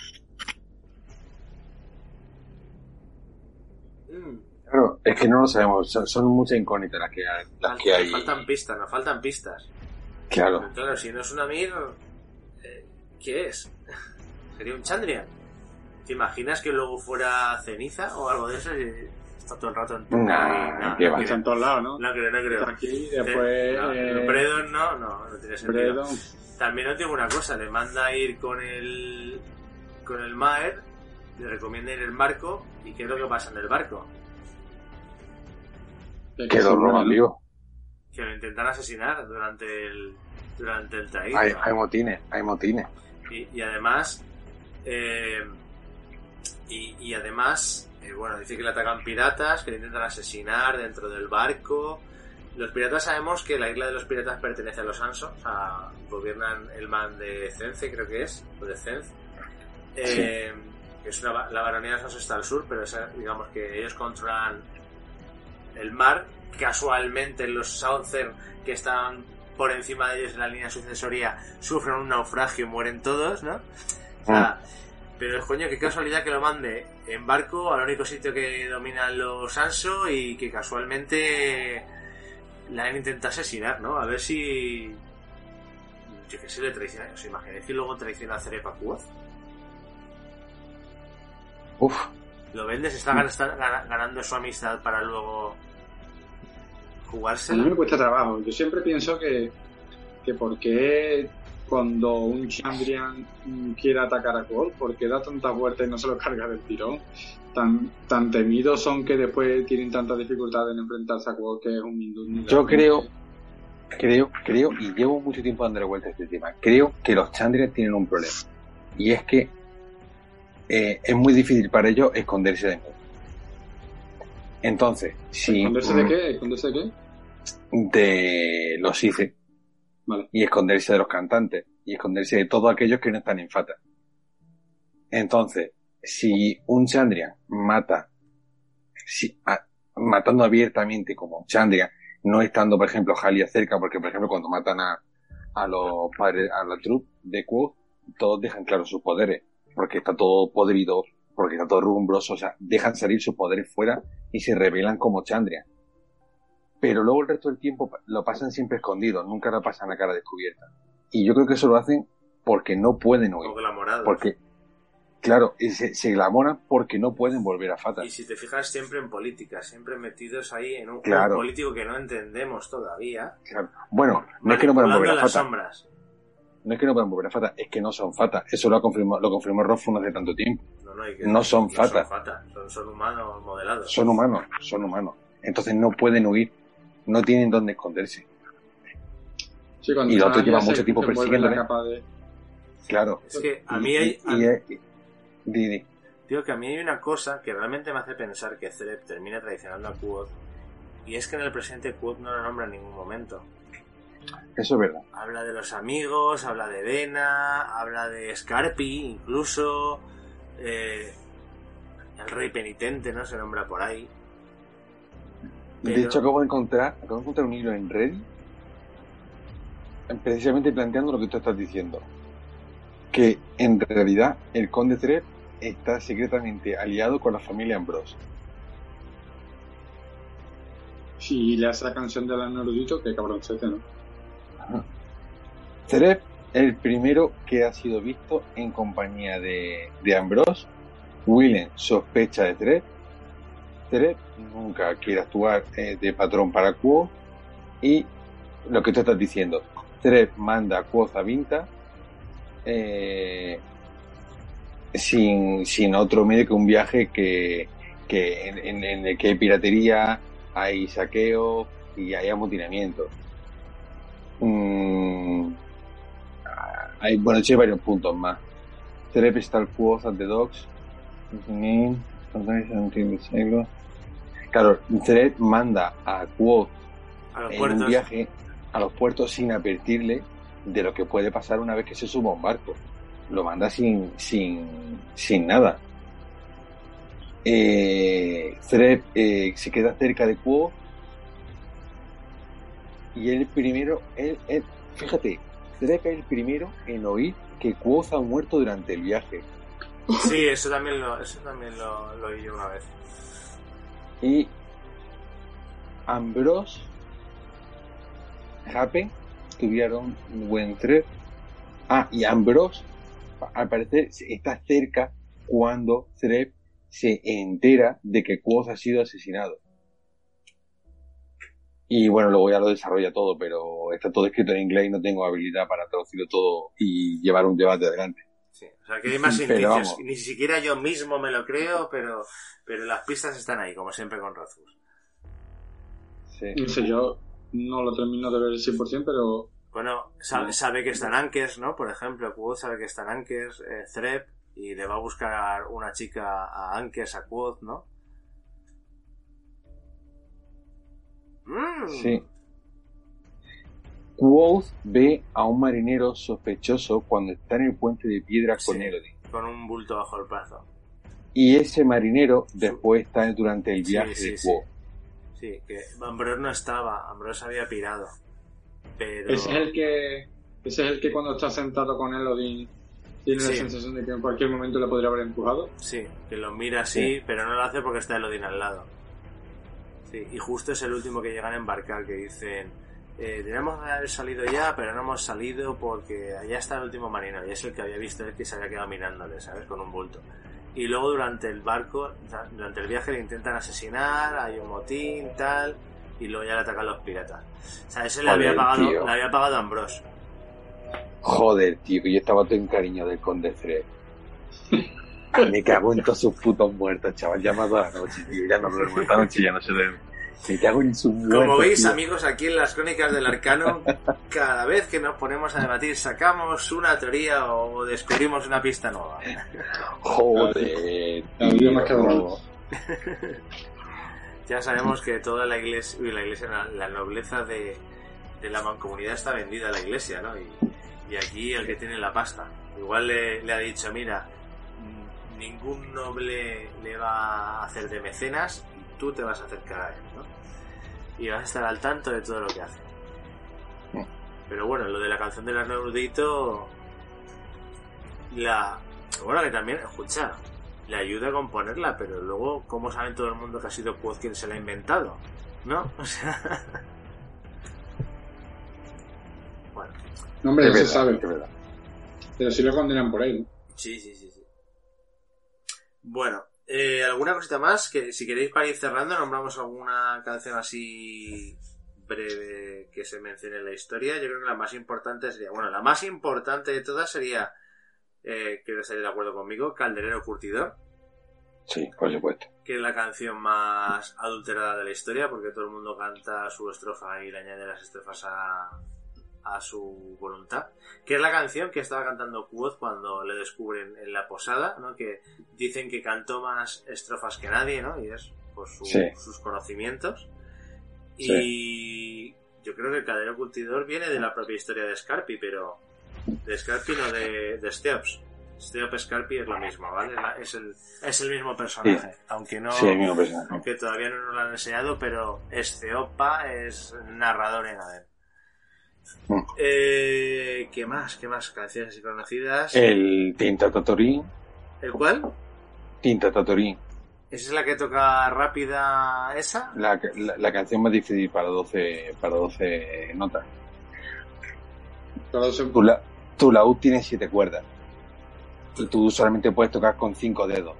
Claro, es que no lo sabemos, son, son muchas incógnitas las que hay. Las fal- que hay. Faltan pistas, nos faltan pistas. Claro, claro, si no es una Mir, eh, ¿qué es? Sería un Chandrian. ¿Te imaginas que luego fuera ceniza o algo de eso y está todo el rato en Nah, qué va. Está en todos lados, ¿no? No creo, no creo. Está aquí, después... No, eh, Bredon no, no, no tiene sentido. Bredon. También os digo una cosa, le manda a ir con el con el Maer, le recomienda ir en el barco, ¿y qué es lo que pasa en el barco? que vivo. Que lo intentan asesinar durante el durante el trayecto. Hay, hay motines, hay motines. Y, y además, eh, y, y además, eh, bueno, dice que le atacan piratas, que le intentan asesinar dentro del barco. Los piratas sabemos que la isla de los piratas pertenece a los Anso, o sea, gobiernan el man de Cence, creo que es, o de Cence. Eh, que es una, la baronía de Anso está al sur, pero esa- digamos que ellos controlan el mar. Casualmente los Southern, que están por encima de ellos en la línea sucesoria, sufren un naufragio y mueren todos, ¿no? O sea, pero coño, qué casualidad que lo mande en barco al único sitio que dominan los Anso y que casualmente la han intentado asesinar, ¿no? A ver si. Yo que sé, le traiciona. ¿Os imagináis que luego traiciona a Cerepacuaz? Uf, ¿Lo vendes? ¿Está gana- ganando su amistad para luego A mí me cuesta trabajo. Yo siempre pienso que, que por qué cuando un Chandrian mm, quiere atacar a Quoth, ¿por qué da tanta vuelta y no se lo carga del tirón? Tan, tan temidos son que después tienen tanta dificultad en enfrentarse a Quoth, que es un Mindun. Yo creo- creo, creo, y llevo mucho tiempo dándole vuelta a este tema, creo que los Chandrians tienen un problema. Y es que eh, es muy difícil para ellos esconderse de mí. Entonces, si ¿Esconderse de qué? ¿Esconderse de qué? de los ICE Vale. y esconderse de los cantantes y esconderse de todos aquellos que no están en Fata. Entonces, si un Chandrian mata, si, a- matando abiertamente como Chandrian, no estando, por ejemplo, Halia cerca, porque, por ejemplo, cuando matan a, a los padres, a la troupe de Quoth, todos dejan claros sus poderes, porque está todo podrido, porque está todo rumbroso, o sea, dejan salir sus poderes fuera y se revelan como Chandrian pero luego el resto del tiempo lo pasan siempre escondido, nunca lo pasan a cara descubierta. Y yo creo que eso lo hacen porque no pueden huir. Glamorados. Porque, claro, se, se glamoran porque no pueden volver a Fata. Y si te fijas siempre en política, siempre metidos ahí en un Claro. político que no entendemos todavía. Claro. Bueno, no es que no puedan volver a las Fata. sombras. No es que no puedan volver a Fata, es que no son Fata. Eso lo, ha confirmado, lo confirmó Rothfuss hace tanto tiempo. No, que son fata. Son, fata, son, son humanos modelados. Son humanos, son humanos. Entonces no pueden huir, no tienen dónde esconderse. Sí, cuando Y los otros llevan mucho tiempo de... Claro. Es que a mí hay... y- y- y- di, di. Digo que a mí hay una cosa que realmente me hace pensar que Celeb termina traicionando a Quoth y es que en el presente Quoth no lo nombra en ningún momento. Eso es verdad. Habla de los amigos, habla de Vena, habla de Scarpi, incluso eh, el rey penitente, ¿no? Se nombra por ahí. De hecho, acabo de encontrar, acabo de encontrar un hilo en Reddit precisamente planteando lo que tú estás diciendo. Que en realidad el conde Tred está secretamente aliado con la familia Ambrose. Si le hace la canción del Anordito, que cabroncete, ¿no? Es el primero que ha sido visto en compañía de, Ambrose. Willem sospecha de Tred. Tred nunca quiere actuar eh, de patrón para Quo. Y lo que tú estás diciendo, Tred manda a Quoth a Vinta eh, sin, sin otro medio que un viaje que, en- en el que hay piratería, hay saqueo y hay amotinamiento. Mm, hay, bueno, hay varios puntos más. Trep está el Quoth at the Docks. Claro, Trep manda a los en puertos. un viaje a los puertos sin advertirle de lo que puede pasar una vez que se suba a un barco. Lo manda sin, sin, sin nada. Eh, Thread, eh, se queda cerca de Quo y él primero, él, él- fíjate, Thread es el primero en oír que Quoth ha muerto durante el viaje. Sí, eso también lo, eso también lo, lo oí yo una vez. Y Ambrose, Happen tuvieron un buen thread. Ah, y Ambrose, al parecer, está cerca cuando Thread se entera de que Quoth ha sido asesinado. Y bueno, luego ya lo desarrolla todo, pero está todo escrito en inglés y no tengo habilidad para traducirlo todo y llevar un debate adelante. Sí, o sea que hay más indicios. Ni siquiera yo mismo me lo creo, pero, pero las pistas están ahí, como siempre con Razus. Sí. No sé, yo no lo termino de ver el 100%, pero Bueno, sabe, sabe que están Ankers, ¿no? Por ejemplo, Quoth sabe que están Ankers, eh, Threp, y le va a buscar una chica a Ankers, a Quoth, ¿no? Mm. Sí. Quoth ve a un marinero sospechoso cuando está en el puente de piedra con. Elodie. Con un bulto bajo el brazo. Y ese marinero después está durante el viaje sí, de. Quoth. Sí, que Ambrose no estaba, Ambrose había pirado. Pero... ese es el que ese es el que cuando está sentado con Elodin tiene la sensación de que en cualquier momento le podría haber empujado. Sí, que lo mira así, pero no lo hace porque está Elodin al lado. Sí, y justo es el último que llegan a embarcar, que dicen, eh, tenemos que haber salido ya, pero no hemos salido porque allá está el último marinero, y es el que había visto el que se había quedado mirándole, ¿sabes? Con un bulto. Y luego durante el barco, durante el viaje le intentan asesinar, hay un motín, tal, y luego ya le atacan los piratas. O sea, ese le había pagado, tío. le había pagado a Ambrose. Joder, tío, que yo estaba todo en cariño del conde Thread. Me cago en todos sus putos muertos, chaval. Ya me ha dado la noche, tío. Ya no duermo esta noche, ya no se duerme. Me cago en sus muertos. Como veis, tío. amigos, aquí en las crónicas del arcano, cada vez que nos ponemos a debatir, sacamos una teoría o descubrimos una pista nueva. Joder, más tío. cabrón. Ya sabemos que toda la iglesia, uy, la iglesia, la, la nobleza de, de la mancomunidad está vendida a la iglesia, ¿no? Y, y aquí el que tiene la pasta. Igual le, le ha dicho, mira, ningún noble le va a hacer de mecenas y tú te vas a acercar a él, ¿no? Y vas a estar al tanto de todo lo que hace. Pero bueno, lo de la canción del Arnaudito, la... Bueno, que también, escucha, le ayuda a componerla, pero luego, ¿cómo saben todo el mundo que ha sido Quoth quien se la ha inventado? ¿No? O sea... Bueno, No, hombre, se sabe. es verdad. Pero si lo condenan por ahí, ¿no? sí, sí, sí. Bueno, eh, ¿alguna cosita más? Que si queréis para ir cerrando, nombramos alguna canción así breve que se mencione en la historia. Yo creo que la más importante sería, bueno, la más importante de todas sería, eh, creo que estaréis de acuerdo conmigo, Calderero Curtidor. Sí, por supuesto. que es la canción más adulterada de la historia, porque todo el mundo canta su estrofa y le añade las estrofas a, a su voluntad. Que es la canción que estaba cantando Quoth cuando le descubren en la posada, ¿no? Que dicen que cantó más estrofas que nadie, ¿no? Y es por su- Sí. sus conocimientos. Sí. Y yo creo que el cadero cultidor viene de la propia historia de Scarpi, pero de Scarpi no de, de Steops. Steop Scarpi es lo mismo, ¿vale? Es el, es el mismo personaje, aunque no... Sí, el mismo personaje. Aunque todavía no nos lo han enseñado, pero Esteopa es narrador en Aden. Mm. Eh, ¿Qué más? ¿Qué más? Canciones así conocidas. El Tinta Tatorín. ¿El cuál? Tinta Tatorín. ¿Esa es la que toca rápida esa? La, la, la canción más difícil para 12, para 12 notas. Claro, se- Tu, la, tu laúd tiene 7 cuerdas. Y tú solamente puedes tocar con 5 dedos.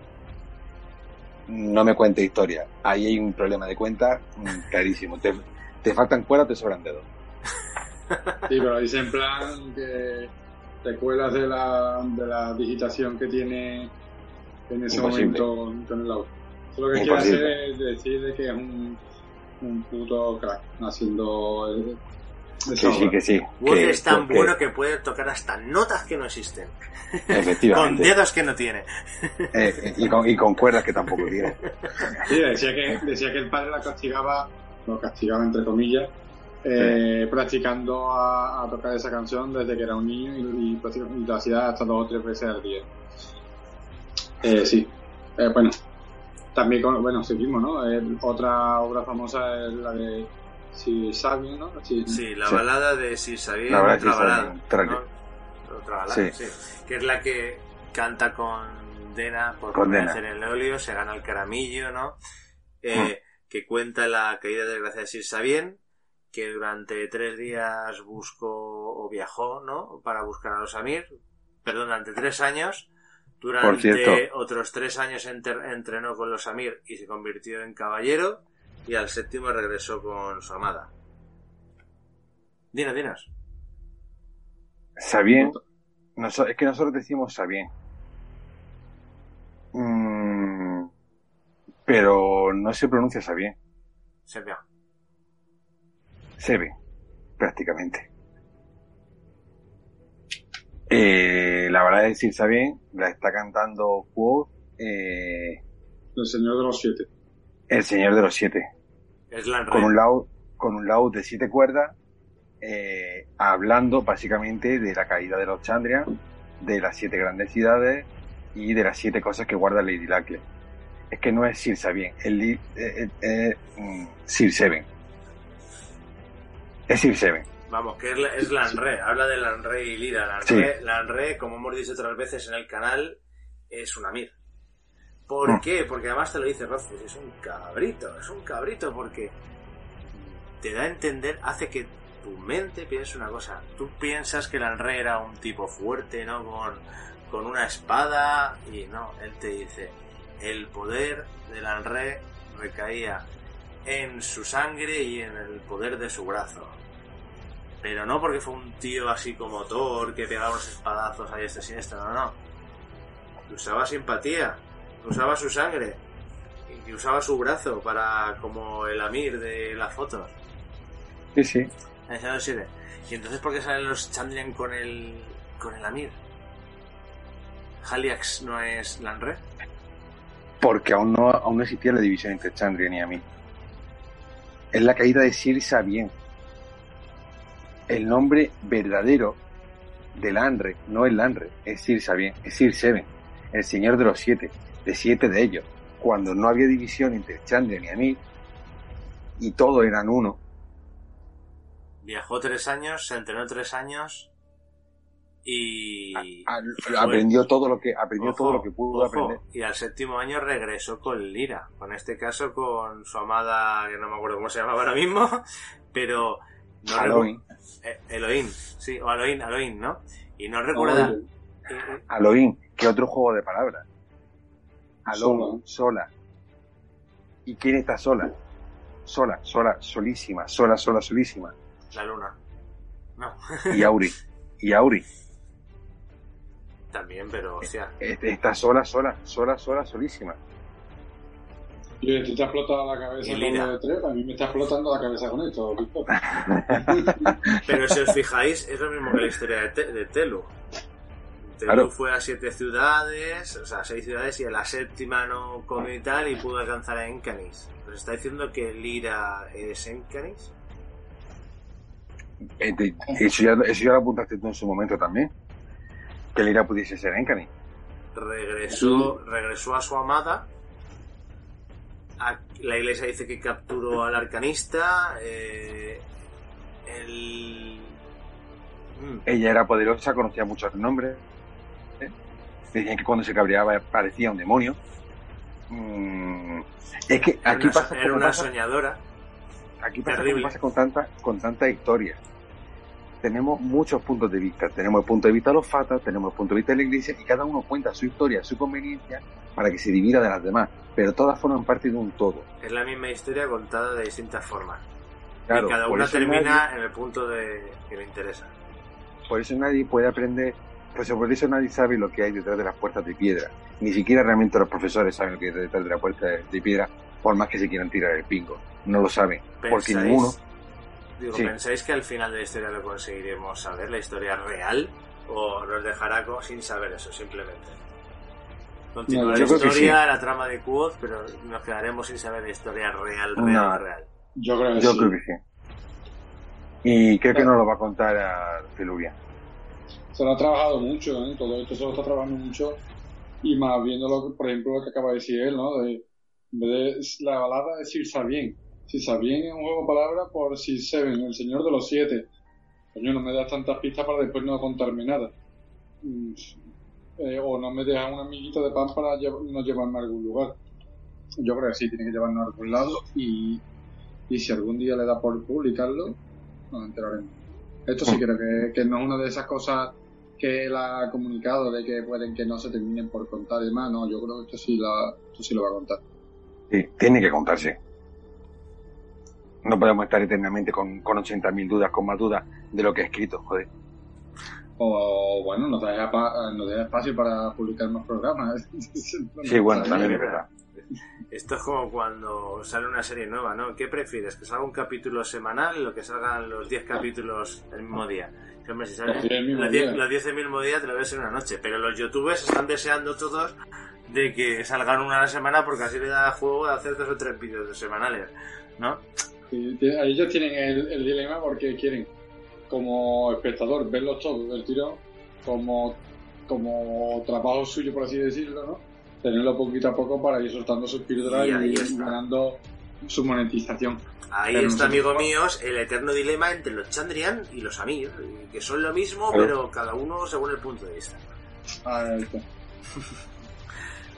No me cuentes historia. Ahí hay un problema de cuenta mm, clarísimo. Te, te faltan cuerdas, te sobran dedos. Sí, pero dice en plan que te cuelas de la, de la digitación que tiene en ese Imposible. momento con el auto. Eso lo que quiere hacer es decir de que es un, un puto crack haciendo el- Que sí, que sí. Que- es tan que- bueno que puede tocar hasta notas que no existen. Con dedos que no tiene. Eh, y, con, y con cuerdas que tampoco tiene. Sí, decía que, decía que el padre la castigaba, lo castigaba entre comillas, eh, practicando a, a tocar esa canción desde que era un niño y, y, prácticamente lo hacía hasta dos o tres veces al día. Eh, sí, Eh, bueno, también, con, bueno, seguimos, ¿no? Eh, otra obra famosa es la de Si Sabin, ¿no? Sí, Sí, la Sí. balada de Si balada otra Si balada. Otra- ¿no? Otra balada, Sí. sí. Que es la que canta con Dena por Dena. en el óleo, se gana el caramillo, ¿no? Eh, Que cuenta la caída de desgracia de Sir Sabien, que durante tres días buscó o viajó, ¿no? Para buscar a los Amir. Perdón, durante tres años. Durante otros tres años enter- entrenó con los Amir y se convirtió en caballero. Y al séptimo regresó con su amada. Dinos, dinos. Sabien, es que nosotros decimos Sabien. Mm, pero no se pronuncia Sabien, Se vio. Se ve, prácticamente. Eh, la verdad es decir Sabien, la está cantando Quoth, eh, El Señor de los Siete. el Señor de los Siete, Es la con un laúd, con un laúd de siete cuerdas, eh, hablando básicamente de la caída de los Chandrian, de las siete grandes ciudades y de las siete cosas que guarda Lady Lackle. Es que no es Sir Sabien, es eh, eh, eh, mm, Sir Seven. Es. Vamos, que es, la- es Lanre, habla de Lanre y Lira. Lanre, Lanre, como hemos dicho otras veces en el canal, es una mir. ¿Por Mm. qué? Porque además te lo dice Rothfuss, es un cabrito, es un cabrito porque te da a entender, hace que tu mente piense una cosa. Tú piensas que Lanre era un tipo fuerte, ¿no? Con, con una espada y no, él te dice, el poder de Lanre recaía en su sangre y en el poder de su brazo. Pero no porque fue un tío así como Thor que pegaba unos espadazos a este siniestro, no, no. Que usaba simpatía, que usaba su sangre, y que usaba su brazo para como el Amir de las fotos. Sí, sí. Y entonces ¿por qué salen los Chandrian con el con el Amir? Haliax no es Lanre. Porque aún no, aún no existía la división entre Chandrian y Ami. Es la caída de Sir Sabien. El nombre verdadero del Anre no es Lanre, es Sir Sabien, es Sir Seven, el señor de los siete, de siete de ellos. Cuando no había división entre Chandrian y Ami, y todos eran uno, Viajó tres años, se entrenó tres años y a- aprendió todo lo que aprendió Ojo, todo lo que pudo ojo, aprender. Y al séptimo año regresó con Lira. Con este caso con su amada, que no me acuerdo cómo se llamaba ahora mismo, pero... No Halloween, recu- eh, Elohim, sí, o Elohim, Elohim, ¿no? Y no recuerda... Halloween, que otro juego de palabras. Alone, sola. ¿Y quién está sola? Sola, sola, solísima, sola, sola, solísima. la luna. No, Y Auri, y Auri. también, pero hostia. Este, Está sola, sola, sola, sola, solísima. Ti te ha explotado la cabeza con Lira. lo de tres, a mí me está explotando la cabeza con esto. Pero si os fijáis, es lo mismo que la historia de, Te- de Telu. Telu Claro. fue a siete ciudades, o sea, seis ciudades, y a la séptima no comió y tal, y pudo alcanzar a Encanis. ¿Nos está diciendo que Lira es Encanis? Eh, te- Eso ya, eso ya lo apuntaste tú en su momento también. Que Lira pudiese ser Encani. Regresó, regresó a su amada. La iglesia dice que capturó al arcanista. eh, el. Mm, Ella era poderosa, conocía muchos nombres. ¿eh? Decían que cuando se cabreaba parecía un demonio. Mm, es que era aquí una, pasa, era una pasa, soñadora. aquí pasa, pasa con tanta, con tanta historia. Tenemos muchos puntos de vista. Tenemos el punto de vista de los fatas, tenemos el punto de vista de la iglesia y cada uno cuenta su historia, su conveniencia para que se divida de las demás. Pero todas forman parte de un todo. Es la misma historia contada de distintas formas. Claro, y cada una termina nadie- en el punto de que le interesa. Por eso nadie puede aprender, pues por eso nadie sabe lo que hay detrás de las puertas de piedra. Ni siquiera realmente los profesores saben lo que hay detrás de la puerta de de piedra, por más que se quieran tirar el pingo. No lo saben, porque ¿Pensáis- ninguno. Digo, Sí. ¿pensáis que al final de la historia lo conseguiremos saber, la historia real? ¿O nos dejará sin saber eso, simplemente? Continúa No, la historia, la trama de Quoth, pero nos quedaremos sin saber la historia real, real, No. real. Yo creo que Yo sí. creo que sí. Y creo que nos lo va a contar a Celubia. Se lo ha trabajado mucho, ¿eh? Todo esto se lo está trabajando mucho. Y más viendo, lo que, por ejemplo, lo que acaba de decir él, ¿no? De, en vez de la balada de Sir Sir Sabien es un juego de palabras por Sir Seven, el señor de los siete. Coño, no me das tantas pistas para después no contarme nada. Mm, eh, o no me dejas un amiguito de pan para no llevarme a algún lugar. Yo creo que sí, tiene que llevarnos a algún lado y, y si algún día le da por publicarlo, nos enteraremos. Esto sí creo que, que no es una de esas cosas que él ha comunicado de que pueden que no se terminen por contar y demás. No, yo creo que esto sí, la, esto sí lo va a contar. Sí, tiene que contarse. No podemos estar eternamente con, con 80.000 dudas, con más dudas de lo que he escrito, joder. O bueno, nos pa- nos deja espacio para publicar más programas. Sí, bueno, también es verdad. Esto es como cuando sale una serie nueva, ¿no? ¿Qué prefieres? ¿Que salga un capítulo semanal o que salgan los 10 capítulos el mismo día? Que, hombre, si sale Los 10 el mismo los 10 día. los 10 el mismo día te lo ves en una noche. Pero los youtubers están deseando todos de que salgan una a la semana porque así le da juego de hacer dos o tres vídeos semanales, ¿no? Ellos tienen el, el dilema porque quieren, como espectador, verlos todos del tirón, como, como trabajo suyo, por así decirlo, ¿no? Tenerlo poquito a poco para ir soltando sus píldoras Y y, ganando su monetización. Ahí Pero está, no sé. amigo míos, el eterno dilema entre los Chandrian y los Amir, que son lo mismo, pero cada uno según el punto de vista. Ahí está.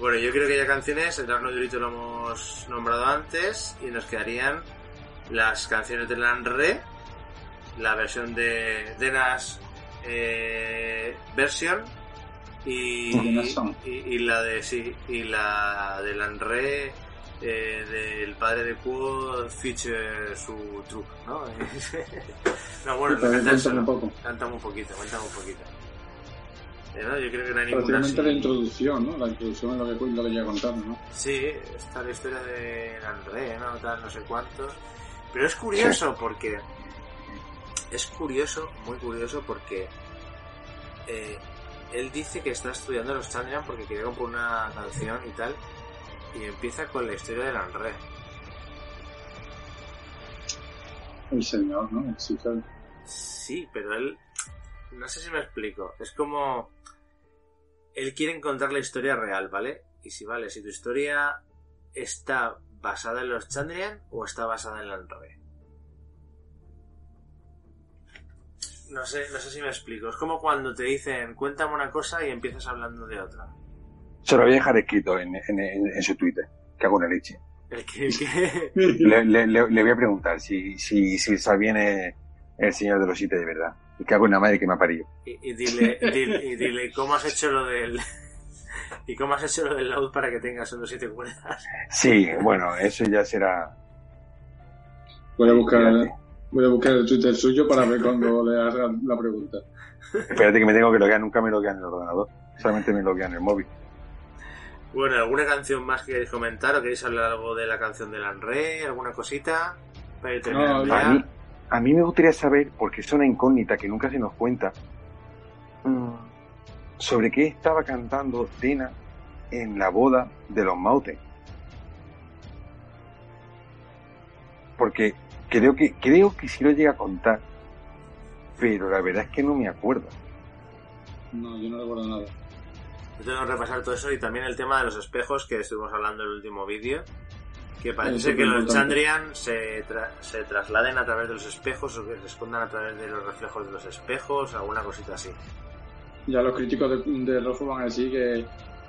Bueno, yo creo que ya canciones, el Arno Durito lo hemos nombrado antes, y nos quedarían las canciones de Lanre, la versión de Denas eh, version y, y, y la de sí, y la de Lanre eh, del padre de Quo feature su truco, ¿no? no, bueno, canta solo. un poco. Cántame un poquito, cuéntame un poquito. Eh, ¿no? Yo creo que no hay ninguna así. la introducción, ¿no? La introducción es lo que, lo que llega contando, ¿no? Sí, está la historia de André, ¿no? Tal, no sé cuántos. Pero es curioso porque. Es curioso, muy curioso porque. eh, él dice que está estudiando los Chandrian porque quería componer una canción y tal. Y empieza con la historia del André. El señor, ¿no? Sí, claro. Sí, pero él. No sé si me explico. Es como. Él quiere encontrar la historia real, ¿vale? Y si vale, si tu historia está basada en los Chandrian o está basada en la André. No sé, no sé si me explico. Es como cuando te dicen, cuéntame una cosa y empiezas hablando de otra. Se lo voy a dejar escrito en, en, en, en su Twitter, que hago una leche. El que, el que- Le, le, le, le voy a preguntar si, si, si Sabine es el señor de los siete de verdad. Y que hago una madre que me ha parido. y, y dile, dile, y dile, ¿cómo has hecho lo del. ¿Y cómo has hecho lo del load para que tengas solo siete cuerdas? Sí, bueno, eso ya será. Voy a buscar, Espérate, voy a buscar el Twitter suyo para ver cuando le haga la pregunta. espérate que me tengo que loguear, nunca me loguean en el ordenador. Solamente me loguean en el móvil. Bueno, ¿alguna canción más que queréis comentar o queréis hablar algo de la canción de Lanre? ¿Alguna cosita? Para No, A mí, a mí me gustaría saber, porque es una incógnita que nunca se nos cuenta, sobre qué estaba cantando Dena en la boda de los Mauten. Porque creo que, creo que sí lo llega a contar, pero la verdad es que no me acuerdo. No, yo no recuerdo nada. Yo tengo que repasar todo eso y también el tema de los espejos que estuvimos hablando en el último vídeo. Que parece que los. Chandrian se, tra- se trasladen a través de los espejos o que se escondan a través de los reflejos de los espejos, alguna cosita así. Ya los críticos de, de Rofo van a decir que,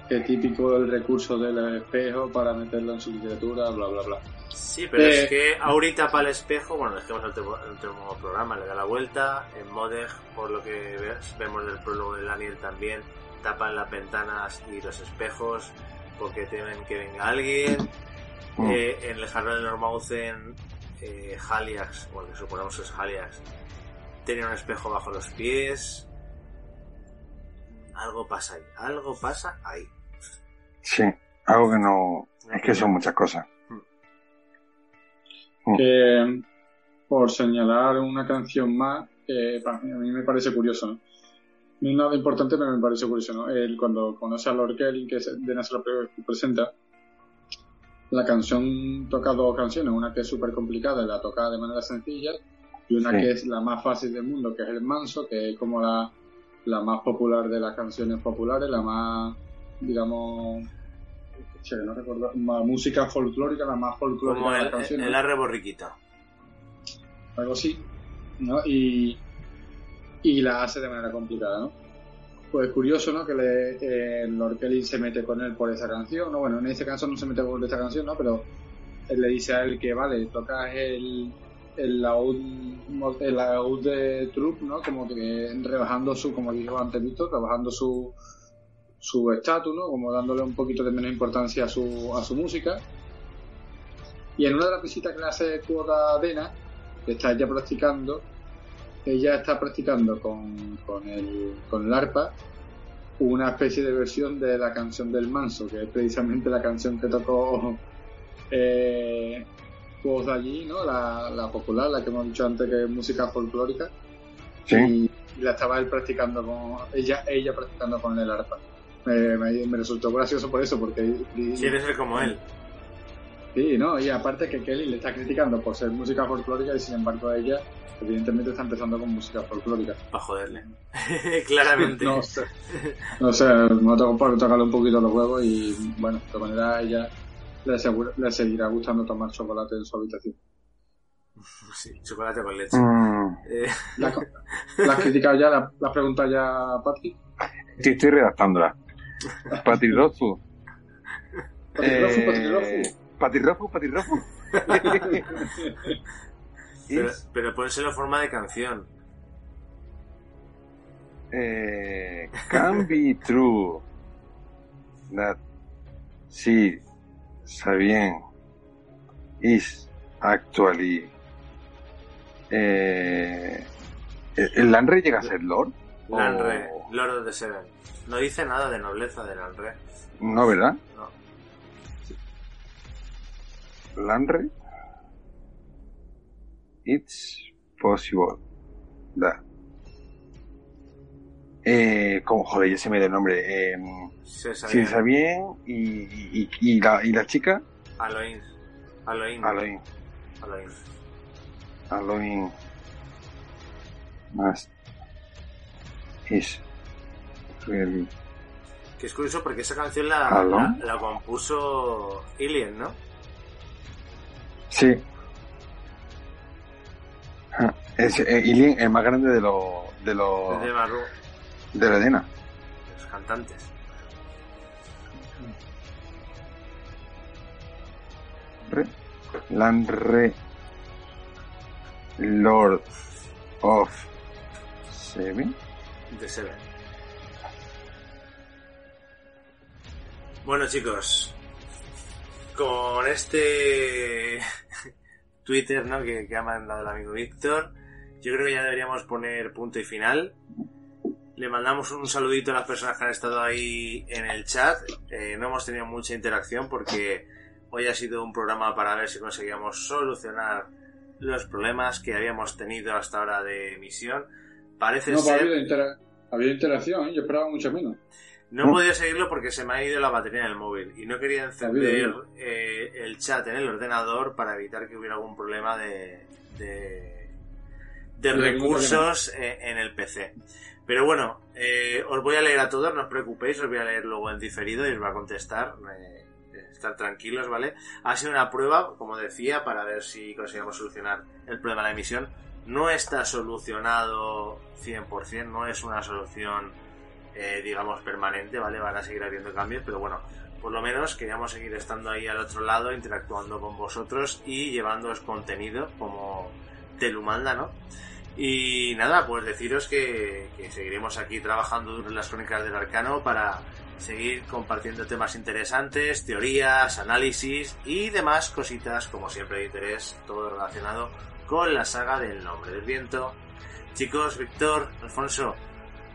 que es típico el recurso del espejo para meterlo en su literatura, bla, bla, bla. Sí, pero Eh, es que ahorita para el espejo, bueno, dejemos el último, el último programa, le da la vuelta. En Modeg, por lo que ves- vemos del prólogo de Daniel también, tapan las ventanas y los espejos porque temen que venga alguien. Mm. Eh, en el jardín de Normauzen, eh, Haliax, o el que suponemos es Haliax, tenía un espejo bajo los pies. Algo pasa ahí, algo pasa ahí. Sí, algo que no... Es que son muchas cosas. Que, por señalar una canción más, para mí, a mí me parece curioso, ¿no? No es nada importante, pero me parece curioso, ¿no? Él, cuando conoce a Lord Kelly, que es de Nasra presenta, la canción toca dos canciones, una que es súper complicada y la toca de manera sencilla, y una Sí. que es la más fácil del mundo, que es el manso, que es como la, la más popular de las canciones populares, la más, digamos, che, no recuerdo, la música folclórica, la más folclórica Como de las canciones el algo así, ¿no? Y, y la hace de manera complicada, ¿no? Pues curioso, ¿no? Que le, eh, Lord Kelly se mete con él por esa canción, ¿no? Bueno, en este caso no se mete por esta canción, ¿no? Pero él le dice a él que, vale, tocas el, el laúd, el de Trupp, ¿no? Como que rebajando su, como dijo antes Víctor, rebajando su su estatus, ¿no? Como dándole un poquito de menos importancia a su, a su música. Y en una de las visitas que le hace Kuoka Dena, que está ella practicando, ella está practicando con, con, el, con el arpa una especie de versión de la canción del manso, que es precisamente la canción que tocó eh, De allí, ¿no? La, la popular, la que hemos dicho antes que es música folclórica. Sí. Y, y la estaba él practicando con ella, ella practicando con el arpa. Me, me, me resultó gracioso por eso, porque Quiere ser como él. Sí, no, y aparte que Kelly le está criticando por ser música folclórica y sin embargo ella evidentemente está empezando con música folclórica. Para joderle. Claramente. No sé, no sé, me por tocarle un poquito los huevos y bueno, de todas maneras a ella le, asegura- le seguirá gustando tomar chocolate en su habitación. Sí, chocolate con leche. Mm, Eh, ¿La, la has criticado ya? ¿La, la has preguntado ya, Patrick? estoy, estoy redactándola. Patirrofu. Patirrofu, patirrofu. Patirrofu, patirrofu. pero, pero pónselo en forma de canción. eh, can be true that sí, está bien, is actually. Eh, ¿El Lanre llega a ser Lord? O- Lanre, Lord of the Seven. No dice nada de nobleza de Lanre. No, ¿verdad? No. Lanre. It's possible that. Eh, como joder, ya se me da el nombre. Eh, sabía. está bien. Y, y, y la, y la chica, Aloin. Aloin. Aloin. Aloin. Aloin. Más. Really. Que es curioso porque esa canción la, la, la compuso Ilien, ¿no? Sí. Ah, Es eh, el más grande de los. de los. De Marru, de la Edena. los cantantes. Re, Lanre Lord of Seven. De Seven. Bueno, chicos. Con este Twitter, ¿no? Que, que ha mandado el amigo Víctor. Yo creo que ya deberíamos poner punto y final. Le mandamos un saludito a las personas que han estado ahí en el chat. Eh, no hemos tenido mucha interacción porque hoy ha sido un programa para ver si conseguíamos solucionar los problemas que habíamos tenido hasta ahora de emisión. Parece No, pero ha ser... habido, intera- ha habido interacción, ¿eh? yo esperaba mucho menos. No he podido seguirlo porque se me ha ido la batería en el móvil y no quería encender eh, el chat en el ordenador para evitar que hubiera algún problema de, de, recursos eh, en el PC. Pero bueno, eh, os voy a leer a todos, no os preocupéis, os voy a leer luego en diferido y os voy a contestar. eh, estar tranquilos, ¿vale? Ha sido una prueba, como decía, para ver si conseguimos solucionar el problema de la emisión. No está solucionado 100%, no es una solución eh, digamos, permanente, ¿vale? Van a seguir habiendo cambios, pero bueno, por lo menos queríamos seguir estando ahí al otro lado, interactuando con vosotros y llevándoos contenido como Telumanda, ¿no? Y nada, pues deciros que, que seguiremos aquí trabajando en las crónicas del arcano para seguir compartiendo temas interesantes, teorías, análisis y demás cositas, como siempre de interés, todo relacionado con la saga del nombre del viento. Chicos, Víctor, Alfonso,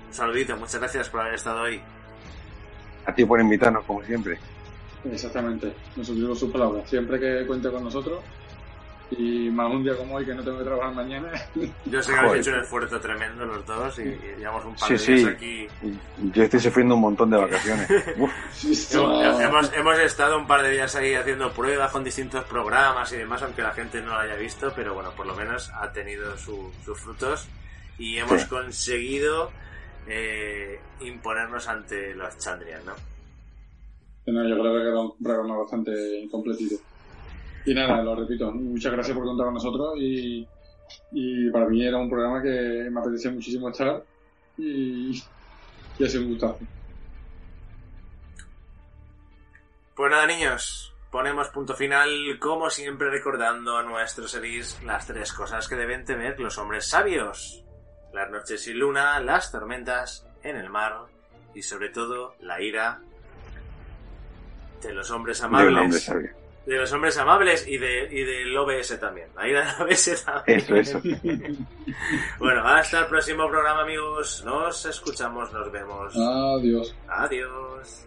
un saludito, muchas gracias por haber estado hoy. A ti por invitarnos, como siempre. Exactamente, nos suscribimos sus palabras. Siempre que cuente con nosotros, y más un día como hoy que no tengo que trabajar mañana, Yo sé que habéis hecho un esfuerzo tremendo los dos y, y llevamos un par Sí, de días aquí. Yo estoy sufriendo un montón de vacaciones. Hemos, hemos- estado un par de días ahí haciendo pruebas con distintos programas y demás, aunque la gente no lo haya visto, pero bueno, por lo menos ha tenido su- sus frutos y hemos Sí. conseguido eh, imponernos ante los Chandrian, ¿no? No, yo creo que era un programa bastante completito. Y nada, lo repito, muchas gracias por contar con nosotros y, y para mí era un programa que me apetecía muchísimo estar y, y ha sido un gustazo. Pues nada, niños, ponemos punto final, como siempre recordando a nuestros series las tres cosas que deben temer los hombres sabios. Las noches sin luna, las tormentas en el mar y sobre todo la ira de los hombres de un hombre amables. sabio. De los hombres amables y, de, y del OBS también. Ira del OBS también. Eso, eso. Bueno, hasta el próximo programa, amigos. Nos escuchamos, nos vemos. Adiós. Adiós.